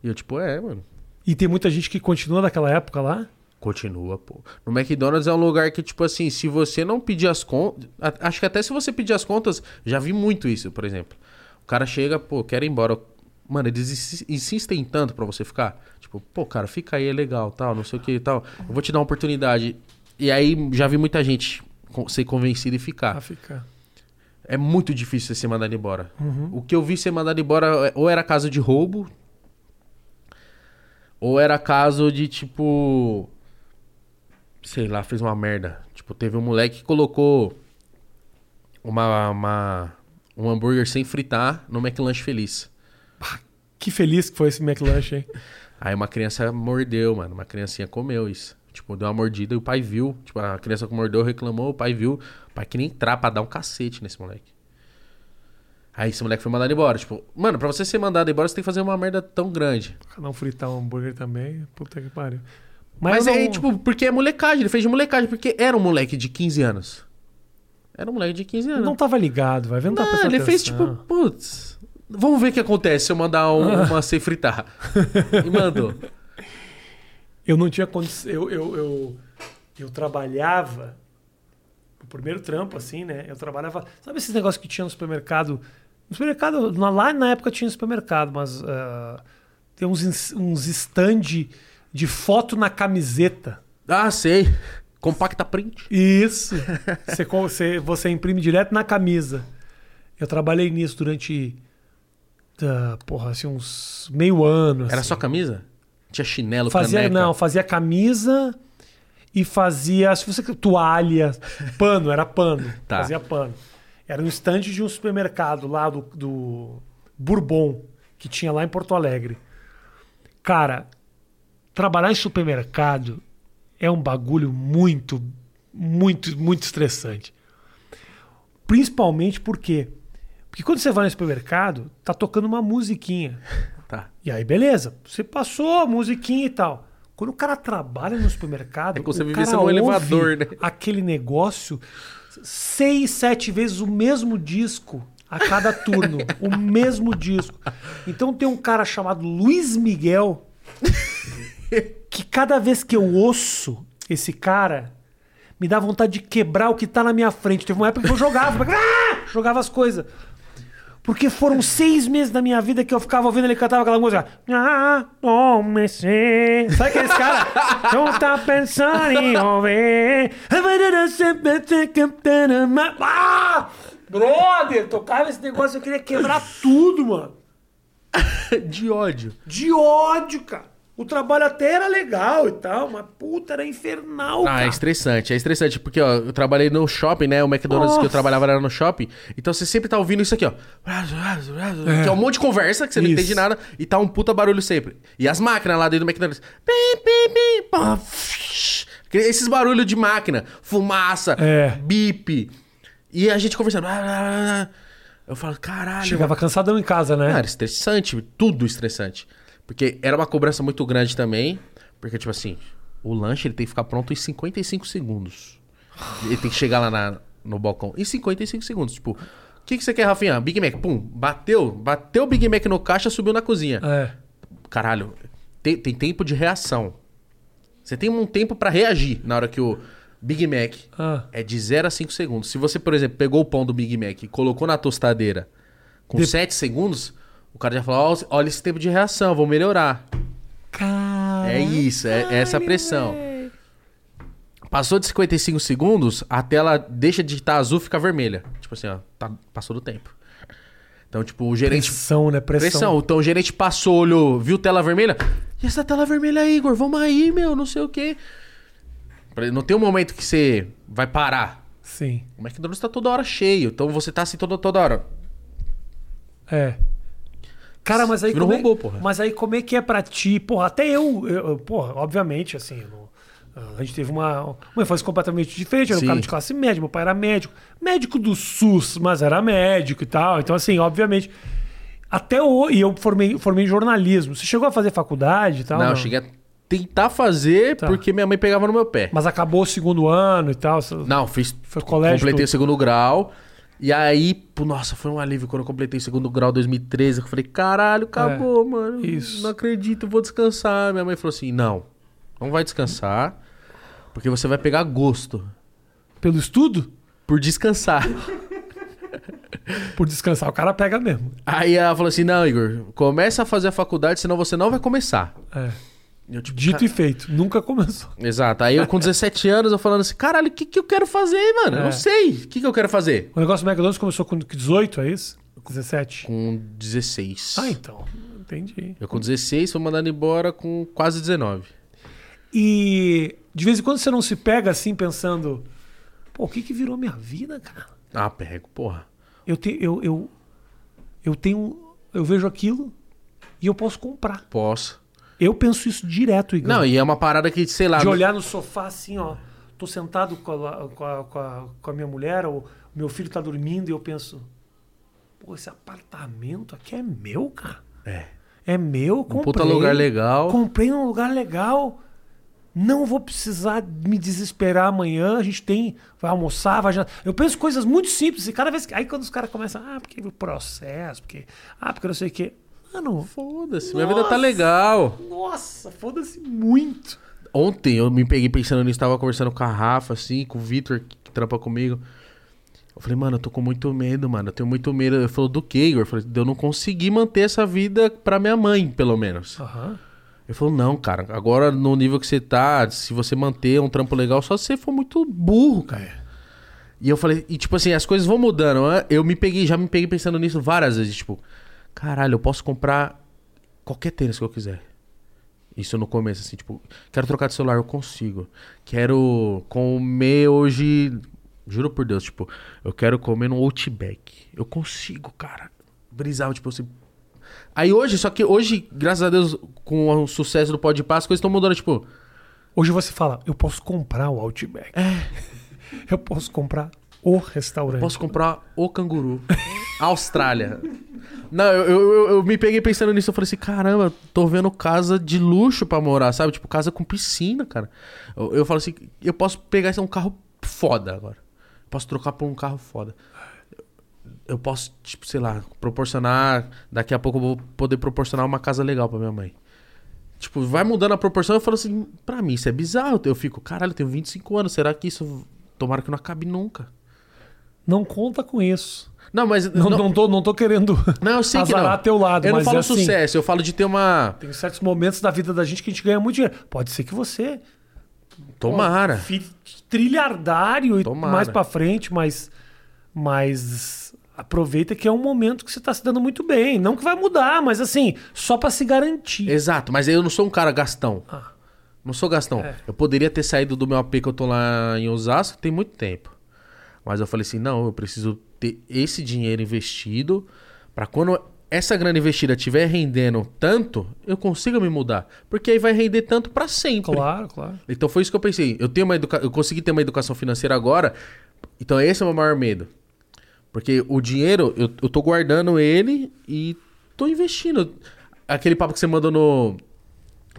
Speaker 2: E eu, tipo, é, mano.
Speaker 1: E tem muita gente que continua daquela época lá.
Speaker 2: Continua, pô. No McDonald's é um lugar que, tipo assim, se você não pedir as contas. Acho que até se você pedir as contas, já vi muito isso, por exemplo. O cara chega, pô, quero ir embora. Mano, eles insi- insistem tanto pra você ficar. Tipo, pô, cara, fica aí, é legal, tal, não sei o que e tal. Eu vou te dar uma oportunidade. E aí já vi muita gente ser convencida e ficar.
Speaker 1: Pra ficar.
Speaker 2: É muito difícil você ser mandado embora.
Speaker 1: Uhum.
Speaker 2: O que eu vi ser mandado embora ou era caso de roubo, ou era caso de tipo. Sei lá, fez uma merda. Tipo, teve um moleque que colocou uma, uma- um hambúrguer sem fritar no McLanche Feliz.
Speaker 1: Que feliz que foi esse McLanche, hein? (laughs)
Speaker 2: Aí uma criança mordeu, mano. Uma criancinha comeu isso. Tipo, deu uma mordida e o pai viu. Tipo, a criança que mordeu reclamou, o pai viu. O pai queria entrar pra dar um cacete nesse moleque. Aí esse moleque foi mandado embora. Tipo, mano, pra você ser mandado embora, você tem que fazer uma merda tão grande.
Speaker 1: Um fritar um hambúrguer também. Puta que pariu.
Speaker 2: Mas, é,
Speaker 1: não-
Speaker 2: tipo, porque é molecagem. Ele fez de molecagem, porque era um moleque de 15 anos. Era um moleque de 15 anos.
Speaker 1: não tava ligado, vai ver, não
Speaker 2: Não, ele fez tipo, putz, vamos ver o que acontece se eu mandar um- (laughs) uma sem fritar. e mandou.
Speaker 1: Eu não tinha condição. Eu, eu, eu, eu trabalhava. O primeiro trampo, assim, né? Eu trabalhava. Sabe esses negócios que tinha no supermercado? No supermercado, lá na época tinha supermercado, mas ah, tem uns, uns stand de foto na camiseta.
Speaker 2: Ah, sei. Compacta print.
Speaker 1: Isso. você, você, você imprime direto na camisa. Eu trabalhei nisso durante. ah, porra, assim, uns meio ano.
Speaker 2: Era
Speaker 1: assim.
Speaker 2: só camisa? Tinha chinelo,
Speaker 1: Fazia,
Speaker 2: caneca?
Speaker 1: não, fazia camisa e fazia, se você toalha, pano, era pano. (laughs)
Speaker 2: Tá.
Speaker 1: Fazia pano. Era no estande de um supermercado lá do, do Bourbon, que tinha lá em Porto Alegre. Cara, trabalhar em supermercado é um bagulho muito, muito, muito estressante. Principalmente porque porque quando você vai no supermercado, tá tocando uma musiquinha. (laughs)
Speaker 2: Tá.
Speaker 1: E aí, beleza. Você passou a musiquinha e tal. Quando o cara trabalha no supermercado, (laughs)
Speaker 2: É se
Speaker 1: o cara ouve
Speaker 2: elevador, né?
Speaker 1: Aquele negócio, seis, sete vezes o mesmo disco a cada turno. (laughs) o mesmo disco. Então tem um cara chamado Luiz Miguel que cada vez que eu ouço esse cara, me dá vontade de quebrar o que tá na minha frente. Teve uma época que eu jogava, (laughs) jogava as coisas. Porque foram seis meses da minha vida que eu ficava ouvindo ele cantar aquela música. Ah, comecei. Sabe aqueles caras? Não tá pensando em ouvir. Ah! Brother, tocava esse negócio, eu queria quebrar tudo, mano. (laughs)
Speaker 2: De ódio.
Speaker 1: De ódio, cara. O trabalho até era legal e tal, mas puta, era infernal,
Speaker 2: Ah, é
Speaker 1: cara.
Speaker 2: estressante, é estressante, porque ó, eu trabalhei no shopping, né? O McDonald's que eu
Speaker 1: Nossa.
Speaker 2: trabalhava era no shopping. Então você sempre tá ouvindo isso aqui, ó. Que é um monte de conversa que você não
Speaker 1: Isso.
Speaker 2: entende nada e tá um puta barulho sempre. E as máquinas lá dentro do McDonald's. Pim, pim, pim, pá, fsh. Esses barulhos de máquina, fumaça,
Speaker 1: É.
Speaker 2: bip. E a gente conversando. Eu falo, caralho.
Speaker 1: Chegava cansadão em casa, né?
Speaker 2: Era estressante, tudo estressante. Porque era uma cobrança muito grande também. Porque, tipo assim, o lanche ele tem que ficar pronto em 55 segundos. Ele tem que chegar lá na- no balcão em 55 segundos. Tipo, o que, que você quer, Rafinha? Big Mac, pum, bateu, bateu o Big Mac no caixa, subiu na cozinha.
Speaker 1: É.
Speaker 2: Caralho, tem, tem tempo de reação. Você tem um tempo pra reagir na hora que o Big Mac
Speaker 1: Ah.
Speaker 2: é de 0 a 5 segundos. Se você, por exemplo, pegou o pão do Big Mac e colocou na tostadeira com
Speaker 1: De-
Speaker 2: 7 segundos, o cara já falou: "Ó, olha esse tempo de reação, vou melhorar.
Speaker 1: Caralho.
Speaker 2: É isso, é, é essa pressão. Passou de 55 segundos, a tela deixa de estar azul e fica vermelha. Tipo assim, ó, tá- passou do tempo. Então, tipo, o gerente
Speaker 1: Pressão, né? Pressão.
Speaker 2: Pressão. Então o gerente passou, olhou, viu tela vermelha. E essa tela vermelha aí, Igor? Vamos aí, meu, não sei o quê. Não tem um momento que você vai parar.
Speaker 1: Sim.
Speaker 2: O McDonald's tá toda hora cheio. Então você tá assim toda, toda hora.
Speaker 1: É. Cara, mas aí
Speaker 2: Virou
Speaker 1: como é,
Speaker 2: robô, porra.
Speaker 1: Mas aí como é que é pra ti? Porra, até eu, eu- porra, obviamente, assim, não- a gente teve uma, uma infância completamente diferente. Eu era um
Speaker 2: Sim.
Speaker 1: cara de classe média, meu pai era médico. Médico do SUS, mas era médico e tal. Então, assim, obviamente. Até hoje, e eu formei, formei em jornalismo. Você chegou a fazer faculdade e tal?
Speaker 2: não, eu cheguei a tentar fazer
Speaker 1: Tá.
Speaker 2: porque minha mãe pegava no meu pé.
Speaker 1: Mas acabou o segundo ano e tal.
Speaker 2: Não, fiz.
Speaker 1: Foi colégio,
Speaker 2: completei
Speaker 1: tudo.
Speaker 2: o segundo grau. E aí, pô, nossa, foi um alívio quando eu completei o segundo grau em 2013. Eu falei, caralho, acabou, mano.
Speaker 1: É, isso.
Speaker 2: Não acredito, vou descansar. Minha mãe falou assim: não, não vai descansar, porque você vai pegar gosto
Speaker 1: Pelo estudo?
Speaker 2: por descansar. (laughs)
Speaker 1: Por descansar, o cara pega mesmo.
Speaker 2: Aí ela falou assim: não, Igor, começa a fazer a faculdade, senão você não vai começar.
Speaker 1: É.
Speaker 2: Eu, tipo,
Speaker 1: Dito
Speaker 2: ca-
Speaker 1: e feito. Nunca começou. (laughs)
Speaker 2: Exato. Aí eu com 17 anos, eu falando assim, caralho, o que, que eu quero fazer, mano? Eu
Speaker 1: É.
Speaker 2: não sei. O que, que eu quero fazer?
Speaker 1: O negócio do McDonald's começou com 18, é isso? 17?
Speaker 2: Com 16.
Speaker 1: Ah, então. Entendi.
Speaker 2: Eu com 16 fui mandado embora com quase 19.
Speaker 1: E de vez em quando você não se pega assim pensando, pô, o que que virou minha vida, cara?
Speaker 2: Ah, pego, porra.
Speaker 1: Eu, te, eu, eu, eu tenho. Eu vejo aquilo e eu posso comprar.
Speaker 2: Posso.
Speaker 1: Eu penso isso direto, Igor.
Speaker 2: Não, e é uma parada que, sei lá.
Speaker 1: de
Speaker 2: no-
Speaker 1: olhar no sofá assim, ó. Tô sentado com a, com a, com a, com a minha mulher, ou meu filho tá dormindo, e eu penso, pô, esse apartamento aqui é meu, cara.
Speaker 2: É.
Speaker 1: É meu, comprei.
Speaker 2: Um puta lugar legal.
Speaker 1: Comprei num lugar legal. Não vou precisar me desesperar amanhã. A gente tem. Vai almoçar, vai jantar. Eu penso coisas muito simples. E cada vez que. Aí quando os caras começam. Ah, porque o processo, porque. Ah, porque não sei o quê. Mano,
Speaker 2: Foda-se, minha vida tá legal.
Speaker 1: nossa, foda-se muito.
Speaker 2: Ontem eu me peguei pensando nisso, tava conversando com a Rafa, assim, com o Vitor, que, trampa comigo. Eu falei, mano, eu tô com muito medo, mano. Eu tenho muito medo. Ele falou, do que, Igor? Eu falei, eu não conseguir manter essa vida pra minha mãe, pelo menos.
Speaker 1: Aham.
Speaker 2: Ele falou, não, cara, agora no nível que você tá, se você manter um trampo legal, só se você for muito burro, cara. E eu falei, e tipo assim, as coisas vão mudando. né? Eu me peguei, já me peguei pensando nisso várias vezes, tipo, caralho, eu posso comprar qualquer tênis que eu quiser. Isso no começo, assim, tipo, quero trocar de celular, eu consigo. Quero comer hoje, juro por Deus, tipo, eu quero comer no Outback. Eu consigo, cara. Brisava, tipo assim. Aí hoje, só que hoje, graças a Deus, com o sucesso do Pode Paz, as coisas estão mudando, tipo,
Speaker 1: Hoje você fala, eu posso comprar o Outback. (laughs) Eu posso comprar o restaurante.
Speaker 2: Posso comprar o canguru. Austrália. Não, eu, eu, eu- me peguei pensando nisso. Eu falei assim: caramba, tô vendo casa de luxo pra morar, sabe? Tipo, casa com piscina, cara. Eu, eu falo assim: eu posso pegar esse um carro foda agora. Posso trocar por um carro foda. Eu posso, tipo, sei lá, proporcionar. Daqui a pouco eu vou poder proporcionar uma casa legal pra minha mãe. Tipo, vai mudando a proporção. Eu falo assim: pra mim isso é bizarro. Eu fico, caralho, eu tenho 25 anos. Será que isso. Tomara que não acabe nunca.
Speaker 1: Não conta com isso.
Speaker 2: Não, mas.
Speaker 1: Não, não, tô, não tô querendo
Speaker 2: Não, eu sei que não.
Speaker 1: azarar teu lado,
Speaker 2: eu não falo
Speaker 1: é assim,
Speaker 2: sucesso, eu falo de ter uma.
Speaker 1: Tem certos momentos da vida da gente que a gente ganha muito dinheiro. Pode ser que você
Speaker 2: Tomara.
Speaker 1: fi- trilhardário e
Speaker 2: Tomara.
Speaker 1: mais pra frente, mas, mas aproveita que é um momento que você tá se dando muito bem. Não que vai mudar, mas assim, só pra se garantir.
Speaker 2: Exato, mas eu não sou um cara gastão.
Speaker 1: Ah.
Speaker 2: Não sou gastão.
Speaker 1: É.
Speaker 2: Eu poderia ter saído do meu AP que eu tô lá em Osasco tem muito tempo. Mas eu falei assim: não, eu preciso ter esse dinheiro investido pra quando essa grana investida estiver rendendo tanto, eu consiga me mudar. Porque aí vai render tanto pra sempre.
Speaker 1: Claro, claro.
Speaker 2: Então foi isso que eu pensei. Eu tenho uma educa... eu consegui ter uma educação financeira agora. Então esse é o meu maior medo. Porque o dinheiro, eu, eu tô guardando ele e tô investindo. Aquele papo que você mandou no,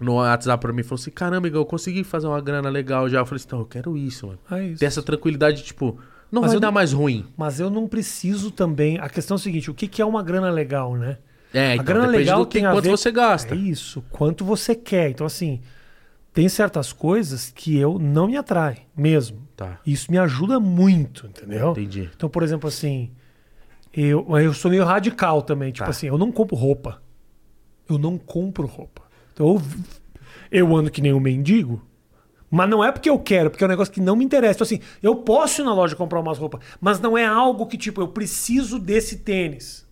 Speaker 2: no WhatsApp pra mim, falou assim, caramba, Igor, eu consegui fazer uma grana legal já. Eu falei assim, então, eu quero isso, mano.
Speaker 1: É isso.
Speaker 2: Ter essa tranquilidade, tipo, não
Speaker 1: Mas
Speaker 2: vai
Speaker 1: eu
Speaker 2: dar mais ruim.
Speaker 1: Mas eu não preciso também. A questão é o seguinte: o que, que é uma grana legal, né?
Speaker 2: É,
Speaker 1: a
Speaker 2: então,
Speaker 1: grana
Speaker 2: depende
Speaker 1: legal tem a
Speaker 2: quanto
Speaker 1: ver-
Speaker 2: você gasta.
Speaker 1: É isso, quanto você quer. Então, assim, tem certas coisas que eu não me atrai mesmo.
Speaker 2: Tá,
Speaker 1: Isso me ajuda muito, entendeu?
Speaker 2: entendi.
Speaker 1: Então, por exemplo, assim, eu, eu sou meio radical também. Tipo
Speaker 2: Tá.
Speaker 1: assim, eu não compro roupa. Eu não compro roupa. Então, eu, eu ando que nem um mendigo. Mas não é porque eu quero, porque é um negócio que não me interessa. Então, assim, eu posso ir na loja comprar umas roupas, mas não é algo que, tipo, eu preciso desse tênis.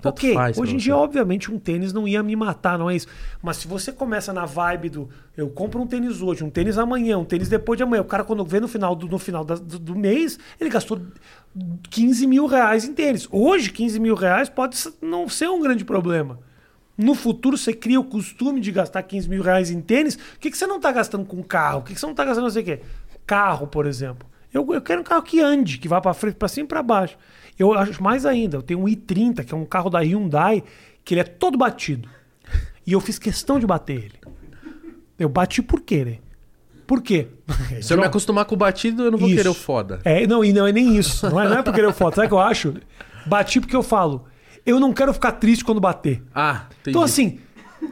Speaker 2: Tanto
Speaker 1: ok,
Speaker 2: faz
Speaker 1: hoje em dia, obviamente, um tênis não ia me matar, não é isso. Mas se você começa na vibe do eu compro um tênis hoje, um tênis amanhã, um tênis depois de amanhã, o cara, quando vê no final do, no final da- do, do mês, ele gastou 15 mil reais em tênis. Hoje, 15 mil reais pode não ser um grande problema. No futuro, você cria o costume de gastar 15 mil reais em tênis. O que, que você não está gastando com carro? O que, que você não está gastando não sei o quê? Carro, por exemplo. Eu, eu quero um carro que ande, que vá para frente, para cima e para baixo. Eu acho mais ainda. Eu tenho um i30, que é um carro da Hyundai, que ele é todo batido. E eu fiz questão de bater ele. Eu bati por quê, né? Por quê? (laughs)
Speaker 2: Se eu me acostumar com o batido, eu não vou
Speaker 1: Isso.
Speaker 2: querer o foda.
Speaker 1: É, não, e não é nem isso. Não é, não é porque eu foto. Sabe o que eu acho? Bati porque eu falo. Eu não quero ficar triste quando bater.
Speaker 2: Ah, entendi.
Speaker 1: Então, assim,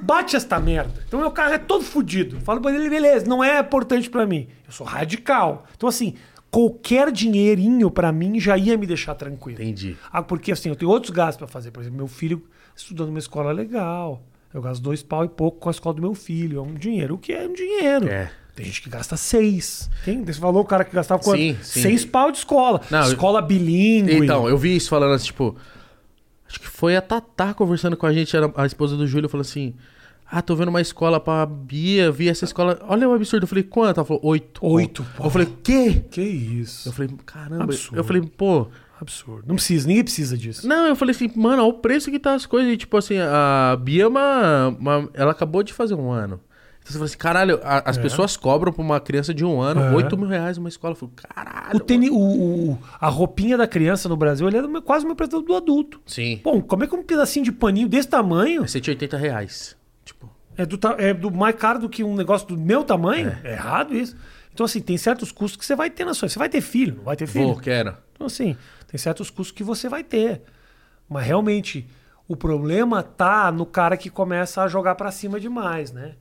Speaker 1: bate esta merda. Então, meu carro é todo fudido. Falo pra ele, beleza, não é importante pra mim. Eu sou radical. Então, assim, qualquer dinheirinho pra mim já ia me deixar tranquilo.
Speaker 2: Entendi.
Speaker 1: Ah, porque assim, eu tenho outros gastos pra fazer. Por exemplo, meu filho estudando numa escola legal. Eu gasto dois pau e pouco com a escola do meu filho. É um dinheiro. O que é um dinheiro?
Speaker 2: É.
Speaker 1: Tem gente que gasta seis. Quem? Você falou o cara que gastava quanto?
Speaker 2: Sim, sim.
Speaker 1: Seis pau de escola.
Speaker 2: Não, eu-
Speaker 1: escola bilíngue.
Speaker 2: Então, eu vi isso falando assim, tipo. Acho que foi a Tatá conversando com a gente, era a esposa do Júlio, falou assim: Ah, tô vendo uma escola pra Bia, vi essa escola. Olha o absurdo. Eu falei, quanto? Ela falou, oito.
Speaker 1: Oito,
Speaker 2: Eu falei, quê?
Speaker 1: Que isso?
Speaker 2: Eu falei, caramba.
Speaker 1: Absurdo.
Speaker 2: Eu falei, pô.
Speaker 1: Absurdo. Não precisa, ninguém precisa disso.
Speaker 2: Não, eu falei assim, mano, olha o preço que tá as coisas. E, tipo assim, a Bia é uma, uma- Ela acabou de fazer um ano. Então você fala assim, caralho, a- as
Speaker 1: É.
Speaker 2: pessoas cobram pra uma criança de um ano
Speaker 1: É.
Speaker 2: 8 mil reais uma escola. Eu falei, caralho.
Speaker 1: O tênis, o, o- a roupinha da criança no Brasil, ele é do quase o meu preço do adulto.
Speaker 2: Sim.
Speaker 1: Bom, como é que um pedacinho de paninho desse tamanho
Speaker 2: É 180 reais. Tipo,
Speaker 1: é do, é do mais caro do que um negócio do meu tamanho? É, errado isso. Então, assim, tem certos custos que você vai ter na sua. Você vai ter filho, não vai ter filho?
Speaker 2: vou, quero.
Speaker 1: Então, assim, tem certos custos que você vai ter. Mas realmente, o problema tá no cara que começa a jogar pra cima demais, né?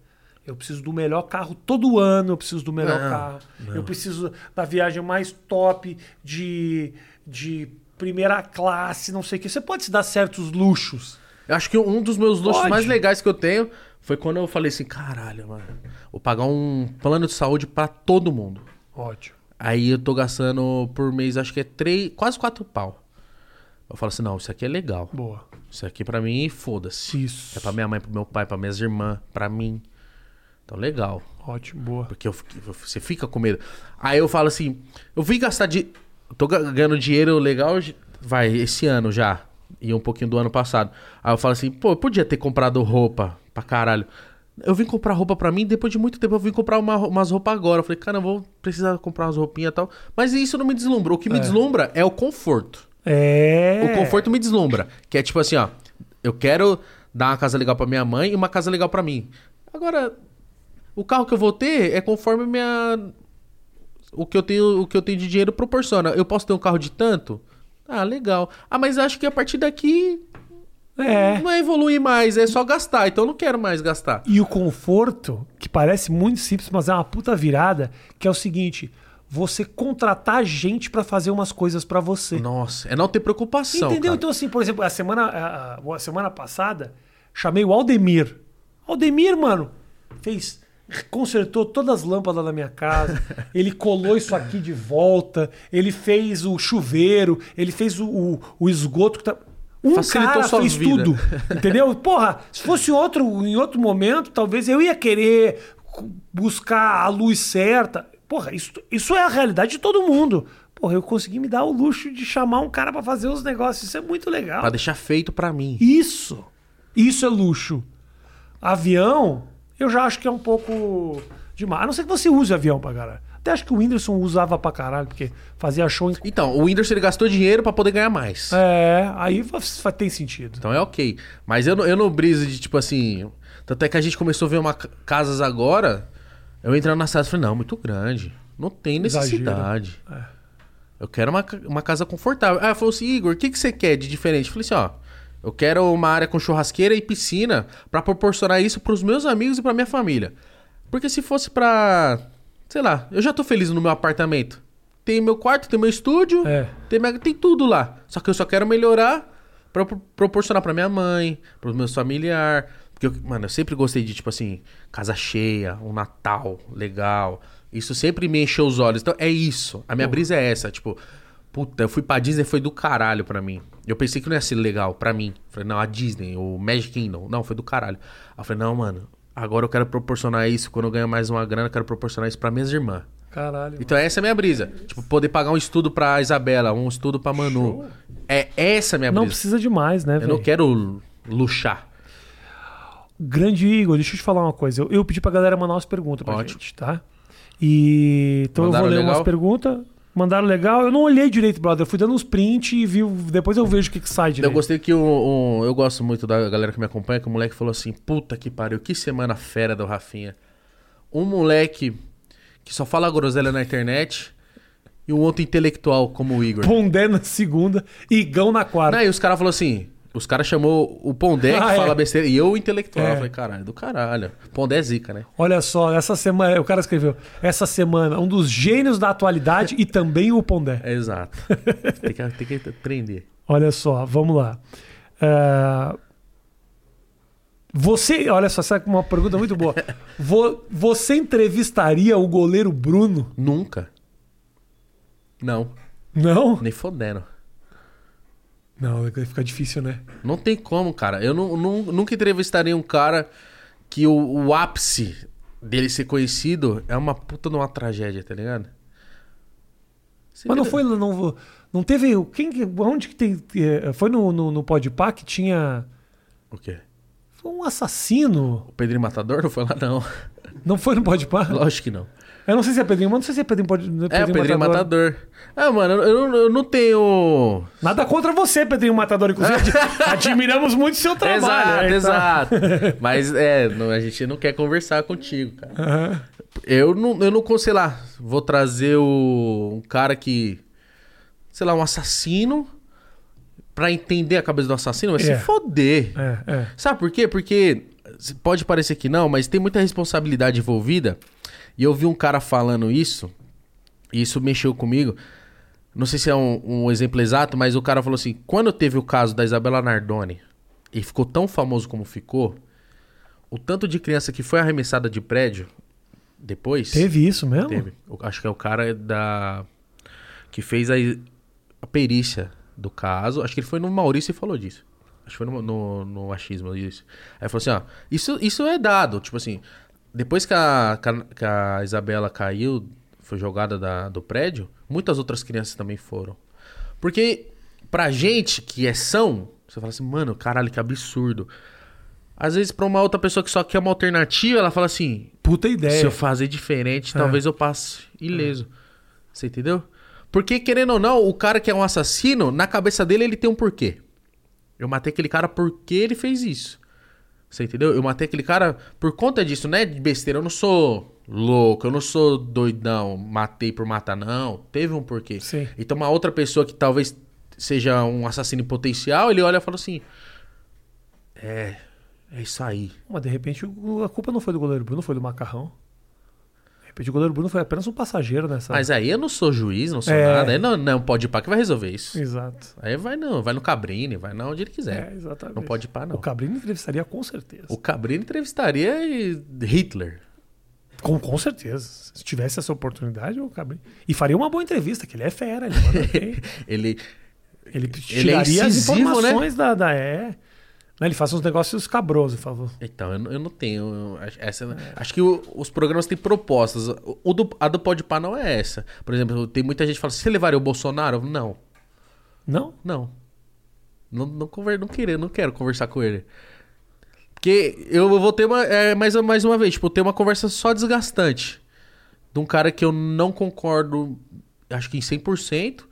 Speaker 1: Eu preciso do melhor carro todo ano, eu preciso do melhor
Speaker 2: Não,
Speaker 1: carro. Eu preciso da viagem mais top de, de primeira classe, não sei o que. Você pode se dar certos luxos.
Speaker 2: Eu acho que um dos meus luxos
Speaker 1: Pode.
Speaker 2: mais legais que eu tenho foi quando eu falei assim, caralho, mano, vou pagar um plano de saúde pra todo mundo.
Speaker 1: Ótimo.
Speaker 2: Aí eu tô gastando por mês, acho que é três, quase quatro pau. Eu falo assim, não, isso aqui é legal.
Speaker 1: Boa.
Speaker 2: Isso aqui pra mim, foda-se.
Speaker 1: Isso.
Speaker 2: É pra minha mãe, pro meu pai, pra minhas irmãs, pra mim. Então, legal.
Speaker 1: Ótimo, boa.
Speaker 2: Porque eu você fica com medo. Aí eu falo assim, eu vim gastar de. Tô ga- ganhando dinheiro legal, vai, esse ano já. E um pouquinho do ano passado. Aí eu falo assim, pô, eu podia ter comprado roupa pra caralho. Eu vim comprar roupa pra mim, depois de muito tempo eu vim comprar uma, umas roupas agora. Eu falei, cara, eu vou precisar comprar umas roupinhas e tal. Mas isso não me deslumbra. O que me deslumbra é o conforto.
Speaker 1: É.
Speaker 2: O conforto me deslumbra. Que é tipo assim, ó. Eu quero dar uma casa legal pra minha mãe e uma casa legal pra mim. Agora, o carro que eu vou ter é conforme minha. O que eu tenho, o que eu tenho de dinheiro proporciona. Eu posso ter um carro de tanto? Ah, legal. Ah, mas acho que a partir daqui
Speaker 1: É.
Speaker 2: não vai evoluir mais, é só gastar. Então eu não quero mais gastar.
Speaker 1: E o conforto, que parece muito simples, mas é uma puta virada, que é o seguinte: você contratar gente pra fazer umas coisas pra você.
Speaker 2: Nossa, é não ter preocupação.
Speaker 1: Entendeu?
Speaker 2: cara.
Speaker 1: Então, assim, por exemplo, a semana, a, a- a semana passada, chamei o Aldemir. Aldemir, mano, fez. Consertou todas as lâmpadas da minha casa, (laughs) ele colou isso aqui de volta, ele fez o chuveiro, ele fez o, o, o esgoto que tá. Um
Speaker 2: Facilitou
Speaker 1: cara fez
Speaker 2: vida.
Speaker 1: tudo. Entendeu? (laughs) Porra, se fosse outro, em outro momento, talvez eu ia querer buscar a luz certa. Porra, isso, isso é a realidade de todo mundo. Porra, eu consegui me dar o luxo de chamar um cara pra fazer os negócios. Isso é muito legal.
Speaker 2: Pra deixar feito pra mim.
Speaker 1: Isso. Isso é luxo. Avião, eu já acho que é um pouco demais. A não ser que você use avião pra caralho. Até acho que o Whindersson usava pra caralho, porque fazia show em.
Speaker 2: Então, o Whindersson ele gastou dinheiro pra poder ganhar mais.
Speaker 1: É, aí tem sentido.
Speaker 2: Então é ok. Mas eu, não- eu não briso de tipo assim. Tanto é que a gente começou a ver uma ca- casas agora. Eu entrando na sala e falei, não, muito grande. Não tem necessidade. Eu quero uma, ca- uma casa confortável. Aí ela falou assim, Igor, o que, que você quer de diferente? Eu falei assim, ó. Eu quero uma área com churrasqueira e piscina pra proporcionar isso pros meus amigos e pra minha família. Porque se fosse pra. Sei lá, eu já tô feliz no meu apartamento. Tem meu quarto, tem meu estúdio,
Speaker 1: É.
Speaker 2: tem, minha- tem tudo lá. Só que eu só quero melhorar pra pro- proporcionar pra minha mãe, pros meus familiares. Porque, eu, mano, eu sempre gostei de, tipo assim, casa cheia, um Natal legal. Isso sempre me encheu os olhos. Então, é isso. A minha brisa é essa. Tipo, puta, eu fui pra Disney foi do caralho pra mim. Eu pensei que não ia ser legal pra mim. Falei, não, a Disney, o Magic Kingdom. Não, foi do caralho. Aí eu falei, não, mano, agora eu quero proporcionar isso. Quando eu ganhar mais uma grana, eu quero proporcionar isso pra minhas irmãs.
Speaker 1: Caralho.
Speaker 2: Então essa é a minha brisa. Tipo, poder pagar um estudo pra Isabela, um estudo pra Manu. É essa a minha
Speaker 1: Não
Speaker 2: brisa.
Speaker 1: precisa demais, né,
Speaker 2: Eu não
Speaker 1: velho?
Speaker 2: quero luxar.
Speaker 1: Grande Igor, deixa eu te falar uma coisa. Eu, eu pedi pra galera mandar umas perguntas pra
Speaker 2: Ótimo.
Speaker 1: gente, tá? E então
Speaker 2: Mandaram
Speaker 1: eu vou ler
Speaker 2: legal?
Speaker 1: umas perguntas. Mandaram legal. Eu não olhei direito, brother. Eu fui dando uns print e vi, depois eu vejo o que, que sai
Speaker 2: Eu
Speaker 1: direito.
Speaker 2: gostei que um, um- eu gosto muito da galera que me acompanha, que o moleque falou assim: puta que pariu, que semana fera do Rafinha. Um moleque que só fala groselha na internet e um outro intelectual como o Igor.
Speaker 1: Pondé na segunda, Igão na quarta.
Speaker 2: Não, e os caras falaram assim: Os caras chamou o Pondé, que
Speaker 1: Ah, é.
Speaker 2: fala besteira, e eu o intelectual.
Speaker 1: É.
Speaker 2: Eu falei, caralho, do caralho. Pondé é zica, né?
Speaker 1: Olha só, essa semana, o cara escreveu, essa semana, um dos gênios da atualidade e também o Pondé.
Speaker 2: É (laughs) exato. tem, que, tem que aprender.
Speaker 1: Olha só, vamos lá. Ah, Você, olha só, essa é uma pergunta muito boa. (laughs) Vo- Você entrevistaria o goleiro Bruno?
Speaker 2: Nunca. Não,
Speaker 1: Não?
Speaker 2: nem fodendo.
Speaker 1: Não, vai ficar difícil, né?
Speaker 2: Não tem como, cara. Eu nu- nu- nunca entrevistaria um cara que o, o ápice dele ser conhecido é uma puta de uma tragédia, tá ligado? Você
Speaker 1: Mas não foi, não, não teve, quem, que- onde que tem, eh, foi no, no, no Podpah que tinha,
Speaker 2: O quê?
Speaker 1: foi um assassino,
Speaker 2: O Pedrinho Matador não foi lá, não.
Speaker 1: não foi no Podpah?
Speaker 2: Lógico que não.
Speaker 1: Eu não sei se é Pedrinho, mas não sei se é Pedrinho, Pod-
Speaker 2: É, o Pedrinho Matador. Ah, mano, eu, não- eu não tenho.
Speaker 1: Nada contra você, Pedrinho Matador, inclusive ad- (laughs) admiramos muito o seu trabalho.
Speaker 2: exato,
Speaker 1: né, então.
Speaker 2: exato. (laughs) Mas é, não- a gente não quer conversar contigo, cara.
Speaker 1: Aham.
Speaker 2: Eu não, eu não, sei lá, vou trazer o, um cara que, sei lá, um assassino pra entender a cabeça do assassino, vai
Speaker 1: É.
Speaker 2: se foder.
Speaker 1: É, é.
Speaker 2: Sabe por quê? Porque pode parecer que não, mas tem muita responsabilidade envolvida. E eu vi um cara falando isso, e isso mexeu comigo. Não sei se é um, um exemplo exato, mas o cara falou assim: quando teve o caso da Isabela Nardoni e ficou tão famoso como ficou, o tanto de criança que foi arremessada de prédio depois.
Speaker 1: Teve isso mesmo?
Speaker 2: Teve. Acho que é o cara da. que fez a, a perícia do caso. Acho que ele foi no Maurício e falou disso. Acho que foi no, no, no achismo isso. Aí falou assim: ó, isso, isso é dado. Tipo assim, depois que a, que a- Isabela caiu, foi jogada da- do prédio, muitas outras crianças também foram. Porque pra gente que é são, você fala assim, mano, caralho, que absurdo. Às vezes, pra uma outra pessoa que só quer uma alternativa, ela fala assim:
Speaker 1: Puta ideia.
Speaker 2: se eu fazer diferente,
Speaker 1: É.
Speaker 2: talvez eu passe ileso. Você entendeu? Porque, querendo ou não, o cara que é um assassino, na cabeça dele ele tem um porquê. Eu matei aquele cara porque ele fez isso. Você entendeu? Eu matei aquele cara por conta disso, não é de besteira. Eu não sou louco, eu não sou doidão, matei por matar, não. Teve um porquê.
Speaker 1: Sim.
Speaker 2: Então, uma outra pessoa que talvez seja um assassino potencial, ele olha e fala assim: É, é isso aí.
Speaker 1: Mas de repente a culpa não foi do goleiro Bruno, foi do Macarrão. Repente o goleiro Bruno foi apenas um passageiro nessa.
Speaker 2: Mas aí eu não sou juiz, não sou
Speaker 1: É.
Speaker 2: nada. Aí não, não pode ir pra que vai resolver isso.
Speaker 1: Exato.
Speaker 2: Aí vai não, vai no Cabrini, vai na onde ele quiser.
Speaker 1: É, exatamente.
Speaker 2: Não pode ir pra não.
Speaker 1: O Cabrini entrevistaria com certeza.
Speaker 2: O Cabrini entrevistaria Hitler.
Speaker 1: Com, com certeza. Se tivesse essa oportunidade, o Cabrini. E faria uma boa entrevista, que ele é fera, ele manda bem. (laughs)
Speaker 2: Ele
Speaker 1: Ele
Speaker 2: Ele é
Speaker 1: tiraria as
Speaker 2: incisivo,
Speaker 1: informações da, da. É. Né, Ele faz uns negócios cabrosos, por favor.
Speaker 2: Então, eu, não- eu não tenho. eu acho- essa, Acho que o- os programas têm propostas. O, o do, a do Podpah não é essa. Por exemplo, tem muita gente que fala: você levaria o Bolsonaro? Não,
Speaker 1: Não?
Speaker 2: não. Não, não, conver, não, querer, não quero conversar com ele. Porque eu vou ter uma. É, mais, mais uma vez, tipo, ter uma conversa só desgastante. De um cara que eu não concordo, acho que em 100%.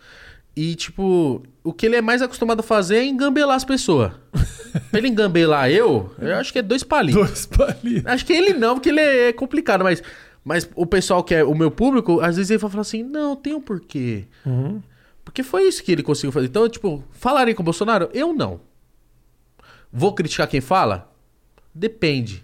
Speaker 2: E, tipo, o que ele é mais acostumado a fazer é engambelar as pessoas. (laughs) pra ele engambelar eu, eu acho que é dois palitos.
Speaker 1: Dois palitos.
Speaker 2: Acho que ele não, porque ele é complicado, mas, mas o pessoal que é o meu público, às vezes ele vai falar assim: não, tem um porquê.
Speaker 1: Uhum.
Speaker 2: Porque foi isso que ele conseguiu fazer. Então, tipo, falarem com o Bolsonaro? Eu não. Vou criticar quem fala? Depende.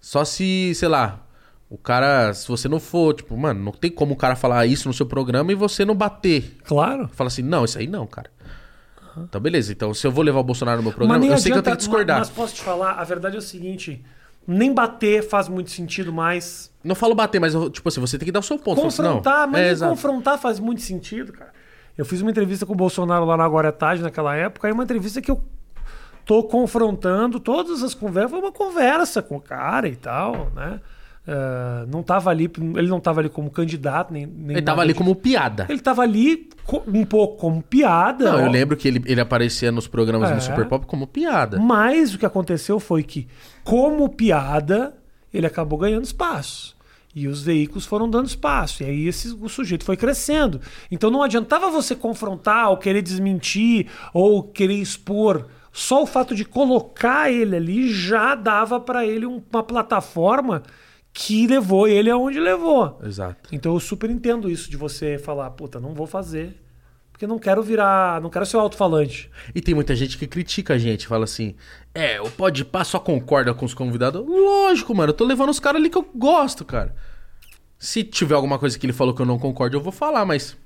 Speaker 2: Só se, sei lá, o cara, se você não for, tipo, mano, não tem como o cara falar isso no seu programa e você não bater.
Speaker 1: Claro.
Speaker 2: Fala assim, não, isso aí não, cara. Então, beleza. Então, se eu vou levar o Bolsonaro no meu programa, eu sei que eu
Speaker 1: adianta-
Speaker 2: tenho que discordar.
Speaker 1: Mas posso te falar, a verdade é o seguinte: nem bater faz muito sentido mais.
Speaker 2: Não falo bater, mas, tipo assim, você tem que dar o seu ponto. Assim.
Speaker 1: Confrontar, mas
Speaker 2: É,
Speaker 1: nem confrontar faz muito sentido, cara. Eu fiz uma entrevista com o Bolsonaro lá na Agora é Tarde, naquela época, e uma entrevista que eu tô confrontando todas as conversas. Foi uma conversa com o cara e tal, né? Eh, não tava ali, ele não tava ali como candidato, nem. nem
Speaker 2: Ele tava
Speaker 1: nada
Speaker 2: ali como piada.
Speaker 1: Ele tava ali um pouco como piada.
Speaker 2: Não, eu
Speaker 1: ó.
Speaker 2: lembro que ele, ele aparecia nos programas
Speaker 1: É.
Speaker 2: do Super Pop como piada.
Speaker 1: Mas o que aconteceu foi que, como piada, ele acabou ganhando espaço. E os veículos foram dando espaço. E aí esse, o sujeito foi crescendo. Então não adiantava você confrontar, ou querer desmentir, ou querer expor. Só o fato de colocar ele ali já dava para ele um- uma plataforma que levou ele aonde levou.
Speaker 2: Exato.
Speaker 1: Então eu super entendo isso de você falar, puta, não vou fazer. Porque não quero virar. Não quero ser o alto-falante.
Speaker 2: E tem muita gente que critica a gente, fala assim: é, o Pode Pá só concorda com os convidados. Lógico, mano, eu tô levando os caras ali que eu gosto, cara. Se tiver alguma coisa que ele falou que eu não concordo, eu vou falar, mas.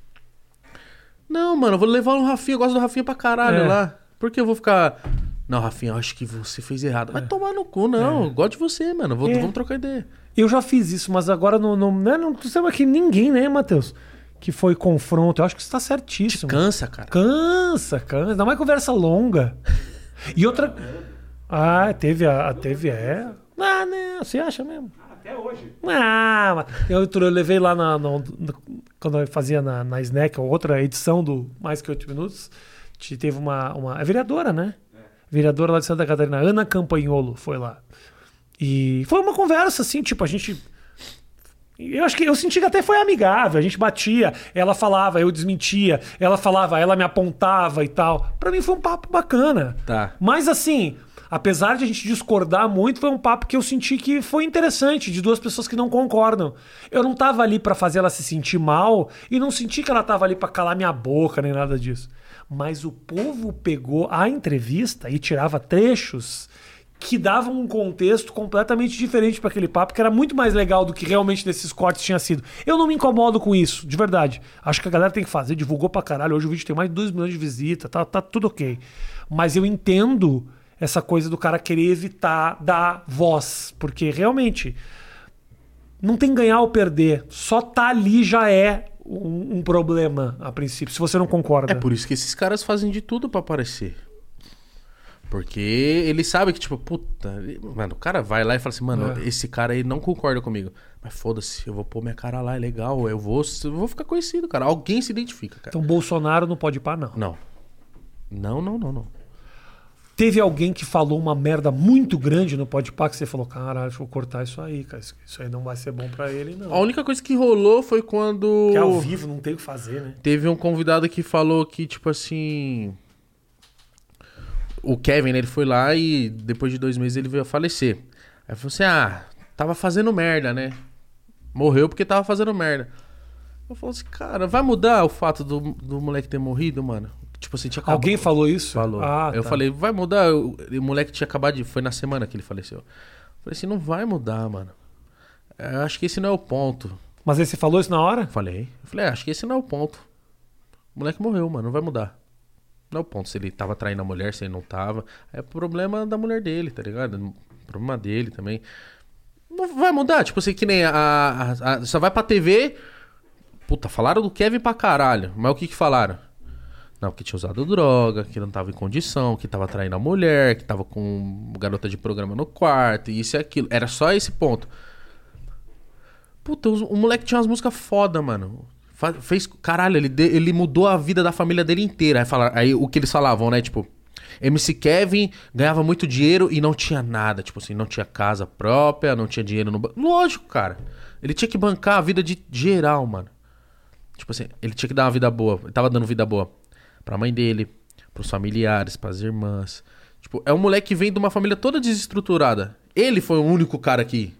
Speaker 2: Não, mano, eu vou levar o Rafinha, eu gosto do Rafinha pra caralho
Speaker 1: É.
Speaker 2: lá. Por que eu vou ficar. Não, Rafinha, eu acho que você fez errado. Vai tomar no cu, não. Eu gosto de você, mano. Vou,
Speaker 1: É.
Speaker 2: Vamos trocar ideia.
Speaker 1: Eu já fiz isso, mas agora não. Não, não, não sei que ninguém, né, Matheus? Que foi confronto. Eu acho que você tá certíssimo.
Speaker 2: Cansa, cara.
Speaker 1: Cansa, cansa. Ainda mais conversa longa. E outra. Ah, teve a. a- Teve, é. Ah, né? Você acha mesmo?
Speaker 3: Até hoje.
Speaker 1: Ah, mas eu, eu levei lá na, no- no- quando eu fazia na, na Snack, outra edição do Mais Que 8 Minutos, te- teve uma, uma. É vereadora, né? Vereadora lá de Santa Catarina, Ana Campanholo, foi lá. E foi uma conversa assim, tipo, a gente. Eu acho que eu senti que até foi amigável. A gente batia, ela falava, eu desmentia, ela falava, ela me apontava e tal. Pra mim foi um papo bacana.
Speaker 2: Tá.
Speaker 1: Mas assim, apesar de a gente discordar muito, foi um papo que eu senti que foi interessante, de duas pessoas que não concordam. Eu não tava ali pra fazer ela se sentir mal e não senti que ela tava ali pra calar minha boca nem nada disso. Mas o povo pegou a entrevista e tirava trechos que davam um contexto completamente diferente para aquele papo, que era muito mais legal do que realmente nesses cortes tinha sido. Eu não me incomodo com isso, de verdade. Acho que a galera tem que fazer, divulgou pra caralho. Hoje o vídeo tem mais de 2 milhões de visitas, tá, tá tudo ok. Mas eu entendo essa coisa do cara querer evitar dar voz, porque realmente não tem ganhar ou perder. Só tá ali já é um, um problema, a princípio, se você não concorda.
Speaker 2: É por isso que esses caras fazem de tudo pra aparecer. Porque ele sabe que, tipo, puta. Mano, o cara vai lá e fala assim, mano,
Speaker 1: É.
Speaker 2: esse cara aí não concorda comigo. Mas foda-se, eu vou pôr minha cara lá, é legal. Eu vou, eu vou ficar conhecido, cara. Alguém se identifica, cara.
Speaker 1: Então Bolsonaro não pode ir pra não.
Speaker 2: Não. Não, não, não, não.
Speaker 1: Teve alguém que falou uma merda muito grande no Podpah que você falou, caralho, deixa eu cortar isso aí, cara. Isso, aí não vai ser bom pra ele, não.
Speaker 2: A única coisa que rolou foi quando.
Speaker 1: Porque ao vivo não tem o que fazer, né?
Speaker 2: Teve um convidado que falou que, tipo assim. O Kevin, né, ele foi lá e depois de dois meses ele veio a falecer. Aí falou assim: ah, tava fazendo merda, né? Morreu porque tava fazendo merda. Eu falei assim, cara, vai mudar o fato do, do moleque ter morrido, mano? Tipo assim, tinha acabado-
Speaker 1: Alguém falou isso?
Speaker 2: Falou.
Speaker 1: Ah,
Speaker 2: eu
Speaker 1: tá.
Speaker 2: falei, vai mudar? O, o moleque tinha acabado de. Foi na semana que ele faleceu. Eu falei assim, não vai mudar, mano. Eu acho que esse não é o ponto.
Speaker 1: Mas aí você falou isso na hora?
Speaker 2: Falei. Eu falei, é, acho que esse não é o ponto. O moleque morreu, mano, não vai mudar. Não é o ponto se ele tava traindo a mulher, se ele não tava. É problema da mulher dele, tá ligado? Problema dele também. Não vai mudar, tipo assim, que nem a. a, a- só vai pra TV. Puta, falaram do Kevin pra caralho. Mas o que que falaram? Não, que tinha usado droga, que não tava em condição, que tava traindo a mulher, que tava com garota de programa no quarto, isso e aquilo. Era só esse ponto. Puta, o moleque tinha umas músicas foda, mano. Fez. Caralho, ele, de- ele mudou a vida da família dele inteira. Aí, falaram- aí o que eles falavam, né? Tipo, MC Kevin ganhava muito dinheiro e não tinha nada. Tipo assim, não tinha casa própria, não tinha dinheiro no banco. Lógico, cara. Ele tinha que bancar a vida de geral, mano. Tipo assim, ele tinha que dar uma vida boa. Ele tava dando vida boa pra mãe dele, pros familiares, pras irmãs. Tipo, é um moleque que vem de uma família toda desestruturada. Ele foi o único cara que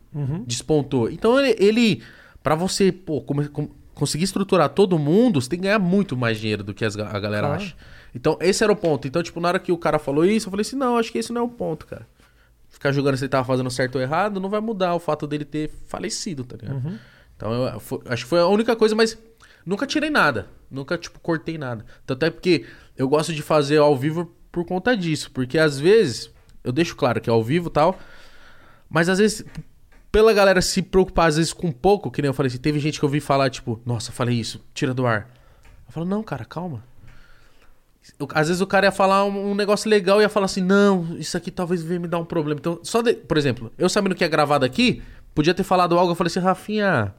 Speaker 2: despontou. Então ele, ele para você, pô, come- com- conseguir estruturar todo mundo, você tem que ganhar muito mais dinheiro do que as a galera
Speaker 1: Claro.
Speaker 2: acha. Então, esse era o ponto. Então, tipo, na hora que o cara falou isso, eu falei assim: "Não, acho que esse não é o ponto, cara." Ficar julgando se ele tava fazendo certo ou errado não vai mudar o fato dele ter falecido, tá ligado? Então, eu fo- acho que foi a única coisa, mas nunca tirei nada. Nunca, tipo, cortei nada. Tanto é porque eu gosto de fazer ao vivo por conta disso. Porque às vezes, eu deixo claro que é ao vivo e tal, mas às vezes, pela galera se preocupar às vezes com pouco, que nem eu falei assim, teve gente que eu vi falar, tipo, nossa, falei isso, tira do ar. Eu falo, não, cara, calma. Às vezes o cara ia falar um, negócio legal e ia falar assim, não, isso aqui talvez venha me dar um problema. Então, só de... por exemplo, eu sabendo que é gravado aqui, podia ter falado algo, eu falei assim, Rafinha,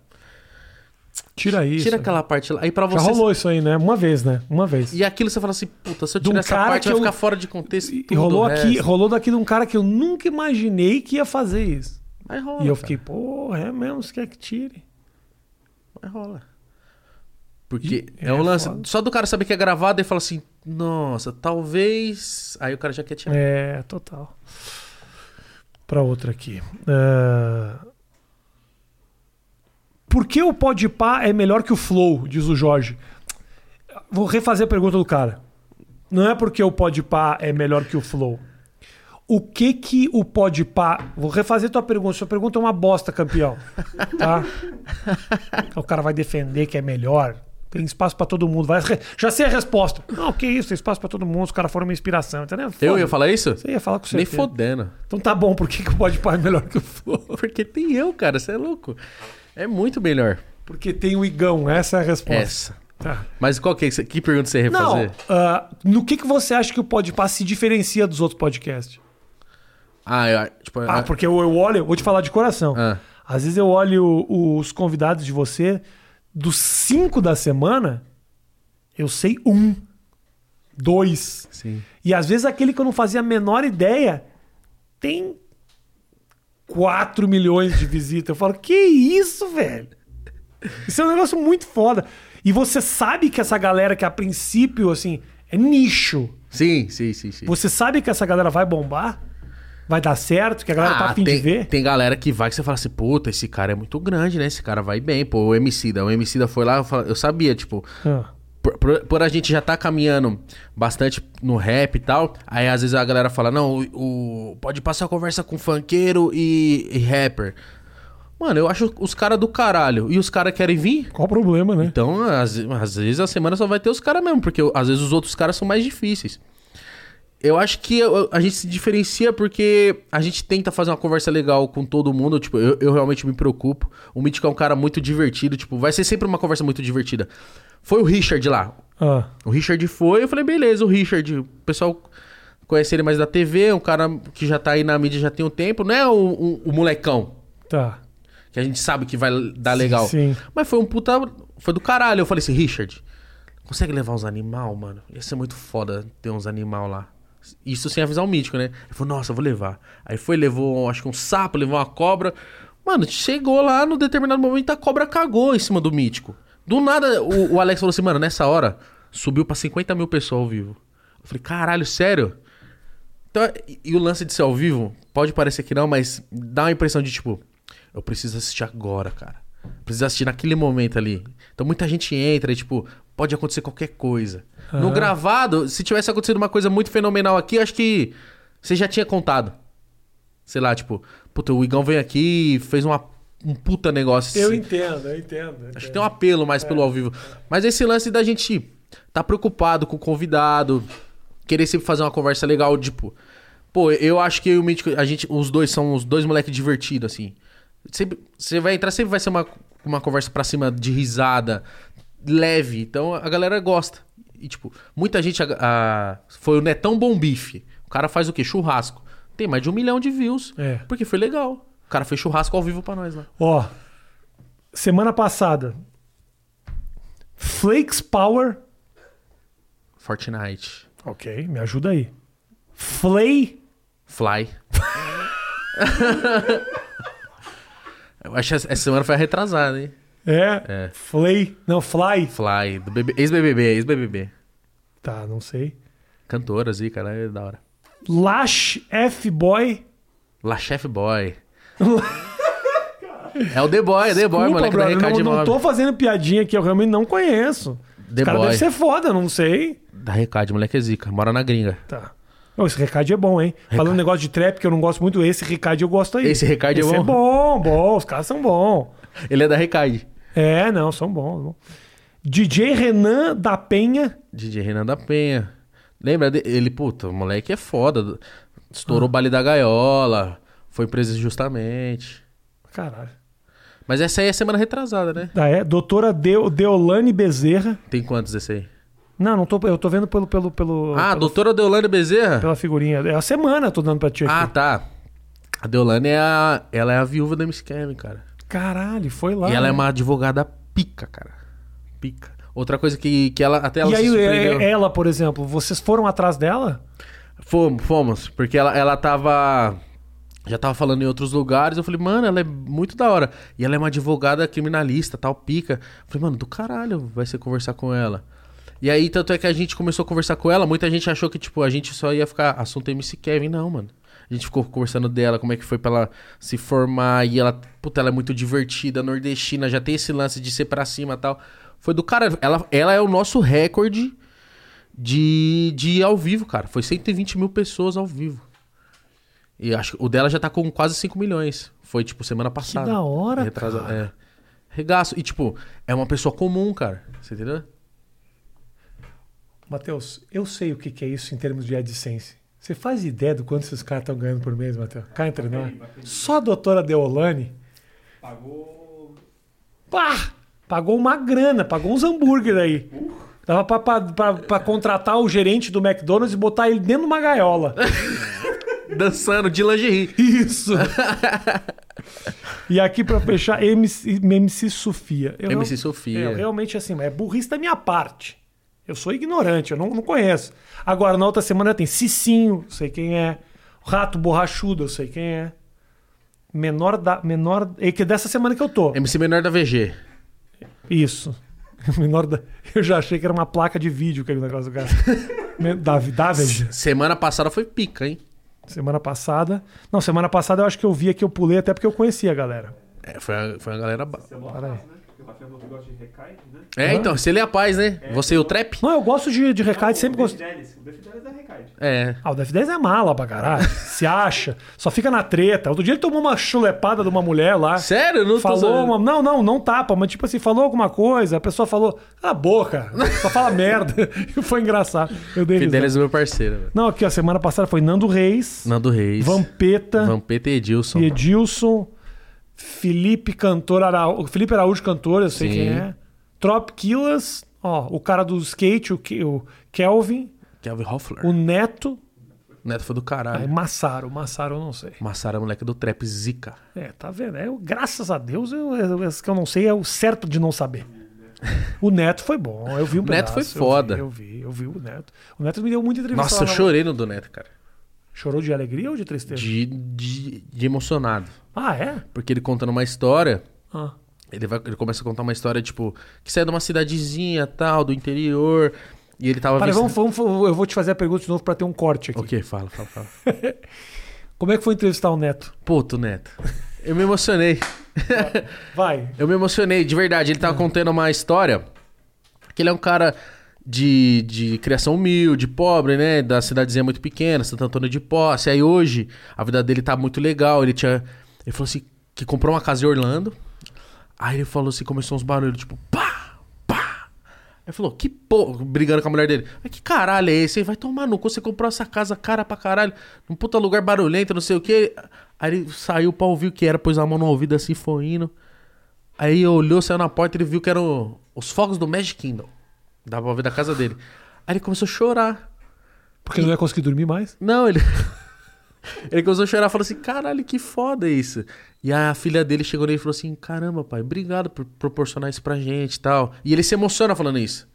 Speaker 1: Tira isso.
Speaker 2: tira aquela parte lá. Aí pra
Speaker 1: Já
Speaker 2: você.
Speaker 1: rolou isso aí, né? Uma vez, né? Uma vez.
Speaker 2: E aquilo você fala assim, puta, se eu
Speaker 1: De um
Speaker 2: tirar essa parte vai
Speaker 1: eu-
Speaker 2: ficar fora de contexto.
Speaker 1: E rolou aqui, rolou daqui de um cara que eu nunca imaginei que ia fazer isso.
Speaker 2: Mas rola.
Speaker 1: e eu
Speaker 2: cara.
Speaker 1: fiquei, porra, é mesmo, você quer que tire?
Speaker 2: Mas rola. Porque
Speaker 1: E-
Speaker 2: é um
Speaker 1: é
Speaker 2: lance.
Speaker 1: foda.
Speaker 2: Só do cara saber que é gravado e fala assim, nossa, talvez. Aí o cara já quer tirar.
Speaker 1: É, total. Pra outra aqui. Ah, Por que o Podpah é melhor que o Flow, diz o Jorge? Vou refazer a pergunta do cara. Não é porque o Podpah é melhor que o Flow. O que que o Podpah... Vou refazer tua pergunta. Sua pergunta é uma bosta, campeão. Tá? (laughs) o cara vai defender que é melhor. Tem espaço pra todo mundo. Vai... Já sei a resposta. Não, que isso. Tem espaço pra todo mundo. Os caras foram uma inspiração. Entendeu?
Speaker 2: Eu
Speaker 1: Foda.
Speaker 2: ia falar isso?
Speaker 1: Você ia falar com
Speaker 2: Nem
Speaker 1: certeza.
Speaker 2: fodendo.
Speaker 1: Então tá bom. Por que, que o Podpah é melhor que o Flow? (laughs)
Speaker 2: Porque tem eu, cara. Você é louco. É muito melhor.
Speaker 1: Porque tem o Igão. Essa é a resposta.
Speaker 2: Essa.
Speaker 1: Tá.
Speaker 2: Mas qual que, é que pergunta você ia
Speaker 1: Não,
Speaker 2: fazer?
Speaker 1: ah, no que, que você acha que o Podpah se diferencia dos outros podcasts?
Speaker 2: Ah, eu, tipo...
Speaker 1: Ah, porque eu, eu olho, vou te falar de coração.
Speaker 2: Ah.
Speaker 1: Às vezes eu olho os convidados de você, dos cinco da semana, eu sei um, dois.
Speaker 2: Sim.
Speaker 1: E às vezes aquele que eu não fazia a menor ideia tem 4 milhões de visitas. Eu falo, que isso, velho? Isso é um negócio muito foda. E você sabe que essa galera que a princípio, assim, é nicho.
Speaker 2: Sim, sim, sim, sim.
Speaker 1: Você sabe que essa galera vai bombar? Vai dar certo? Que a galera tá afim
Speaker 2: Ah, tem,
Speaker 1: de ver?
Speaker 2: tem galera que vai que você fala assim, puta, esse cara é muito grande, né? Esse cara vai bem. Pô, o Emicida. O Emicida foi lá, eu, falo- eu sabia, tipo...
Speaker 1: Ah,
Speaker 2: Por, por- por a gente já tá caminhando bastante no rap e tal, aí às vezes a galera fala, não, o, o- pode passar conversa com funkeiro e, e rapper. Mano, eu acho os caras do caralho. E os caras querem vir?
Speaker 1: qual o problema, né?
Speaker 2: Então, às, às vezes a semana só vai ter os caras mesmo, porque às vezes os outros caras são mais difíceis. Eu acho que a gente se diferencia porque a gente tenta fazer uma conversa legal com todo mundo. Tipo, eu, eu realmente me preocupo. O Mítico é um cara muito divertido. Tipo, vai ser sempre uma conversa muito divertida. Foi o Richard lá.
Speaker 1: Ah,
Speaker 2: O Richard foi, eu falei, beleza, o Richard. O pessoal conhece ele mais da TV, um cara que já tá aí na mídia já tem um tempo. Não é o, o- o molecão,
Speaker 1: tá.
Speaker 2: que a gente sabe que vai dar legal.
Speaker 1: Sim.
Speaker 2: Mas foi um puta. Foi do caralho. Eu falei assim, Richard, consegue levar uns animal, mano? Ia ser muito foda ter uns animal lá. Isso sem avisar o mítico, né? Ele falou, nossa, vou levar. Aí foi, levou, acho que um sapo, levou uma cobra. Mano, chegou lá no determinado momento, a cobra cagou em cima do mítico. Do nada, o, o Alex falou assim, mano, nessa hora, subiu pra 50 mil pessoas ao vivo. Eu falei, caralho, sério? Então, e, e o lance de ser ao vivo, pode parecer que não, mas dá uma impressão de tipo, eu preciso assistir agora, cara. Preciso assistir naquele momento ali. Então muita gente entra e, tipo, pode acontecer qualquer coisa. No gravado, se tivesse acontecido uma coisa muito fenomenal aqui, eu acho que você já tinha contado. Sei lá, tipo, puta, o Igão veio aqui e fez uma, um puta negócio.
Speaker 1: Eu
Speaker 2: assim.
Speaker 1: entendo, eu entendo. eu
Speaker 2: Acho que
Speaker 1: entendo.
Speaker 2: tem um apelo mais pelo ao vivo. Mas esse lance da gente tá preocupado com o convidado, querer sempre fazer uma conversa legal, tipo. Pô, eu acho que o Mítico, a gente, os dois são os dois moleques divertidos, assim. Sempre, você vai entrar, sempre vai ser uma, uma conversa pra cima de risada, leve. Então a galera gosta. E, tipo, muita gente. a- a- foi o Netão Bom Bife. O cara faz o quê? Churrasco. Tem mais de um milhão de views.
Speaker 1: É.
Speaker 2: Porque foi legal. O cara fez churrasco ao vivo pra nós lá.
Speaker 1: Ó, semana passada, Flakes Power.
Speaker 2: Fortnite.
Speaker 1: Ok, me ajuda aí. Flay.
Speaker 2: Fly. (laughs) Eu acho que essa semana foi retrasada, hein?
Speaker 1: É,
Speaker 2: É.
Speaker 1: Flay. Não, Fly.
Speaker 2: Fly, do BB ex-BBB, ex-BBB.
Speaker 1: Tá, não sei.
Speaker 2: Cantoras aí, cara, é da hora.
Speaker 1: Lash F-Boy.
Speaker 2: La Chef Boy. (laughs) é o The Boy, The Boy,
Speaker 1: Desculpa,
Speaker 2: moleque da
Speaker 1: brother,
Speaker 2: Recade
Speaker 1: não, não
Speaker 2: Mob.
Speaker 1: tô fazendo piadinha que eu realmente não conheço.
Speaker 2: The
Speaker 1: Esse cara
Speaker 2: Boy.
Speaker 1: deve ser foda, não sei.
Speaker 2: Da Recade, moleque é zica. Mora na gringa.
Speaker 1: Tá. Ô, esse recado é bom, hein? Falando negócio de trap que eu não gosto muito, esse recado eu gosto aí.
Speaker 2: Esse Recade é
Speaker 1: Esse
Speaker 2: bom?
Speaker 1: é bom, bom. Os caras são bons.
Speaker 2: Ele é da Recade.
Speaker 1: É, não, são bons. DJ Renan da Penha.
Speaker 2: DJ Renan da Penha. Lembra dele? Ele, puta, o moleque é foda.
Speaker 1: Ah.
Speaker 2: Estourou o baile da gaiola. Foi preso injustamente.
Speaker 1: Caralho.
Speaker 2: Mas essa aí é semana retrasada, né?
Speaker 1: Ah, é? Doutora Deo, Deolane Bezerra.
Speaker 2: Tem quantos esse aí?
Speaker 1: Não, não tô. Eu tô vendo pelo. pelo, pelo
Speaker 2: Ah,
Speaker 1: pelo-
Speaker 2: doutora Deolane Bezerra?
Speaker 1: Pela figurinha. É a semana eu tô dando pra ti aqui.
Speaker 2: Ah, tá. A Deolane é a, ela é a viúva da MC Kevin, cara.
Speaker 1: Caralho, foi lá.
Speaker 2: e ela é
Speaker 1: né?
Speaker 2: uma advogada pica, cara. Pica. Outra coisa que, que ela até ela
Speaker 1: E aí,
Speaker 2: surpreendeu.
Speaker 1: é- ela, por exemplo, vocês foram atrás dela?
Speaker 2: Fomos, fomos. Porque ela, ela tava. Já tava falando em outros lugares. Eu falei, mano, ela é muito da hora. E ela é uma advogada criminalista, tal, pica. Eu falei, mano, do caralho vai ser conversar com ela. E aí, tanto é que a gente começou a conversar com ela. Muita gente achou que, tipo, a gente só ia ficar assunto MC Kevin. Não, mano. A gente ficou conversando dela, como é que foi pra ela se formar. E ela, puta, ela é muito divertida, nordestina, já tem esse lance de ser pra cima e tal. Foi do cara. Ela, ela é o nosso recorde de, de ao vivo, cara. Foi 120 mil pessoas ao vivo. E acho que o dela já tá com quase 5 milhões. Foi, tipo, semana passada.
Speaker 1: da hora,
Speaker 2: Retrasa-
Speaker 1: cara.
Speaker 2: É. Regaço. E, tipo, é uma pessoa comum, cara. Você entendeu?
Speaker 1: Matheus, eu sei o que, que é isso em termos de AdSense. Você faz ideia do quanto esses caras estão ganhando por mês, Matheus? Cá entre nós. Só a doutora Deolane
Speaker 3: Pagou.
Speaker 1: pá, pagou uma grana, pagou uns hambúrguer aí. Dava pra, pra, pra- pra contratar o gerente do McDonald's e botar ele dentro de uma gaiola. (laughs)
Speaker 2: Dançando de lingerie.
Speaker 1: Isso! (laughs) e aqui pra fechar, MC, MC Sofia. Eu
Speaker 2: MC
Speaker 1: real-
Speaker 2: Sofia.
Speaker 1: Eu, realmente, assim, é burrice da minha parte. Eu sou ignorante, eu não, não conheço. Agora, na outra semana tem Cicinho, sei quem é. Rato Borrachudo, eu sei quem é. Menor da. Menor. É que é dessa semana que eu tô.
Speaker 2: MC menor da VG.
Speaker 1: Isso. (laughs) Menor da. Eu já achei que era uma placa de vídeo aquele negócio do cara. (laughs) Da, da VG.
Speaker 2: Semana passada foi pica, hein?
Speaker 1: Semana passada. Não, semana passada eu acho que eu vi que eu pulei até porque eu conhecia a galera.
Speaker 2: É, foi, a, foi a galera.
Speaker 3: é
Speaker 1: Para aí.
Speaker 3: Gosta de né?
Speaker 2: É, então, se ele é a paz, né? Você e o Trap?
Speaker 1: Não, eu gosto de, de recade, sempre
Speaker 3: o
Speaker 1: gostei.
Speaker 3: Defidelis. O Defidelis é recai.
Speaker 2: É.
Speaker 1: Ah, o Def 10 é mala pra caralho. (laughs) Se acha. Só fica na treta. Outro dia ele tomou uma chulepada de uma mulher lá.
Speaker 2: Sério? Não
Speaker 1: Falou uma... Não, não, não tapa, mas tipo assim, falou alguma coisa, a pessoa falou, cala a boca, só fala (laughs) merda. (laughs) E foi engraçado. Eu dei risada.
Speaker 2: Fidelis é meu parceiro. velho.
Speaker 1: Não, aqui, a semana passada foi Nando Reis,
Speaker 2: Nando Reis.
Speaker 1: Vampeta
Speaker 2: Vampeta e Edilson.
Speaker 1: e Edilson, Felipe Cantor Araújo, Felipe Araújo Cantor, eu sei
Speaker 2: Sim.
Speaker 1: quem é. Trop Killas, ó, o cara do skate, o, o Kelvin,
Speaker 2: Kelvin Hoffler.
Speaker 1: o Neto,
Speaker 2: O Neto foi do caralho.
Speaker 1: Massaro, Massaro eu não sei.
Speaker 2: Massara, moleque do Trap Zica.
Speaker 1: É, tá vendo? É, o- graças a Deus, eu, eu- que eu não sei é o certo de não saber. O Neto foi bom, eu vi um (laughs)
Speaker 2: O Neto
Speaker 1: pedaço,
Speaker 2: foi foda.
Speaker 1: Eu vi, eu vi, eu vi o Neto. O Neto me deu muita entrevista.
Speaker 2: Nossa, eu
Speaker 1: na-
Speaker 2: chorei no do Neto, cara.
Speaker 1: Chorou de alegria ou de tristeza?
Speaker 2: De, de, de emocionado.
Speaker 1: Ah, é?
Speaker 2: Porque ele contando uma história.
Speaker 1: Ah.
Speaker 2: Ele, vai, ele começa a contar uma história, tipo, que sai de uma cidadezinha tal, do interior. E ele tava. Vestindo-
Speaker 1: vamos, vamos, eu vou te fazer a pergunta de novo pra ter um corte aqui.
Speaker 2: Ok, fala, fala, fala. (laughs)
Speaker 1: Como é que foi entrevistar o Neto?
Speaker 2: Puto, Neto. Eu me emocionei. (laughs)
Speaker 1: Vai.
Speaker 2: Eu me emocionei, de verdade. Ele tava contando uma história que ele é um cara de, de criação humilde, pobre, né? Da cidadezinha muito pequena, Santo Antônio de Posse. Aí hoje a vida dele tá muito legal. Ele tinha. Ele falou assim: que comprou uma casa em Orlando. Aí ele falou assim: começou uns barulhos, tipo, pá, pá. Aí falou, que porra, brigando com a mulher dele. Mas que caralho é esse? Aí vai tomar no cu, você comprou essa casa cara pra caralho, num puta lugar barulhento, não sei o quê. Aí ele saiu pra ouvir o que era, pôs a mão no ouvido assim, foi indo. Aí olhou, saiu na porta e ele viu que eram os fogos do Magic Kingdom. Dava pra ver da casa dele. Aí ele começou a chorar.
Speaker 1: Porque não ia conseguir dormir mais?
Speaker 2: Não, ele. Ele começou a chorar falou assim: caralho, que foda isso. E a filha dele chegou nele e falou assim: caramba, pai, obrigado por proporcionar isso pra gente e tal. E ele se emociona falando isso.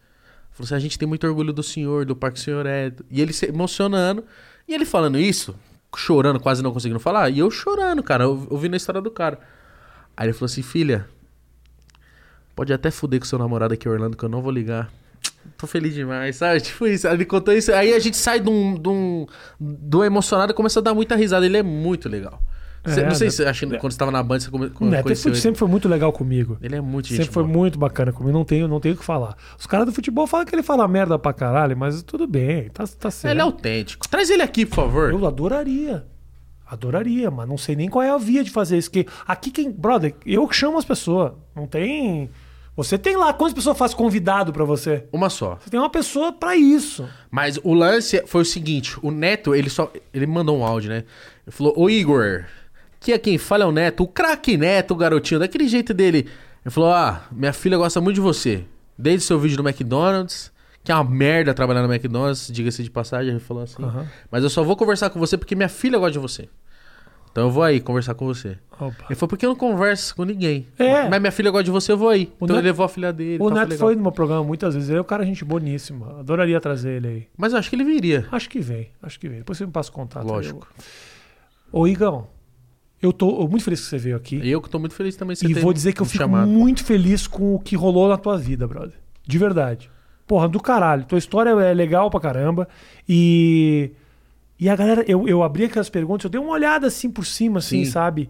Speaker 2: Falou assim: a gente tem muito orgulho do senhor, do parque senhor é. E ele se emocionando. E ele falando isso, chorando, quase não conseguindo falar. E eu chorando, cara, ou- ouvindo a história do cara. Aí ele falou assim: filha, pode até fuder com seu namorado aqui Orlando que eu não vou ligar. Tô feliz demais, sabe? Tipo isso. Aí Ele contou isso. Aí a gente sai de um, de um, do emocionado e começa a dar muita risada. Ele é muito legal. Cê-
Speaker 1: É,
Speaker 2: não sei
Speaker 1: né?
Speaker 2: se acha, quando você tava na banda, você come, conheceu
Speaker 1: foi-
Speaker 2: ele.
Speaker 1: sempre foi muito legal comigo.
Speaker 2: Ele é muito gente
Speaker 1: Sempre foi
Speaker 2: boa.
Speaker 1: muito bacana comigo. Não tenho, não tenho o que falar. Os caras do futebol falam que ele fala merda pra caralho, mas tudo bem. Tá, tá certo.
Speaker 2: Ele é autêntico. Traz ele aqui, por favor.
Speaker 1: Eu adoraria. Adoraria, mas não sei nem qual é a via de fazer isso. Que aqui quem. Brother, eu chamo as pessoas. Não tem. Você tem lá. Quantas pessoas faz convidado pra você?
Speaker 2: Uma só.
Speaker 1: Você tem uma pessoa pra isso.
Speaker 2: Mas o lance foi o seguinte: o Neto, ele só. Ele mandou um áudio, né? Ele falou: Ô Igor, que é quem fala é o Neto, o craque Neto, o garotinho, daquele jeito dele. Ele falou: Ah, minha filha gosta muito de você. Desde seu vídeo no McDonald's, que é uma merda trabalhar no McDonald's, diga-se de passagem, ele falou assim.
Speaker 1: Aham.
Speaker 2: Mas eu só vou conversar com você porque minha filha gosta de você. Então eu vou aí conversar com você.
Speaker 1: Opa.
Speaker 2: Ele falou, porque eu não converso com ninguém.
Speaker 1: É.
Speaker 2: Mas minha filha gosta de você, eu vou aí.
Speaker 1: O
Speaker 2: então
Speaker 1: Neto-
Speaker 2: ele levou a filha dele.
Speaker 1: O
Speaker 2: tá,
Speaker 1: Neto
Speaker 2: legal.
Speaker 1: foi no meu programa muitas vezes. Ele é um cara gente boníssima. Adoraria trazer ele aí.
Speaker 2: Mas eu acho que ele viria.
Speaker 1: Acho que vem. Acho que vem. Depois você me passa o contato.
Speaker 2: Lógico.
Speaker 1: Ô, Igão, eu tô muito feliz que você veio aqui.
Speaker 2: E eu que tô muito feliz também. você
Speaker 1: E vou dizer que eu fico
Speaker 2: chamado.
Speaker 1: muito feliz com o que rolou na tua vida, brother. De verdade. Porra, do caralho. Tua história é legal pra caramba. E. E a galera, eu, eu abri aquelas perguntas, eu dei uma olhada assim por cima, assim,
Speaker 2: Sim.
Speaker 1: sabe?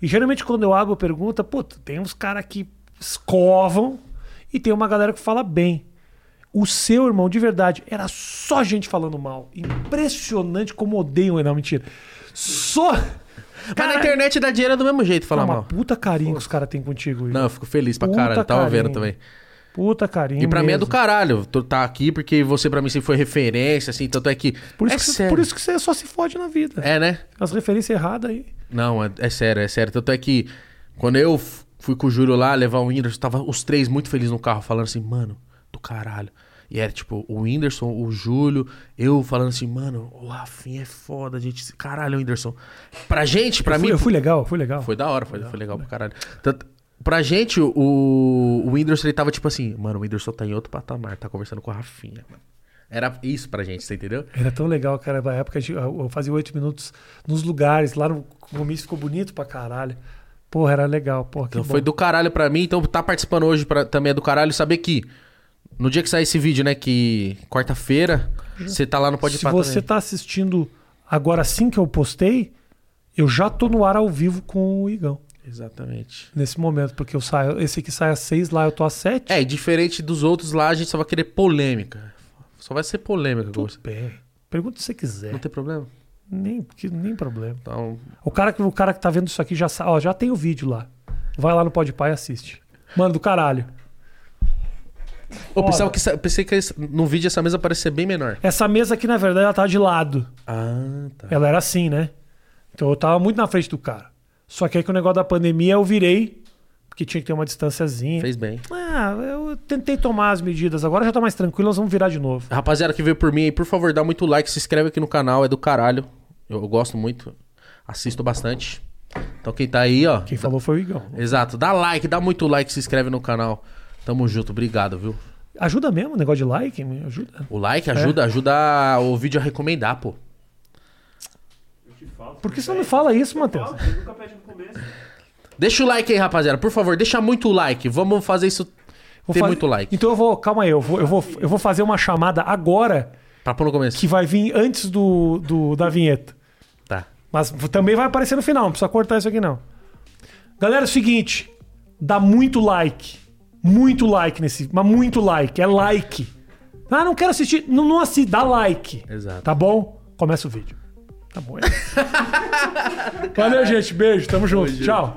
Speaker 1: E geralmente quando eu abro a pergunta, pô, tem uns caras que escovam E tem uma galera que fala bem. O seu irmão, de verdade, era só gente falando mal. Impressionante como odeiam. Não, mentira. Só.
Speaker 2: Mas na internet dá dinheiro do mesmo jeito, falar
Speaker 1: Não,
Speaker 2: mal.
Speaker 1: uma puta carinho que os caras têm contigo. Igor.
Speaker 2: Não, eu fico feliz pra
Speaker 1: Puta
Speaker 2: caralho. Tava
Speaker 1: carinho.
Speaker 2: vendo também.
Speaker 1: Puta carinho.
Speaker 2: E pra mim é do
Speaker 1: mesmo.
Speaker 2: caralho. Tu tá aqui porque você pra mim sempre foi referência, assim. Tanto é que.
Speaker 1: Por isso,
Speaker 2: é
Speaker 1: que, você- por isso que você só se fode na vida.
Speaker 2: É, né?
Speaker 1: As referências erradas aí.
Speaker 2: Não, é, é sério, é sério. Tanto é que quando eu fui com o Júlio lá levar o Whindersson, tava os três muito felizes no carro, falando assim, mano, do caralho. E era tipo, o Whindersson, o Júlio, eu falando assim, mano, o Rafinha é foda, gente. Caralho, o Whindersson. Pra gente, pra
Speaker 1: eu,
Speaker 2: mim.
Speaker 1: fui, eu fui legal, fui legal.
Speaker 2: Foi da hora, foi, foi legal pra caralho. Tanto, pra gente, o, o Whindersson, ele tava tipo assim, mano, o Whindersson tá em outro patamar, tá conversando com a Rafinha, mano. Era isso pra gente, você entendeu?
Speaker 1: Era tão legal, cara. Na época eu fazia oito minutos nos lugares, lá no comício ficou bonito pra caralho. Porra, era legal. Porra,
Speaker 2: Então
Speaker 1: bom.
Speaker 2: foi do caralho pra mim. Então tá participando hoje pra- também é do caralho. Saber que no dia que sair esse vídeo, né? Que quarta-feira, você tá lá no Pode
Speaker 1: Se você
Speaker 2: também.
Speaker 1: tá assistindo agora assim que eu postei, eu já tô no ar ao vivo com o Igão.
Speaker 2: Exatamente.
Speaker 1: Nesse momento, porque eu saio, esse aqui sai às seis, lá eu tô às sete.
Speaker 2: É, e diferente dos outros lá, a gente só vai querer polêmica. Só vai ser polêmica com você.
Speaker 1: Tudo bem. Pergunta se você quiser.
Speaker 2: Não tem problema?
Speaker 1: Nem, porque- nem problema.
Speaker 2: Então,
Speaker 1: O cara, que- o cara que tá vendo isso aqui já, ó, já tem o vídeo lá. Vai lá no Podpah e assiste. Mano, do caralho.
Speaker 2: eu pensava que, pensei que no vídeo essa mesa parecia bem menor.
Speaker 1: Essa mesa aqui, na verdade, ela tá de lado.
Speaker 2: Ah, tá.
Speaker 1: Ela era assim, né? Então eu tava muito na frente do cara. Só que aí com o negócio da pandemia eu virei, porque tinha que ter uma distânciazinha.
Speaker 2: Fez bem.
Speaker 1: Ah, eu tentei tomar as medidas. Agora já tá mais tranquilo, nós vamos virar de novo.
Speaker 2: Rapaziada que veio por mim aí, por favor, dá muito like, se inscreve aqui no canal, é do caralho. Eu, eu gosto muito, assisto bastante. Então quem tá aí, ó.
Speaker 1: Quem falou foi o Igão.
Speaker 2: Exato, dá like, dá muito like, se inscreve no canal. Tamo junto, obrigado, viu?
Speaker 1: Ajuda mesmo o negócio de like? Ajuda.
Speaker 2: O like ajuda, ajuda o vídeo a recomendar, pô.
Speaker 1: Por que você não me fala isso, Matheus?
Speaker 3: Fala, você nunca pede no começo.
Speaker 2: Deixa o like aí, rapaziada, por favor, deixa muito like. Vamos fazer isso
Speaker 1: Vou
Speaker 2: ter muito like.
Speaker 1: Então eu vou. Calma aí, eu vou, eu vou, eu vou fazer uma chamada agora
Speaker 2: Pra pôr no começo.
Speaker 1: que vai vir antes do, do- da vinheta.
Speaker 2: Tá.
Speaker 1: Mas também vai aparecer no final, não precisa cortar isso aqui não. Galera, é o seguinte, dá muito like. Muito like nesse, mas muito like, é like. Ah, não quero assistir, não, não assiste, dá like.
Speaker 2: Exato.
Speaker 1: Tá bom? Começa o vídeo. Tá bom. é. (laughs) Valeu, gente, beijo, tamo junto. Tchau.